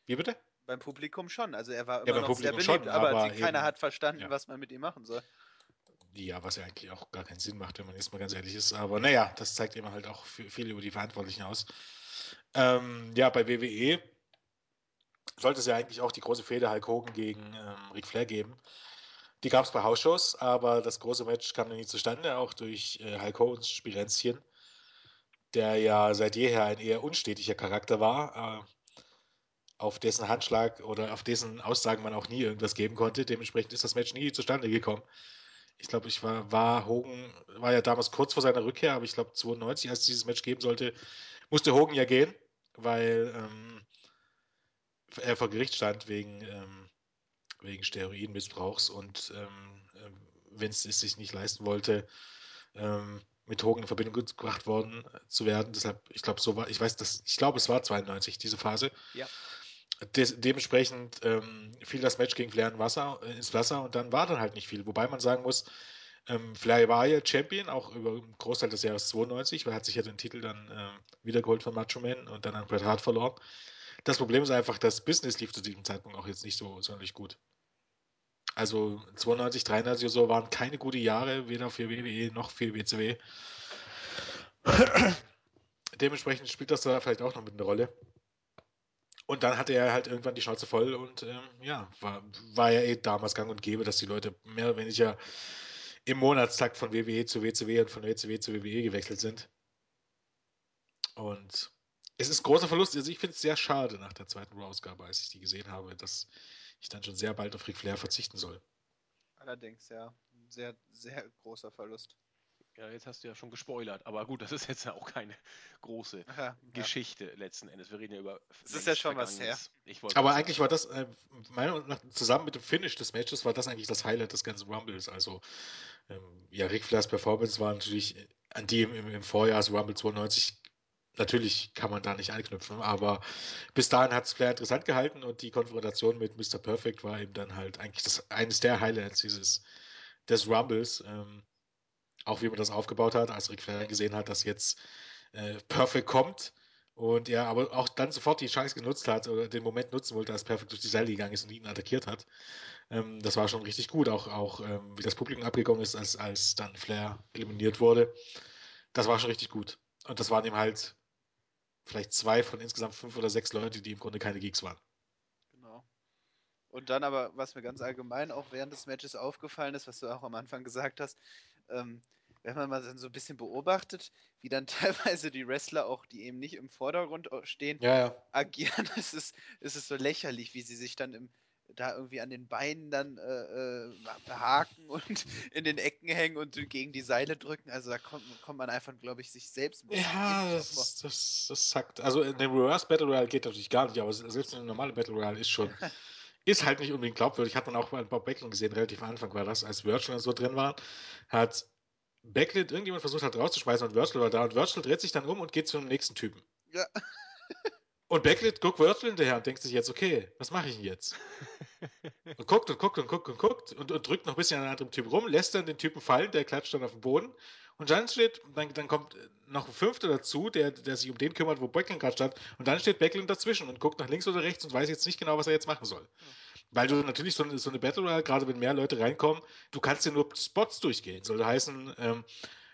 S3: Wie bitte?
S2: Beim Publikum schon. Also er war immer ja, noch Publikum sehr beliebt, schon, aber, aber keiner eben, hat verstanden,
S3: ja.
S2: was man mit ihm machen soll.
S3: Ja, was ja eigentlich auch gar keinen Sinn macht, wenn man jetzt mal ganz ehrlich ist. Aber naja, das zeigt eben halt auch viel über die Verantwortlichen aus. Ähm, ja, bei WWE sollte es ja eigentlich auch die große Fehde Hulk Hogan gegen ähm, Ric Flair geben. Die gab es bei Hausshows, aber das große Match kam nie zustande, auch durch äh, Hulk Hogans Spirenzchen, der ja seit jeher ein eher unstetiger Charakter war, äh, auf dessen Handschlag oder auf dessen Aussagen man auch nie irgendwas geben konnte. Dementsprechend ist das Match nie zustande gekommen. Ich glaube, ich war, war Hogan, war ja damals kurz vor seiner Rückkehr, aber ich glaube 92, als es dieses Match geben sollte, musste Hogan ja gehen, weil ähm, er vor Gericht stand wegen, ähm, wegen Steroidmissbrauchs und ähm, ähm Vince es sich nicht leisten wollte, ähm, mit Hogan in Verbindung gebracht worden zu werden. Deshalb, ich glaube, so war, ich weiß, dass, ich glaube, es war 92, diese Phase.
S2: Ja.
S3: Des, dementsprechend ähm, fiel das Match gegen Flair in Wasser, äh, ins Wasser und dann war dann halt nicht viel. Wobei man sagen muss, ähm, Flair war ja Champion, auch über einen Großteil des Jahres 92, weil er hat sich ja den Titel dann äh, wiedergeholt von Macho Man und dann an Bret Hart verloren. Das Problem ist einfach, das Business lief zu diesem Zeitpunkt auch jetzt nicht so sonderlich gut. Also 92, 93 oder so waren keine gute Jahre, weder für WWE noch für WCW. Dementsprechend spielt das da vielleicht auch noch mit eine Rolle. Und dann hatte er halt irgendwann die Schnauze voll und ähm, ja, war, war ja eh damals gang und gäbe, dass die Leute mehr oder weniger im Monatstakt von WWE zu WCW und von WCW zu WWE gewechselt sind. Und es ist großer Verlust. Also ich finde es sehr schade nach der zweiten Raw-Ausgabe, als ich die gesehen habe, dass ich dann schon sehr bald auf Ric Flair verzichten soll.
S2: Allerdings, ja. Sehr, sehr großer Verlust.
S1: Ja, jetzt hast du ja schon gespoilert, aber gut, das ist jetzt ja auch keine große ja, Geschichte ja. letzten Endes. Wir reden ja über.
S2: Das ist ja schon was her.
S3: aber eigentlich war das, äh, meiner Meinung nach, zusammen mit dem Finish des Matches, war das eigentlich das Highlight des ganzen Rumbles. Also, ähm, ja, Ric Flairs Performance war natürlich an die im, im Vorjahr, also Rumble 92, Natürlich kann man da nicht anknüpfen, aber bis dahin hat es Flair interessant gehalten und die Konfrontation mit Mr. Perfect war eben dann halt eigentlich das, eines der Highlights dieses, des Rumbles. Ähm, auch wie man das aufgebaut hat, als Ric Flair gesehen hat, dass jetzt äh, Perfect kommt und er aber auch dann sofort die Chance genutzt hat oder den Moment nutzen wollte, als Perfect durch die Seile gegangen ist und ihn attackiert hat. Ähm, das war schon richtig gut, auch, auch ähm, wie das Publikum abgegangen ist, als, als dann Flair eliminiert wurde. Das war schon richtig gut. Und das waren ihm halt vielleicht zwei von insgesamt fünf oder sechs Leute, die im Grunde keine Geeks waren.
S2: Genau. Und dann aber, was mir ganz allgemein auch während des Matches aufgefallen ist, was du auch am Anfang gesagt hast, ähm, wenn man mal so ein bisschen beobachtet, wie dann teilweise die Wrestler auch, die eben nicht im Vordergrund stehen,
S3: ja, ja.
S2: agieren, es ist, es ist so lächerlich, wie sie sich dann im, da irgendwie an den Beinen dann äh, äh behaken und in den Ecken hängen und gegen die Seile drücken. Also da kommt, kommt man einfach, glaube ich, sich selbst
S3: bisschen Ja, das, das, das sagt. Also in dem Reverse Battle Royale geht natürlich gar nicht, aber selbst in einem normalen Battle Royale ist schon. ist halt nicht unbedingt glaubwürdig. Hat man auch bei Bob Backlund gesehen, relativ am Anfang war das, als Virtual so drin war, hat Backlund irgendjemand versucht hat rauszuschmeißen und Virtual war da und Virtual dreht sich dann um und geht zu dem nächsten Typen.
S2: Ja.
S3: Und Becklett guckt Wurzel hinterher und denkt sich jetzt, okay, was mache ich denn jetzt? und guckt und guckt und guckt und guckt und, und drückt noch ein bisschen an einem anderen Typ rum, lässt dann den Typen fallen, der klatscht dann auf den Boden. Und dann steht, dann, dann kommt noch ein Fünfter dazu, der, der sich um den kümmert, wo Becklund gerade stand. Und dann steht Becklund dazwischen und guckt nach links oder rechts und weiß jetzt nicht genau, was er jetzt machen soll. Weil du natürlich so eine, so eine Battle Royale, gerade wenn mehr Leute reinkommen, du kannst ja nur Spots durchgehen. Soll heißen, ähm,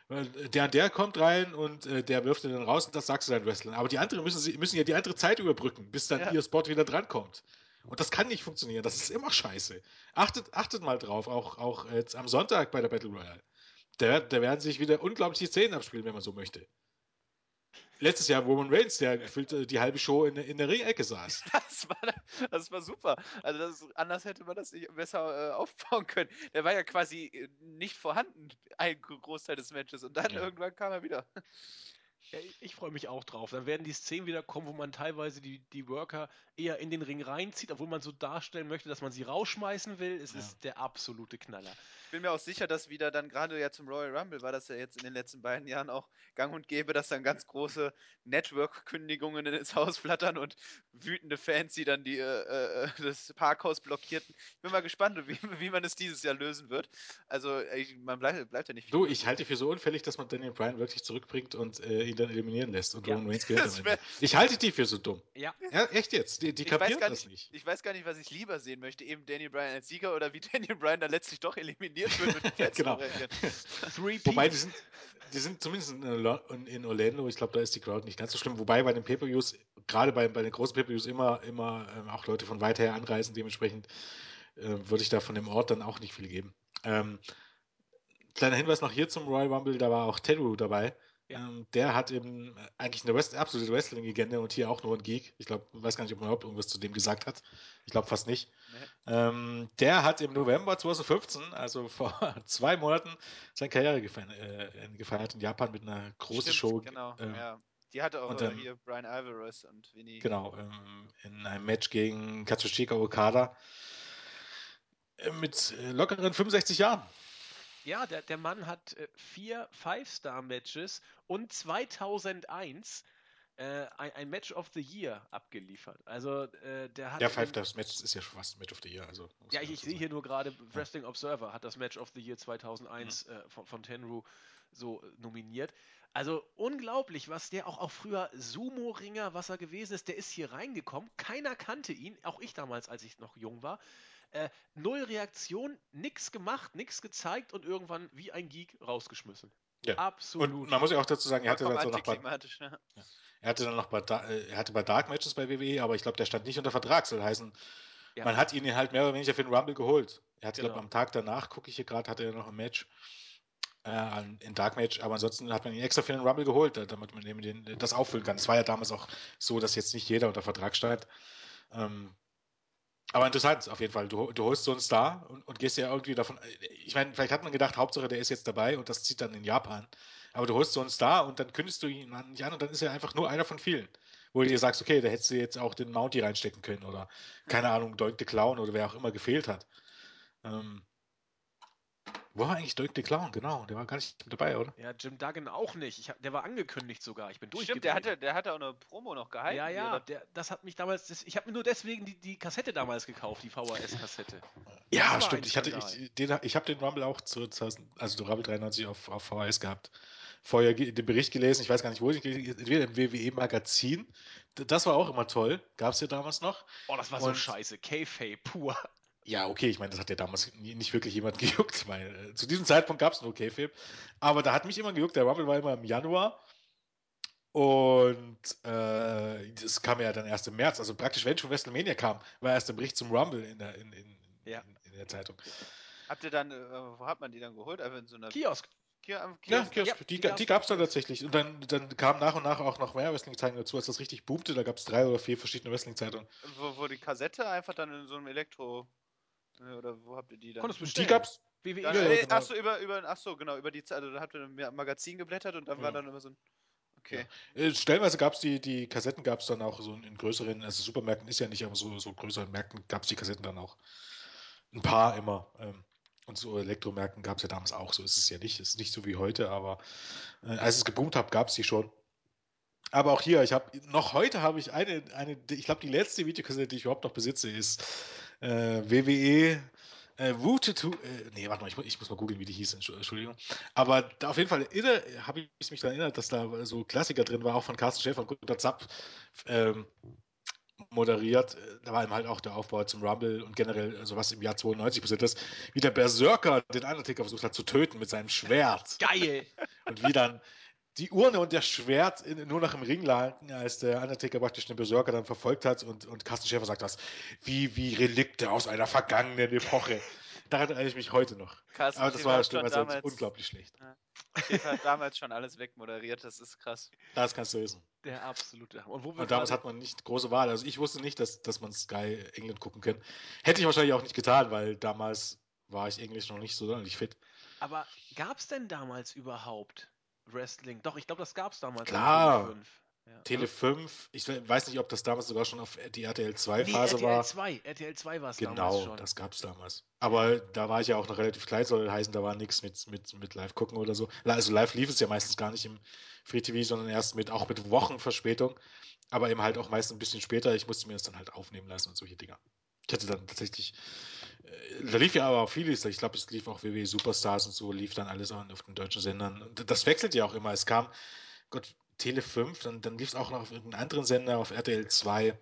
S3: der und der kommt rein und äh, der wirft ihn dann raus und das sagst du deinen Wrestlern. Aber die anderen müssen, müssen ja die andere Zeit überbrücken, bis dann
S2: Ja.
S3: ihr Spot wieder drankommt. Und das kann nicht funktionieren. Das ist immer scheiße. Achtet, achtet mal drauf, auch, auch jetzt am Sonntag bei der Battle Royale. Da, da werden sich wieder unglaublich die Szenen abspielen, wenn man so möchte. Letztes Jahr Roman Reigns, der gefühlt äh, die halbe Show in, in der Ringecke saß.
S2: Das war, das war super. Also das, anders hätte man das nicht besser äh, aufbauen können. Der war ja quasi äh, nicht vorhanden, ein Großteil des Matches. Und dann
S3: Ja.
S2: irgendwann kam er wieder.
S1: Ja, ich- ich freue mich auch drauf. Dann werden die Szenen wieder kommen, wo man teilweise die, die Worker eher in den Ring reinzieht, obwohl man so darstellen möchte, dass man sie rausschmeißen will. Es
S3: Ja.
S1: ist der absolute Knaller.
S2: Ich bin mir auch sicher, dass wieder dann gerade ja zum Royal Rumble war das ja jetzt in den letzten beiden Jahren auch gang und gäbe, dass dann ganz große Network-Kündigungen ins Haus flattern und wütende Fans, die dann die, äh, äh, das Parkhaus blockierten. Ich bin mal gespannt, wie, wie man es dieses Jahr lösen wird. Also ich, man bleibt, bleibt ja nicht
S3: Du, ich halte für so unfällig, dass man Daniel Bryan wirklich zurückbringt und äh, ihn dann eliminieren lässt. Und
S1: Ja.
S3: Roman Reigns gewinnt. Ich halte die für so dumm.
S1: Ja,
S3: Ja, echt jetzt. Die, die kapieren das
S2: nicht,
S3: nicht.
S2: ich weiß gar nicht, was ich lieber sehen möchte. Eben Daniel Bryan als Sieger oder wie Daniel Bryan dann letztlich doch eliminiert wird und die Fans
S3: Genau. Wobei, die sind, die sind zumindest in, Orla- in Orlando, ich glaube, da ist die Crowd nicht ganz so schlimm. Wobei bei den Pay-Per-Views, gerade bei, bei den großen Pay-Per-Views, immer, immer ähm, auch Leute von weit her anreisen. Dementsprechend äh, würde ich da von dem Ort dann auch nicht viel geben. Ähm, kleiner Hinweis noch hier zum Royal Rumble, da war auch Teru dabei.
S1: Ja.
S3: Ähm, der hat eben eigentlich eine West absolute Wrestling-Legende und hier auch nur ein Geek. Ich glaube, weiß gar nicht, ob man überhaupt irgendwas zu dem gesagt hat. Ich glaube fast nicht.
S2: Nee.
S3: Ähm, der hat im November 2015, also vor zwei Monaten, seine Karriere gefeiert, äh, gefeiert in Japan mit einer großen
S2: Stimmt,
S3: Show.
S2: Genau,
S3: ähm,
S2: ja. Die hatte auch
S3: und
S2: äh,
S3: dann-
S2: hier Brian Alvarez und Vinny.
S3: Genau, ähm, in einem Match gegen Katsushika Okada äh, mit äh, lockeren 65 Jahren.
S1: Ja, der, der Mann hat äh, vier Five-Star-Matches und 2001 äh, ein, ein Match of the Year abgeliefert. Also äh, der hat.
S3: Ja,
S1: in
S3: Five
S1: dem-
S3: Stars Match ist ja schon fast Match of the Year. Also,
S1: Ja, ich, ich sehe hier nur gerade, Wrestling Observer hat das Match of the Year 2001 äh, von, von Tenru so äh, nominiert. Also unglaublich, was der auch, auch früher Sumo-Ringer, was er gewesen ist, der ist hier reingekommen. Keiner kannte ihn, auch ich damals, als ich noch jung war. Äh, null Reaktion, nix gemacht, nix gezeigt und irgendwann wie ein Geek rausgeschmissen.
S3: Ja.
S1: Absolut.
S3: Und man muss ja auch dazu sagen, er hatte, dann so noch bei,
S2: ne?
S3: er hatte dann noch bei, äh, er hatte bei Dark Matches bei WWE, aber ich glaube, der stand nicht unter Vertrag. Soll heißen,
S1: Ja.
S3: man hat ihn halt mehr oder weniger für den Rumble geholt. Er hat,
S1: Genau.
S3: glaube am Tag danach, gucke ich hier gerade, hatte er noch ein Match. Äh, in Dark Match, aber ansonsten hat man ihn extra für den Rumble geholt, da- damit man eben den, das auffüllen kann. Es war ja damals auch so, dass jetzt nicht jeder unter Vertrag stand. Ähm, aber interessant auf jeden Fall. Du, du holst so einen Star und, und gehst ja irgendwie davon. Ich meine, vielleicht hat man gedacht, Hauptsache der ist jetzt dabei und das zieht dann in Japan. Aber du holst so einen Star und dann kündigst du ihn nicht an und dann ist er einfach nur einer von vielen. Wo du dir sagst, okay, da hättest du jetzt auch den Mounty reinstecken können oder keine Ahnung, the Clown oder wer auch immer gefehlt hat. Ähm, wo war eigentlich Doink the Clown? Genau, der war gar nicht mit dabei, oder?
S1: ja, Jim Duggan auch nicht. Ich hab, der war angekündigt sogar. Ich bin
S2: Stimmt,
S1: durchgedreht.
S2: der hatte, der hatte auch eine Promo noch gehalten.
S1: Ja, ja,
S2: er
S1: der, das hat mich damals. Das, ich habe mir nur deswegen die, die Kassette damals gekauft, die VHS-Kassette.
S3: Ja, stimmt. Ich, hatte, ich, den, ich habe den Rumble auch zu, 2000 also den Rumble 93 auf, auf VHS gehabt. Vorher den Bericht gelesen, ich weiß gar nicht, wo ich gelesen entweder im WWE-Magazin. Das war auch immer toll. Gab es ja damals noch.
S1: Oh, das war so
S3: Und-
S1: scheiße. K-Fape pur.
S3: Ja, okay, ich meine, das hat ja damals nicht wirklich jemand gejuckt, weil äh, zu diesem Zeitpunkt gab es nur K-Film. Aber da hat mich immer gejuckt, der Rumble war immer im Januar. Und äh, das kam ja dann erst im März. Also praktisch, wenn schon WrestleMania kam, war erst der Bericht zum Rumble in der, in, in,
S1: Ja.
S3: in, in der Zeitung.
S2: Habt ihr dann, äh, wo hat man die dann geholt? Einfach in so einer
S1: Kiosk.
S2: Am
S3: Ja,
S2: Kiosk?
S3: Kiosk,
S1: Ja,
S3: die,
S1: die
S3: gab es dann
S1: Kiosk.
S3: tatsächlich. Und dann, dann kamen nach und nach auch noch mehr Wrestling-Zeitungen dazu, als das richtig boomte. Da gab es drei oder vier verschiedene Wrestling-Zeitungen.
S2: Wo, wo die Kassette einfach dann in so einem Elektro. Äh, Oder wo habt ihr die dann?
S1: Konntest
S3: Die
S1: bestellen.
S3: gab's.
S1: WWE.
S2: Dann,
S3: Ja, ja, genau.
S2: Achso, über, über, ach so, genau, über die Zeit. Also da habt ihr ein Magazin geblättert und dann war
S3: Ja.
S2: dann immer so ein. Okay.
S3: Äh, Stellenweise gab es die, die Kassetten, gab es dann auch so in größeren, also Supermärkten ist ja nicht, aber so, so größeren Märkten gab es die Kassetten dann auch. Ein paar immer. Ähm, und so Elektromärkten gab es ja damals auch, so ist es ja nicht. Es ist nicht so wie heute, aber äh, als es geboomt hat, gab es die schon. Aber auch hier, ich habe noch heute habe ich eine, eine ich glaube, die letzte Videokassette, die ich überhaupt noch besitze, ist äh, WWE äh, Route to. Äh, nee, warte mal, ich, ich muss mal googeln, wie die hieß, Entschuldigung. Aber da auf jeden Fall habe ich mich daran erinnert, dass da so Klassiker drin war, auch von Carsten Schäfer und Gunter Zapp ähm, moderiert. Da war eben halt auch der Aufbau zum Rumble und generell sowas im Jahr 92 passiert ist, wie der Berserker den Undertaker versucht hat zu töten mit seinem Schwert.
S1: Geil!
S3: Und wie dann die Urne und der Schwert in, nur noch im Ring lagen, als der Undertaker praktisch den Berserker dann verfolgt hat und, und Carsten Schäfer sagt das, wie, wie Relikte aus einer vergangenen Epoche. Daran erinnere ich mich heute noch.
S2: Carsten
S3: Aber das
S2: Schäfer
S3: war
S2: schon
S3: also
S2: damals-
S3: unglaublich schlecht.
S2: Schäfer hat damals schon alles wegmoderiert, das ist krass.
S3: Das kannst du wissen.
S1: Der absolute. Und wo
S3: Und damals hat man nicht große Wahl. Also ich wusste nicht, dass, dass man Sky England gucken kann. Hätte ich wahrscheinlich auch nicht getan, weil damals war ich Englisch noch nicht so sonderlich fit.
S1: Aber gab es denn damals überhaupt Wrestling? Doch, ich glaube, das gab es damals.
S3: Klar.
S1: auf Tele 5. Ja.
S3: Tele 5, ich weiß nicht, ob das damals sogar schon auf die RTL
S1: nee,
S3: 2-Phase
S1: RTL
S3: war.
S1: 2. RTL 2 war es damals
S3: Genau, das gab es damals. Aber da war ich ja auch noch relativ klein, soll heißen, da war nichts mit, mit, mit live gucken oder so. Also live lief es ja meistens gar nicht im Free TV, sondern erst mit auch mit Wochenverspätung. Aber eben halt auch meist ein bisschen später. Ich musste mir das dann halt aufnehmen lassen und solche Dinger. Ich hatte dann tatsächlich, da lief ja aber auch vieles. Ich glaube, es lief auch WWE Superstars und so, lief dann alles auch auf den deutschen Sendern. Und das wechselt ja auch immer. Es kam, Gott, Tele 5, dann, dann lief es auch noch auf irgendeinem anderen Sender, auf RTL 2.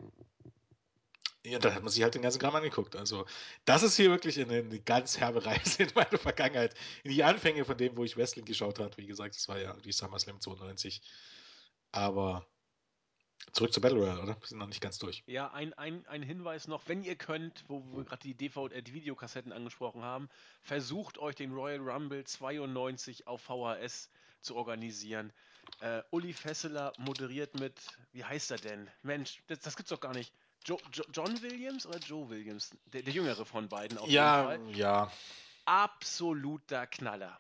S3: Ja, dann hat man sich halt den ganzen Kram angeguckt. Also, das ist hier wirklich eine, eine ganz herbe Reise in meine Vergangenheit. In die Anfänge von dem, wo ich Wrestling geschaut habe. Wie gesagt, das war ja die SummerSlam 92. Aber zurück zur Battle Royale, oder? Wir sind noch nicht ganz durch.
S1: Ja, ein, ein, ein Hinweis noch, wenn ihr könnt, wo wir gerade die, DVD, äh, die Videokassetten angesprochen haben, versucht euch den Royal Rumble 92 auf VHS zu organisieren. Äh, Uli Fesseler moderiert mit, wie heißt er denn? Mensch, das, das gibt's doch gar nicht. Jo, jo, John Williams oder Joe Williams? Der, der jüngere von beiden auf jeden
S3: Ja,
S1: Fall.
S3: ja.
S1: Absoluter Knaller.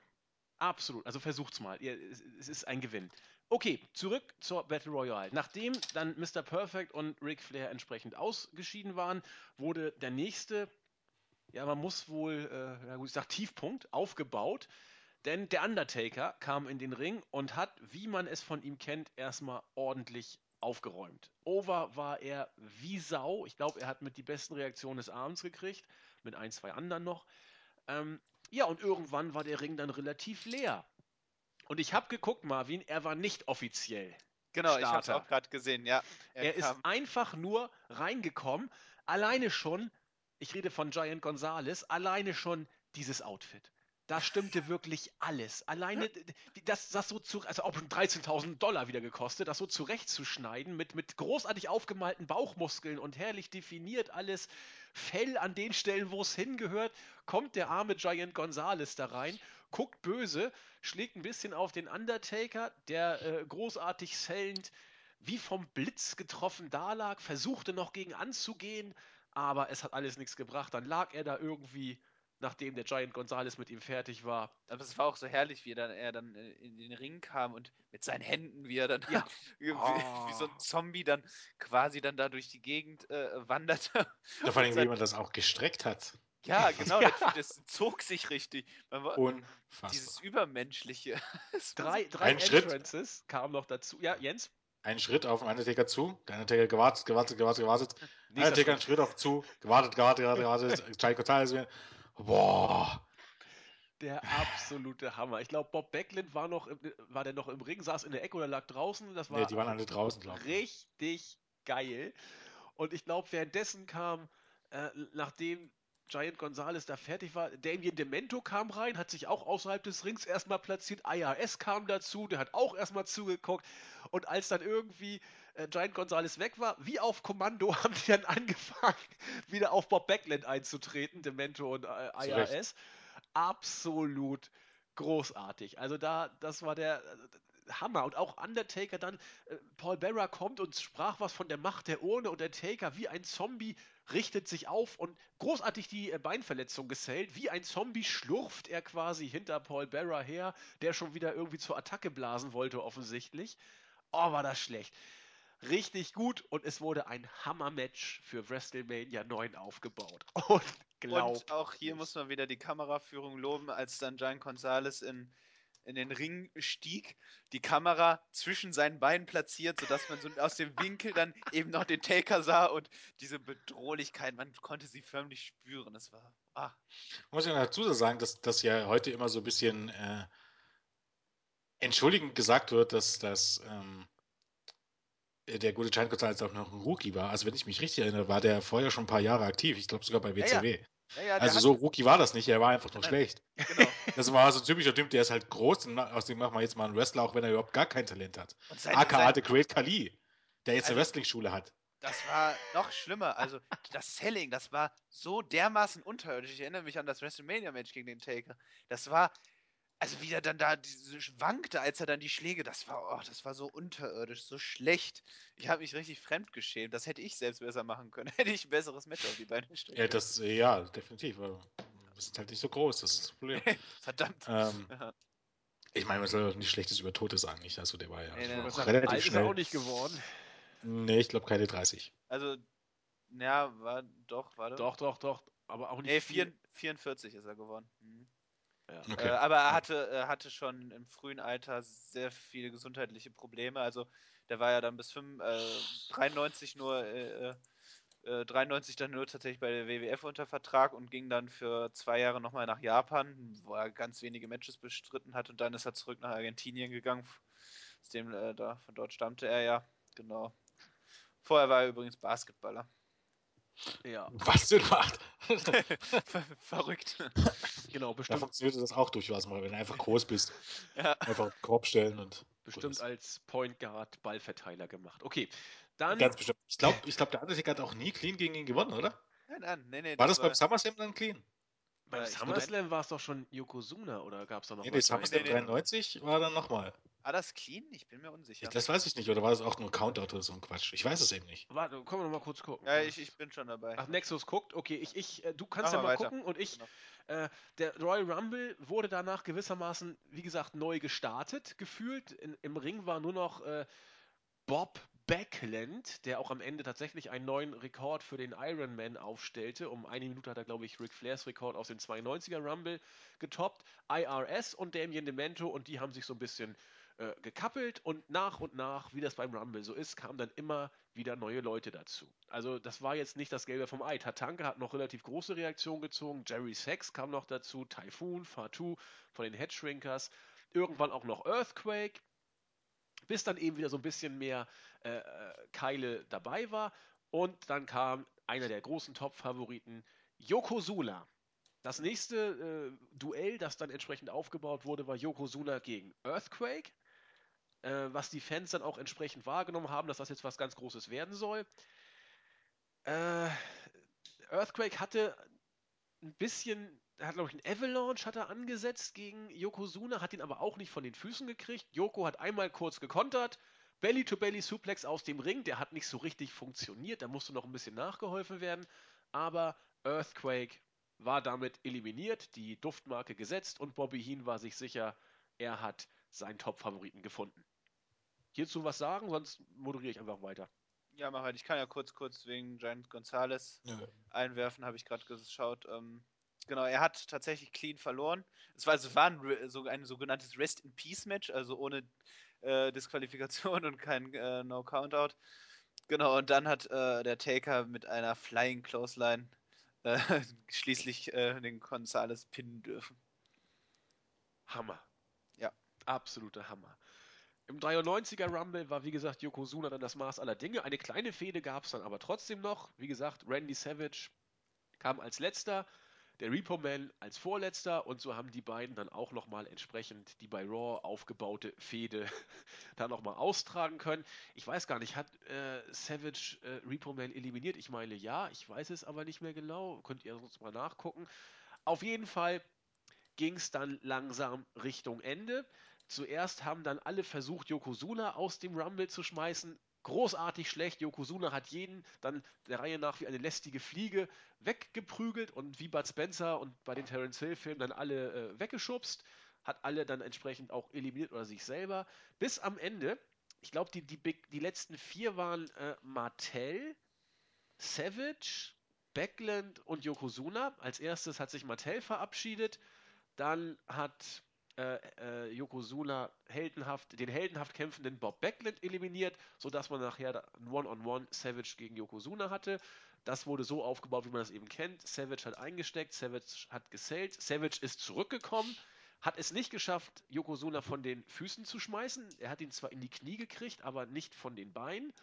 S1: Absolut. Also versucht's mal. Ihr, es, es ist ein Gewinn. Okay, zurück zur Battle Royale. Nachdem dann Mr. Perfect und Ric Flair entsprechend ausgeschieden waren, wurde der nächste, ja, man muss wohl, äh, ja gut, ich sag Tiefpunkt, aufgebaut. Denn der Undertaker kam in den Ring und hat, wie man es von ihm kennt, erstmal ordentlich aufgeräumt. Over war er wie Sau. Ich glaube, er hat mit die besten Reaktionen des Abends gekriegt, mit ein, zwei anderen noch. Ähm, ja, und irgendwann war der Ring dann relativ leer. Und ich habe geguckt, Marvin, er war nicht offiziell.
S2: Genau, ich habe es
S1: Starter.
S2: auch gerade gesehen, ja.
S1: Er, ist einfach nur reingekommen. Alleine schon, ich rede von Giant Gonzalez, alleine schon dieses Outfit. Da stimmte wirklich alles. Alleine, das, das so zu, also auch schon 13.000 Dollar wieder gekostet, das so zurechtzuschneiden mit, mit großartig aufgemalten Bauchmuskeln und herrlich definiert alles. Fell an den Stellen, wo es hingehört, kommt der arme Giant Gonzalez da rein, guckt böse, schlägt ein bisschen auf den Undertaker, der äh, großartig sellend wie vom Blitz getroffen dalag, versuchte noch gegen anzugehen, aber es hat alles nichts gebracht. Dann lag er da irgendwie, nachdem der Giant Gonzalez mit ihm fertig war.
S2: Aber es war auch so herrlich, wie er dann, er dann äh, in den Ring kam und mit seinen Händen, wie er dann
S1: Ja.
S2: wie, wie so
S1: Oh.
S2: ein Zombie dann quasi dann da durch die Gegend äh, wanderte.
S3: Ja, vor allem, wie man das auch gestreckt hat.
S2: Ja, genau,
S1: Ja.
S2: Das, das zog sich richtig. Man war,
S3: Unfassbar.
S2: dieses Übermenschliche.
S1: Drei, drei
S3: Ein Schritt.
S1: Entrances kamen noch dazu. Ja, Jens?
S3: Ein Schritt auf den Undertaker zu, der Undertaker gewartet, gewartet, gewartet, gewartet.
S1: Nächster
S3: Undertaker einen
S1: Schritt.
S3: Schritt auf zu, gewartet, gewartet, gewartet, gewartet. Giant Gonzalez wieder. Boah.
S1: Der absolute Hammer. Ich glaube, Bob Backlund war noch, im, war der noch im Ring, saß in der Ecke oder lag draußen. Das war
S3: Nee, die waren alle draußen, glaube ich.
S1: richtig geil. Und ich glaube, währenddessen kam, äh, nachdem Giant Gonzalez da fertig war, Damien Demento kam rein, hat sich auch außerhalb des Rings erstmal platziert. IRS kam dazu, der hat auch erstmal zugeguckt. Und als dann irgendwie äh, Giant Gonzalez weg war, wie auf Kommando, haben die dann angefangen, wieder auf Bob Backlund einzutreten, Demento und äh, IRS. Absolut großartig. Also da, das war der Hammer. Und auch Undertaker dann, äh, Paul Bearer kommt und sprach was von der Macht der Urne und der Taker wie ein Zombie richtet sich auf und großartig die äh, Beinverletzung gesellt. Wie ein Zombie schlurft er quasi hinter Paul Bearer her, der schon wieder irgendwie zur Attacke blasen wollte offensichtlich. Oh, war das schlecht. Richtig gut und es wurde ein Hammer-Match für WrestleMania 9 aufgebaut. Und glaub
S2: Und auch hier muss man wieder die Kameraführung loben, als dann Giant Gonzalez in in den Ring stieg, die Kamera zwischen seinen Beinen platziert, sodass man so aus dem Winkel dann eben noch den Taker sah und diese Bedrohlichkeit, man konnte sie förmlich spüren. Das war. Ah.
S3: Muss ich noch dazu sagen, dass das ja heute immer so ein bisschen äh, entschuldigend gesagt wird, dass das ähm, der gute Giant Gonzalez auch noch ein Rookie war. Also wenn ich mich richtig erinnere, war der vorher schon ein paar Jahre aktiv. Ich glaube sogar bei WCW.
S2: Ja, ja, der
S3: also so Rookie war das nicht, er war einfach nur schlecht.
S2: Genau.
S3: Das war so ein typischer Typ, der ist halt groß und aus dem machen wir jetzt mal einen Wrestler, auch wenn er überhaupt gar kein Talent hat.
S2: Und sein,
S3: AKA The Great Khali, der jetzt eine
S2: Also-
S3: Wrestling-Schule hat.
S2: das war noch schlimmer. Also das Selling, das war so dermaßen unterirdisch. Ich erinnere mich an das WrestleMania-Match gegen den Taker. Das war, also wie er dann da schwankte, als er dann die Schläge, das war, oh, das war so unterirdisch, so schlecht. Ich habe mich richtig fremdgeschämt. Das hätte ich selbst besser machen können. Hätte ich ein besseres Match auf die Beine gestellt.
S3: Ja, das, äh, ja, definitiv. aber Wir sind halt nicht so groß, das ist das Problem.
S2: Verdammt.
S3: ähm,
S2: Ja.
S3: ich meine, man soll doch nicht Schlechtes über Tote sagen, nicht? Also der war ja
S2: Nee,
S1: sagt,
S3: relativ
S1: alt ist er
S3: schnell.
S1: auch nicht geworden.
S3: Nee, ich glaube keine 30.
S2: Also, ja, war doch, warte.
S1: Doch, doch, doch. Aber auch nicht.
S2: Nee,
S1: viel.
S2: 4, 44 ist er geworden. Mhm.
S1: Ja.
S3: Okay.
S2: Äh, aber er hatte, er hatte schon im frühen Alter sehr viele gesundheitliche Probleme. Also der war ja dann bis 5, äh, 93 nur, äh, äh, 93 dann nur tatsächlich bei der WWF unter Vertrag und ging dann für zwei Jahre nochmal nach Japan, wo er ganz wenige Matches bestritten hat und dann ist er zurück nach Argentinien gegangen. Aus dem, äh, da, von dort stammte er ja, genau. Vorher war er übrigens Basketballer.
S1: Ja,
S3: Was denn macht?
S2: Ver Verrückt.
S1: genau,
S3: Da
S1: bestimmt,
S3: funktioniert das auch durchaus mal, wenn du einfach groß bist.
S2: ja.
S3: Einfach Korb stellen und.
S1: bestimmt
S3: gut
S1: als Point Guard Ballverteiler gemacht. Okay, dann
S3: Ganz bestimmt. Ich glaube, ich glaub, der Undertaker hat auch nie clean gegen ihn gewonnen, oder?
S2: Nein, nein, nee, nee.
S3: War das beim SummerSlam dann clean?
S1: beim
S2: ich-
S1: SummerSlam war es doch schon Yokozuna oder gab es da noch
S3: Nee,
S1: was?
S3: nee, SummerSlam
S2: nee, nee.
S3: 93 war dann nochmal.
S2: War das clean? Ich bin mir unsicher.
S3: Das weiß ich nicht, oder war das auch nur Countout oder so ein Quatsch? Ich weiß es eben nicht.
S1: Warte, können wir noch mal kurz gucken.
S2: Ja, ich, ich bin schon dabei.
S1: Ach, Nexus guckt. Okay, ich, ich, äh, du kannst
S2: Mach
S1: ja
S2: mal
S1: mal
S2: weiter.
S1: gucken und ich.
S2: Genau.
S1: Äh, der Royal Rumble wurde danach gewissermaßen, wie gesagt, neu gestartet, gefühlt. In, Im Ring war nur noch äh, Bob Backlund, der auch am Ende tatsächlich einen neuen Rekord für den Ironman aufstellte. Um eine Minute hat er, glaube ich, Ric Flairs Rekord aus dem 92er Rumble getoppt. IRS und Damien Demento und die haben sich so ein bisschen äh, gekappelt und nach und nach, wie das beim Rumble so ist, kamen dann immer wieder neue Leute dazu. Also das war jetzt nicht das Gelbe vom Ei. Tatanka hat noch relativ große Reaktionen gezogen, Jerry Sachs kam noch dazu, Typhoon, Fatu von den Headshrinkers, irgendwann auch noch Earthquake, bis dann eben wieder so ein bisschen mehr äh, äh, Keile dabei war und dann kam einer der großen Top-Favoriten, Yokozuna. Das nächste äh, Duell, das dann entsprechend aufgebaut wurde, war Yokozuna gegen Earthquake äh, was die Fans dann auch entsprechend wahrgenommen haben, dass das jetzt was ganz Großes werden soll. Äh, Earthquake hatte ein bisschen, hat glaube ich einen Avalanche hat er angesetzt gegen Yokozuna, hat ihn aber auch nicht von den Füßen gekriegt. Yoko hat einmal kurz gekontert, Belly-to-Belly-Suplex aus dem Ring, der hat nicht so richtig funktioniert, da musste noch ein bisschen nachgeholfen werden, aber Earthquake war damit eliminiert, die Duftmarke gesetzt und Bobby Heen war sich sicher, er hat seinen Top-Favoriten gefunden. Hierzu was sagen, sonst moderiere ich einfach weiter.
S2: Ja, mach halt. Ich kann ja kurz, kurz wegen Giant Gonzalez
S3: Nö.
S2: einwerfen, habe ich gerade geschaut. Ähm, genau, er hat tatsächlich clean verloren. Es war, es war ein, so ein sogenanntes Rest in Peace Match, also ohne äh, Disqualifikation und kein äh, No Countout. Genau, und dann hat äh, der Taker mit einer Flying Clothesline äh, schließlich äh, den Gonzalez pinnen dürfen.
S1: Hammer.
S2: Ja.
S1: Absoluter Hammer. Im 93er Rumble war, wie gesagt, Yokozuna dann das Maß aller Dinge. Eine kleine Fehde gab es dann aber trotzdem noch. Wie gesagt, Randy Savage kam als letzter, der Repo Man als vorletzter und so haben die beiden dann auch nochmal entsprechend die bei Raw aufgebaute Fehde da nochmal austragen können. Ich weiß gar nicht, hat äh, Savage äh, Repo Man eliminiert? Ich meine ja, ich weiß es aber nicht mehr genau. Könnt ihr sonst mal nachgucken. Auf jeden Fall ging es dann langsam Richtung Ende. Zuerst haben dann alle versucht, Yokozuna aus dem Rumble zu schmeißen. Großartig schlecht. Yokozuna hat jeden dann der Reihe nach wie eine lästige Fliege weggeprügelt und wie Bud Spencer und bei den Terence Hill-Filmen dann alle äh, weggeschubst. Hat alle dann entsprechend auch eliminiert oder sich selber. Bis am Ende, ich glaube, die, die, die letzten vier waren äh, Martell, Savage, Backland und Yokozuna. Als erstes hat sich Martell verabschiedet. Dann hat äh, äh, Yokozuna heldenhaft, den heldenhaft kämpfenden Bob Backlund eliminiert, sodass man nachher ein One-on-One Savage gegen Yokozuna hatte. Das wurde so aufgebaut, wie man das eben kennt. Savage hat eingesteckt, Savage hat gesellt, Savage ist zurückgekommen, hat es nicht geschafft, Yokozuna von den Füßen zu schmeißen. Er hat ihn zwar in die Knie gekriegt, aber nicht von den Beinen,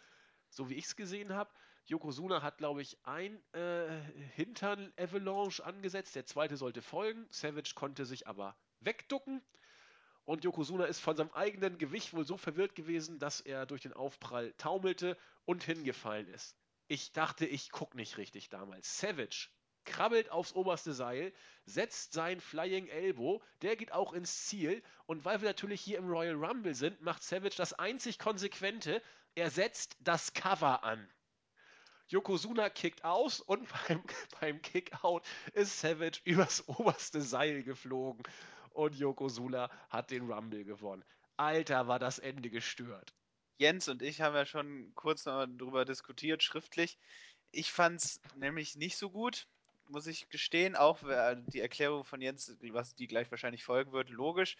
S1: so wie ich es gesehen habe. Yokozuna hat, glaube ich, ein äh, Hintern-Avalanche angesetzt, der zweite sollte folgen. Savage konnte sich aber wegducken. Und Yokozuna ist von seinem eigenen Gewicht wohl so verwirrt gewesen, dass er durch den Aufprall taumelte und hingefallen ist. Ich dachte, ich gucke nicht richtig damals. Savage krabbelt aufs oberste Seil, setzt sein Flying Elbow, der geht auch ins Ziel. Und weil wir natürlich hier im Royal Rumble sind, macht Savage das einzig Konsequente. Er setzt das Cover an. Yokozuna kickt aus und beim, beim Kickout ist Savage übers oberste Seil geflogen und Yokozuna hat den Rumble gewonnen. Alter, war das Ende gestört.
S2: Jens und ich haben ja schon kurz darüber diskutiert, schriftlich. Ich fand es nämlich nicht so gut, muss ich gestehen, auch die Erklärung von Jens, was die gleich wahrscheinlich folgen wird, logisch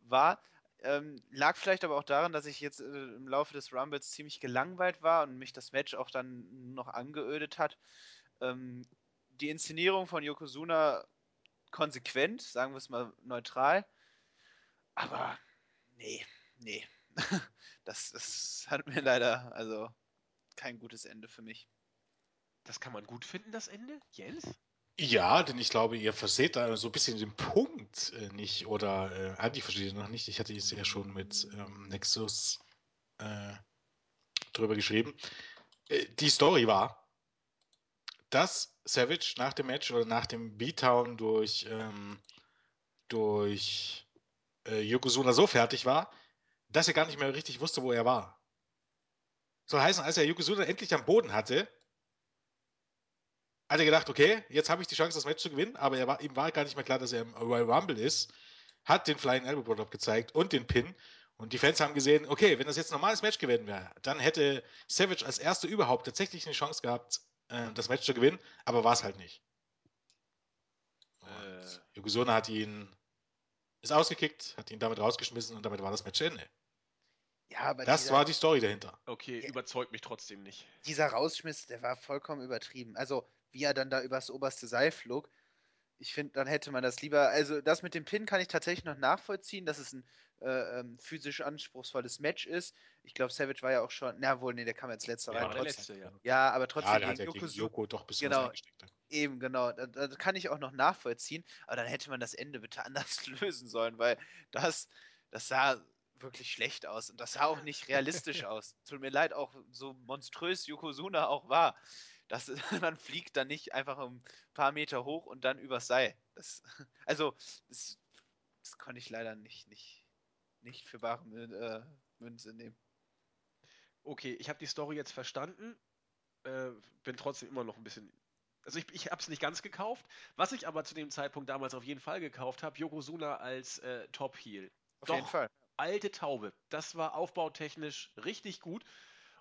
S2: war. Ähm, lag vielleicht aber auch daran, dass ich jetzt äh, im Laufe des Rumbles ziemlich gelangweilt war und mich das Match auch dann noch angeödet hat. Ähm, die Inszenierung von Yokozuna konsequent, sagen wir es mal neutral. Aber nee, nee. das, das hat mir leider also kein gutes Ende für mich.
S1: Das kann man gut finden, das Ende, Jens?
S3: Ja, denn ich glaube, ihr verseht da so ein bisschen den Punkt äh, nicht oder äh, Andi versteht noch nicht. Ich hatte es ja schon mit ähm, Nexus äh, drüber geschrieben. Äh, die Story war, dass Savage nach dem Match oder nach dem Beatdown durch, ähm, durch äh, Yokozuna so fertig war, dass er gar nicht mehr richtig wusste, wo er war. Soll heißen, als er Yokozuna endlich am Boden hatte, hat er gedacht, okay, jetzt habe ich die Chance, das Match zu gewinnen, aber er war, ihm war gar nicht mehr klar, dass er im Royal Rumble ist, hat den Flying Elbow Drop gezeigt und den Pin und die Fans haben gesehen, okay, wenn das jetzt ein normales Match gewesen wäre, dann hätte Savage als Erster überhaupt tatsächlich eine Chance gehabt, äh, das Match zu gewinnen, aber war es halt nicht. Äh. Yokozuna hat ihn, ist ausgekickt, hat ihn damit rausgeschmissen und damit war das Match zu Ende. Ja, aber das dieser, war die Story dahinter.
S1: Okay, ja, überzeugt mich trotzdem nicht.
S2: Dieser Rausschmiss, der war vollkommen übertrieben. Also, wie er dann da übers oberste Seil flog, ich finde, dann hätte man das lieber. Also, das mit dem Pin kann ich tatsächlich noch nachvollziehen, dass es ein äh, ähm, physisch anspruchsvolles Match ist. Ich glaube, Savage war ja auch schon. Na wohl, nee, der kam jetzt letzter
S1: ja,
S2: rein.
S1: Der letzte, ja.
S2: ja, aber trotzdem.
S3: Ja, der hat ja gegen Joko doch bis
S2: genau, Eben, genau. Das, das kann ich auch noch nachvollziehen. Aber dann hätte man das Ende bitte anders lösen sollen, weil das, das sah wirklich schlecht aus und das sah auch nicht realistisch aus. Tut mir leid, auch so monströs Yokozuna auch war. Das, man fliegt dann nicht einfach ein paar Meter hoch und dann übers Seil. Das, also, das, das konnte ich leider nicht, nicht, nicht für bare äh, Münze nehmen.
S1: Okay, ich habe die Story jetzt verstanden. Äh, bin trotzdem immer noch ein bisschen. Also ich, ich habe es nicht ganz gekauft. Was ich aber zu dem Zeitpunkt damals auf jeden Fall gekauft habe, Yokozuna als äh, Top Heel.
S2: Auf Doch, jeden Fall
S1: alte Taube. Das war aufbautechnisch richtig gut.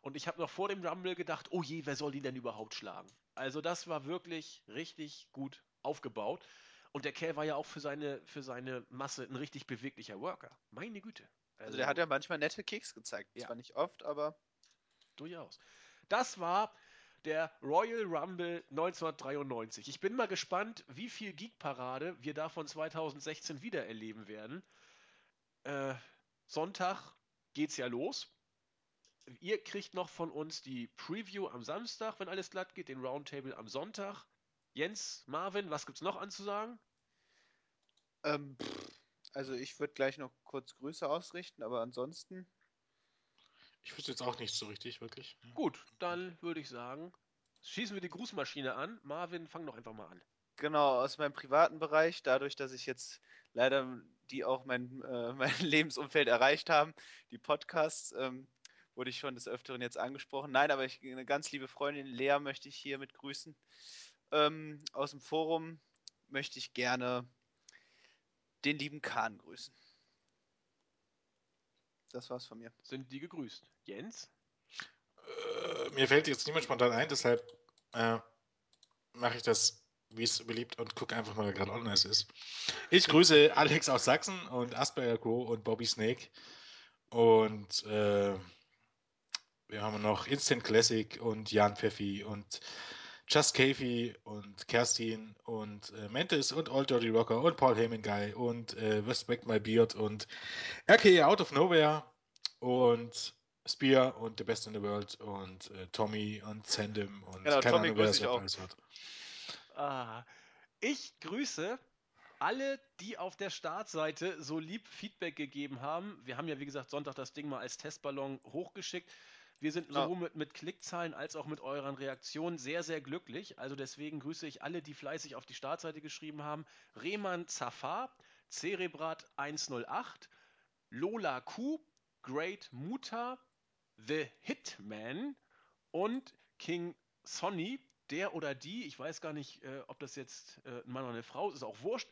S1: Und ich habe noch vor dem Rumble gedacht, oh je, wer soll ihn denn überhaupt schlagen? Also das war wirklich richtig gut aufgebaut. Und der Kerl war ja auch für seine, für seine Masse ein richtig beweglicher Worker. Meine Güte.
S2: Also, also der hat ja manchmal nette Kicks gezeigt. Ja. Zwar nicht oft, aber.
S1: Durchaus. Das war der Royal Rumble 1993. Ich bin mal gespannt, wie viel Geek-Parade wir davon 2016 wieder erleben werden. Äh, Sonntag geht's ja los. Ihr kriegt noch von uns die Preview am Samstag, wenn alles glatt geht, den Roundtable am Sonntag. Jens, Marvin, was gibt's noch anzusagen?
S2: Ähm, also ich würde gleich noch kurz Grüße ausrichten, aber ansonsten.
S3: Ich wüsste jetzt auch nicht so richtig, wirklich.
S1: Gut, dann würde ich sagen, schießen wir die Grußmaschine an. Marvin, fang doch einfach mal an.
S2: Genau, aus meinem privaten Bereich, dadurch, dass ich jetzt leider die auch mein, äh, mein Lebensumfeld erreicht haben. Die Podcasts ähm, wurde ich schon des Öfteren jetzt angesprochen. Nein, aber ich, eine ganz liebe Freundin Lea möchte ich hier mit grüßen. Ähm, aus dem Forum möchte ich gerne den lieben Kahn grüßen. Das war's von mir.
S1: Sind die gegrüßt? Jens?
S3: Äh, mir fällt jetzt niemand spontan ein, deshalb äh, mache ich das wie es beliebt und gucke einfach mal, wer gerade online ist. Ich grüße Alex aus Sachsen und Asperger Co. und Bobby Snake. Und äh, wir haben noch Instant Classic und Jan Pfeffi und Just Cafey und Kerstin und äh, Mantis und Old Dirty Rocker und Paul Heyman Guy und äh, Respect My Beard und RKA Out of Nowhere und Spear und The Best in the World und äh, Tommy und Sandem und
S2: Genau,
S3: keine
S2: Tommy
S3: Ahnung, wer das
S2: ich auch.
S3: alles hat.
S1: Ah, ich grüße alle, die auf der Startseite so lieb Feedback gegeben haben. Wir haben ja, wie gesagt, Sonntag das Ding mal als Testballon hochgeschickt. Wir sind
S2: Genau.
S1: sowohl mit, mit Klickzahlen als auch mit euren Reaktionen sehr, sehr glücklich. Also deswegen grüße ich alle, die fleißig auf die Startseite geschrieben haben. Rehmann Zafar, Cerebrat 108, Lola Q, Great Muta, The Hitman und King Sonny, der oder die, ich weiß gar nicht, äh, ob das jetzt äh, ein Mann oder eine Frau ist, ist auch wurscht.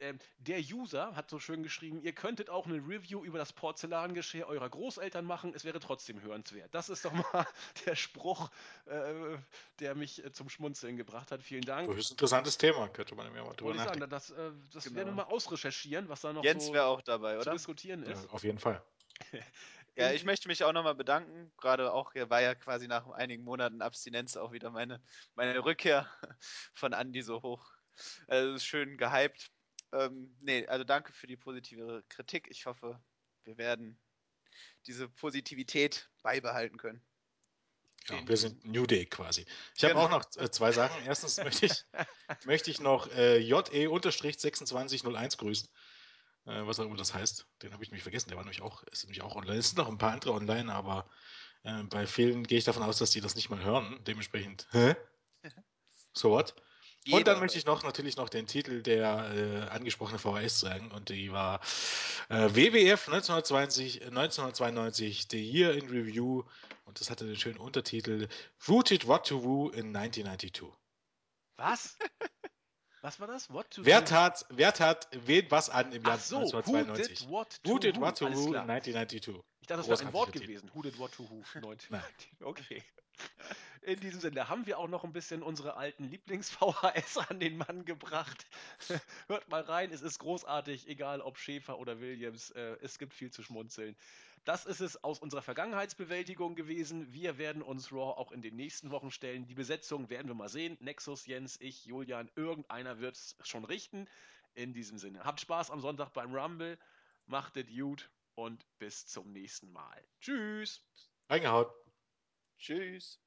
S1: Ähm, der User hat so schön geschrieben, ihr könntet auch eine Review über das Porzellangeschirr eurer Großeltern machen, es wäre trotzdem hörenswert. Das ist doch mal der Spruch, äh, der mich äh, zum Schmunzeln gebracht hat. Vielen Dank.
S3: Höchst interessantes Thema, könnte man ja mal drüber
S1: ich sagen,
S3: nachdenken.
S1: das, äh, das
S2: Genau.
S1: werden wir mal ausrecherchieren, was da noch
S2: Jens
S1: so
S2: wäre auch dabei,
S1: zu
S2: oder?
S1: diskutieren
S3: Ja,
S1: ist.
S3: auf jeden Fall.
S2: Ja, ich möchte mich auch nochmal bedanken. Gerade auch, ja, war ja quasi nach einigen Monaten Abstinenz auch wieder meine, meine Rückkehr von Andy so hoch. Also es ist schön gehypt. Ähm, nee, also danke für die positive Kritik. Ich hoffe, wir werden diese Positivität beibehalten können.
S3: Ja,
S1: In
S3: wir sind New Day quasi. Ich habe
S2: Genau.
S3: auch noch äh, zwei Sachen. Erstens möchte ich, möchte ich noch äh, JE-2601 grüßen. Äh, was auch immer das heißt. Den habe ich nämlich vergessen. Der war nämlich auch, ist nämlich auch online. Es sind noch ein paar andere online, aber äh, bei vielen gehe ich davon aus, dass die das nicht mal hören. Dementsprechend, hä? So what? Und dann
S2: Jeder
S3: möchte ich noch natürlich noch den Titel der äh, angesprochenen VHS sagen und die war äh, WWF 1920, 1992, The Year in Review und das hatte den schönen Untertitel Rooted What to Woo in 1992.
S1: Was? Was war das? What to
S3: Wer tat, wer tat wen was an im Jahr
S1: Ach so, who
S3: 1992?
S1: did what to who?
S3: What to in
S1: klar.
S3: 1992.
S1: Ich dachte, das wäre ein Wort gewesen. Who did what to who? 1990. Okay. In diesem Sinne haben wir auch noch ein bisschen unsere alten Lieblings-VHS an den Mann gebracht. Hört mal rein, es ist großartig, egal ob Schäfer oder Williams. Äh, es gibt viel zu schmunzeln. Das ist es aus unserer Vergangenheitsbewältigung gewesen. Wir werden uns Raw auch in den nächsten Wochen stellen. Die Besetzung werden wir mal sehen. Nexus, Jens, ich, Julian, irgendeiner wird es schon richten. In diesem Sinne, habt Spaß am Sonntag beim Rumble. Macht es gut und bis zum nächsten Mal. Tschüss.
S3: Reingehaut.
S2: Tschüss.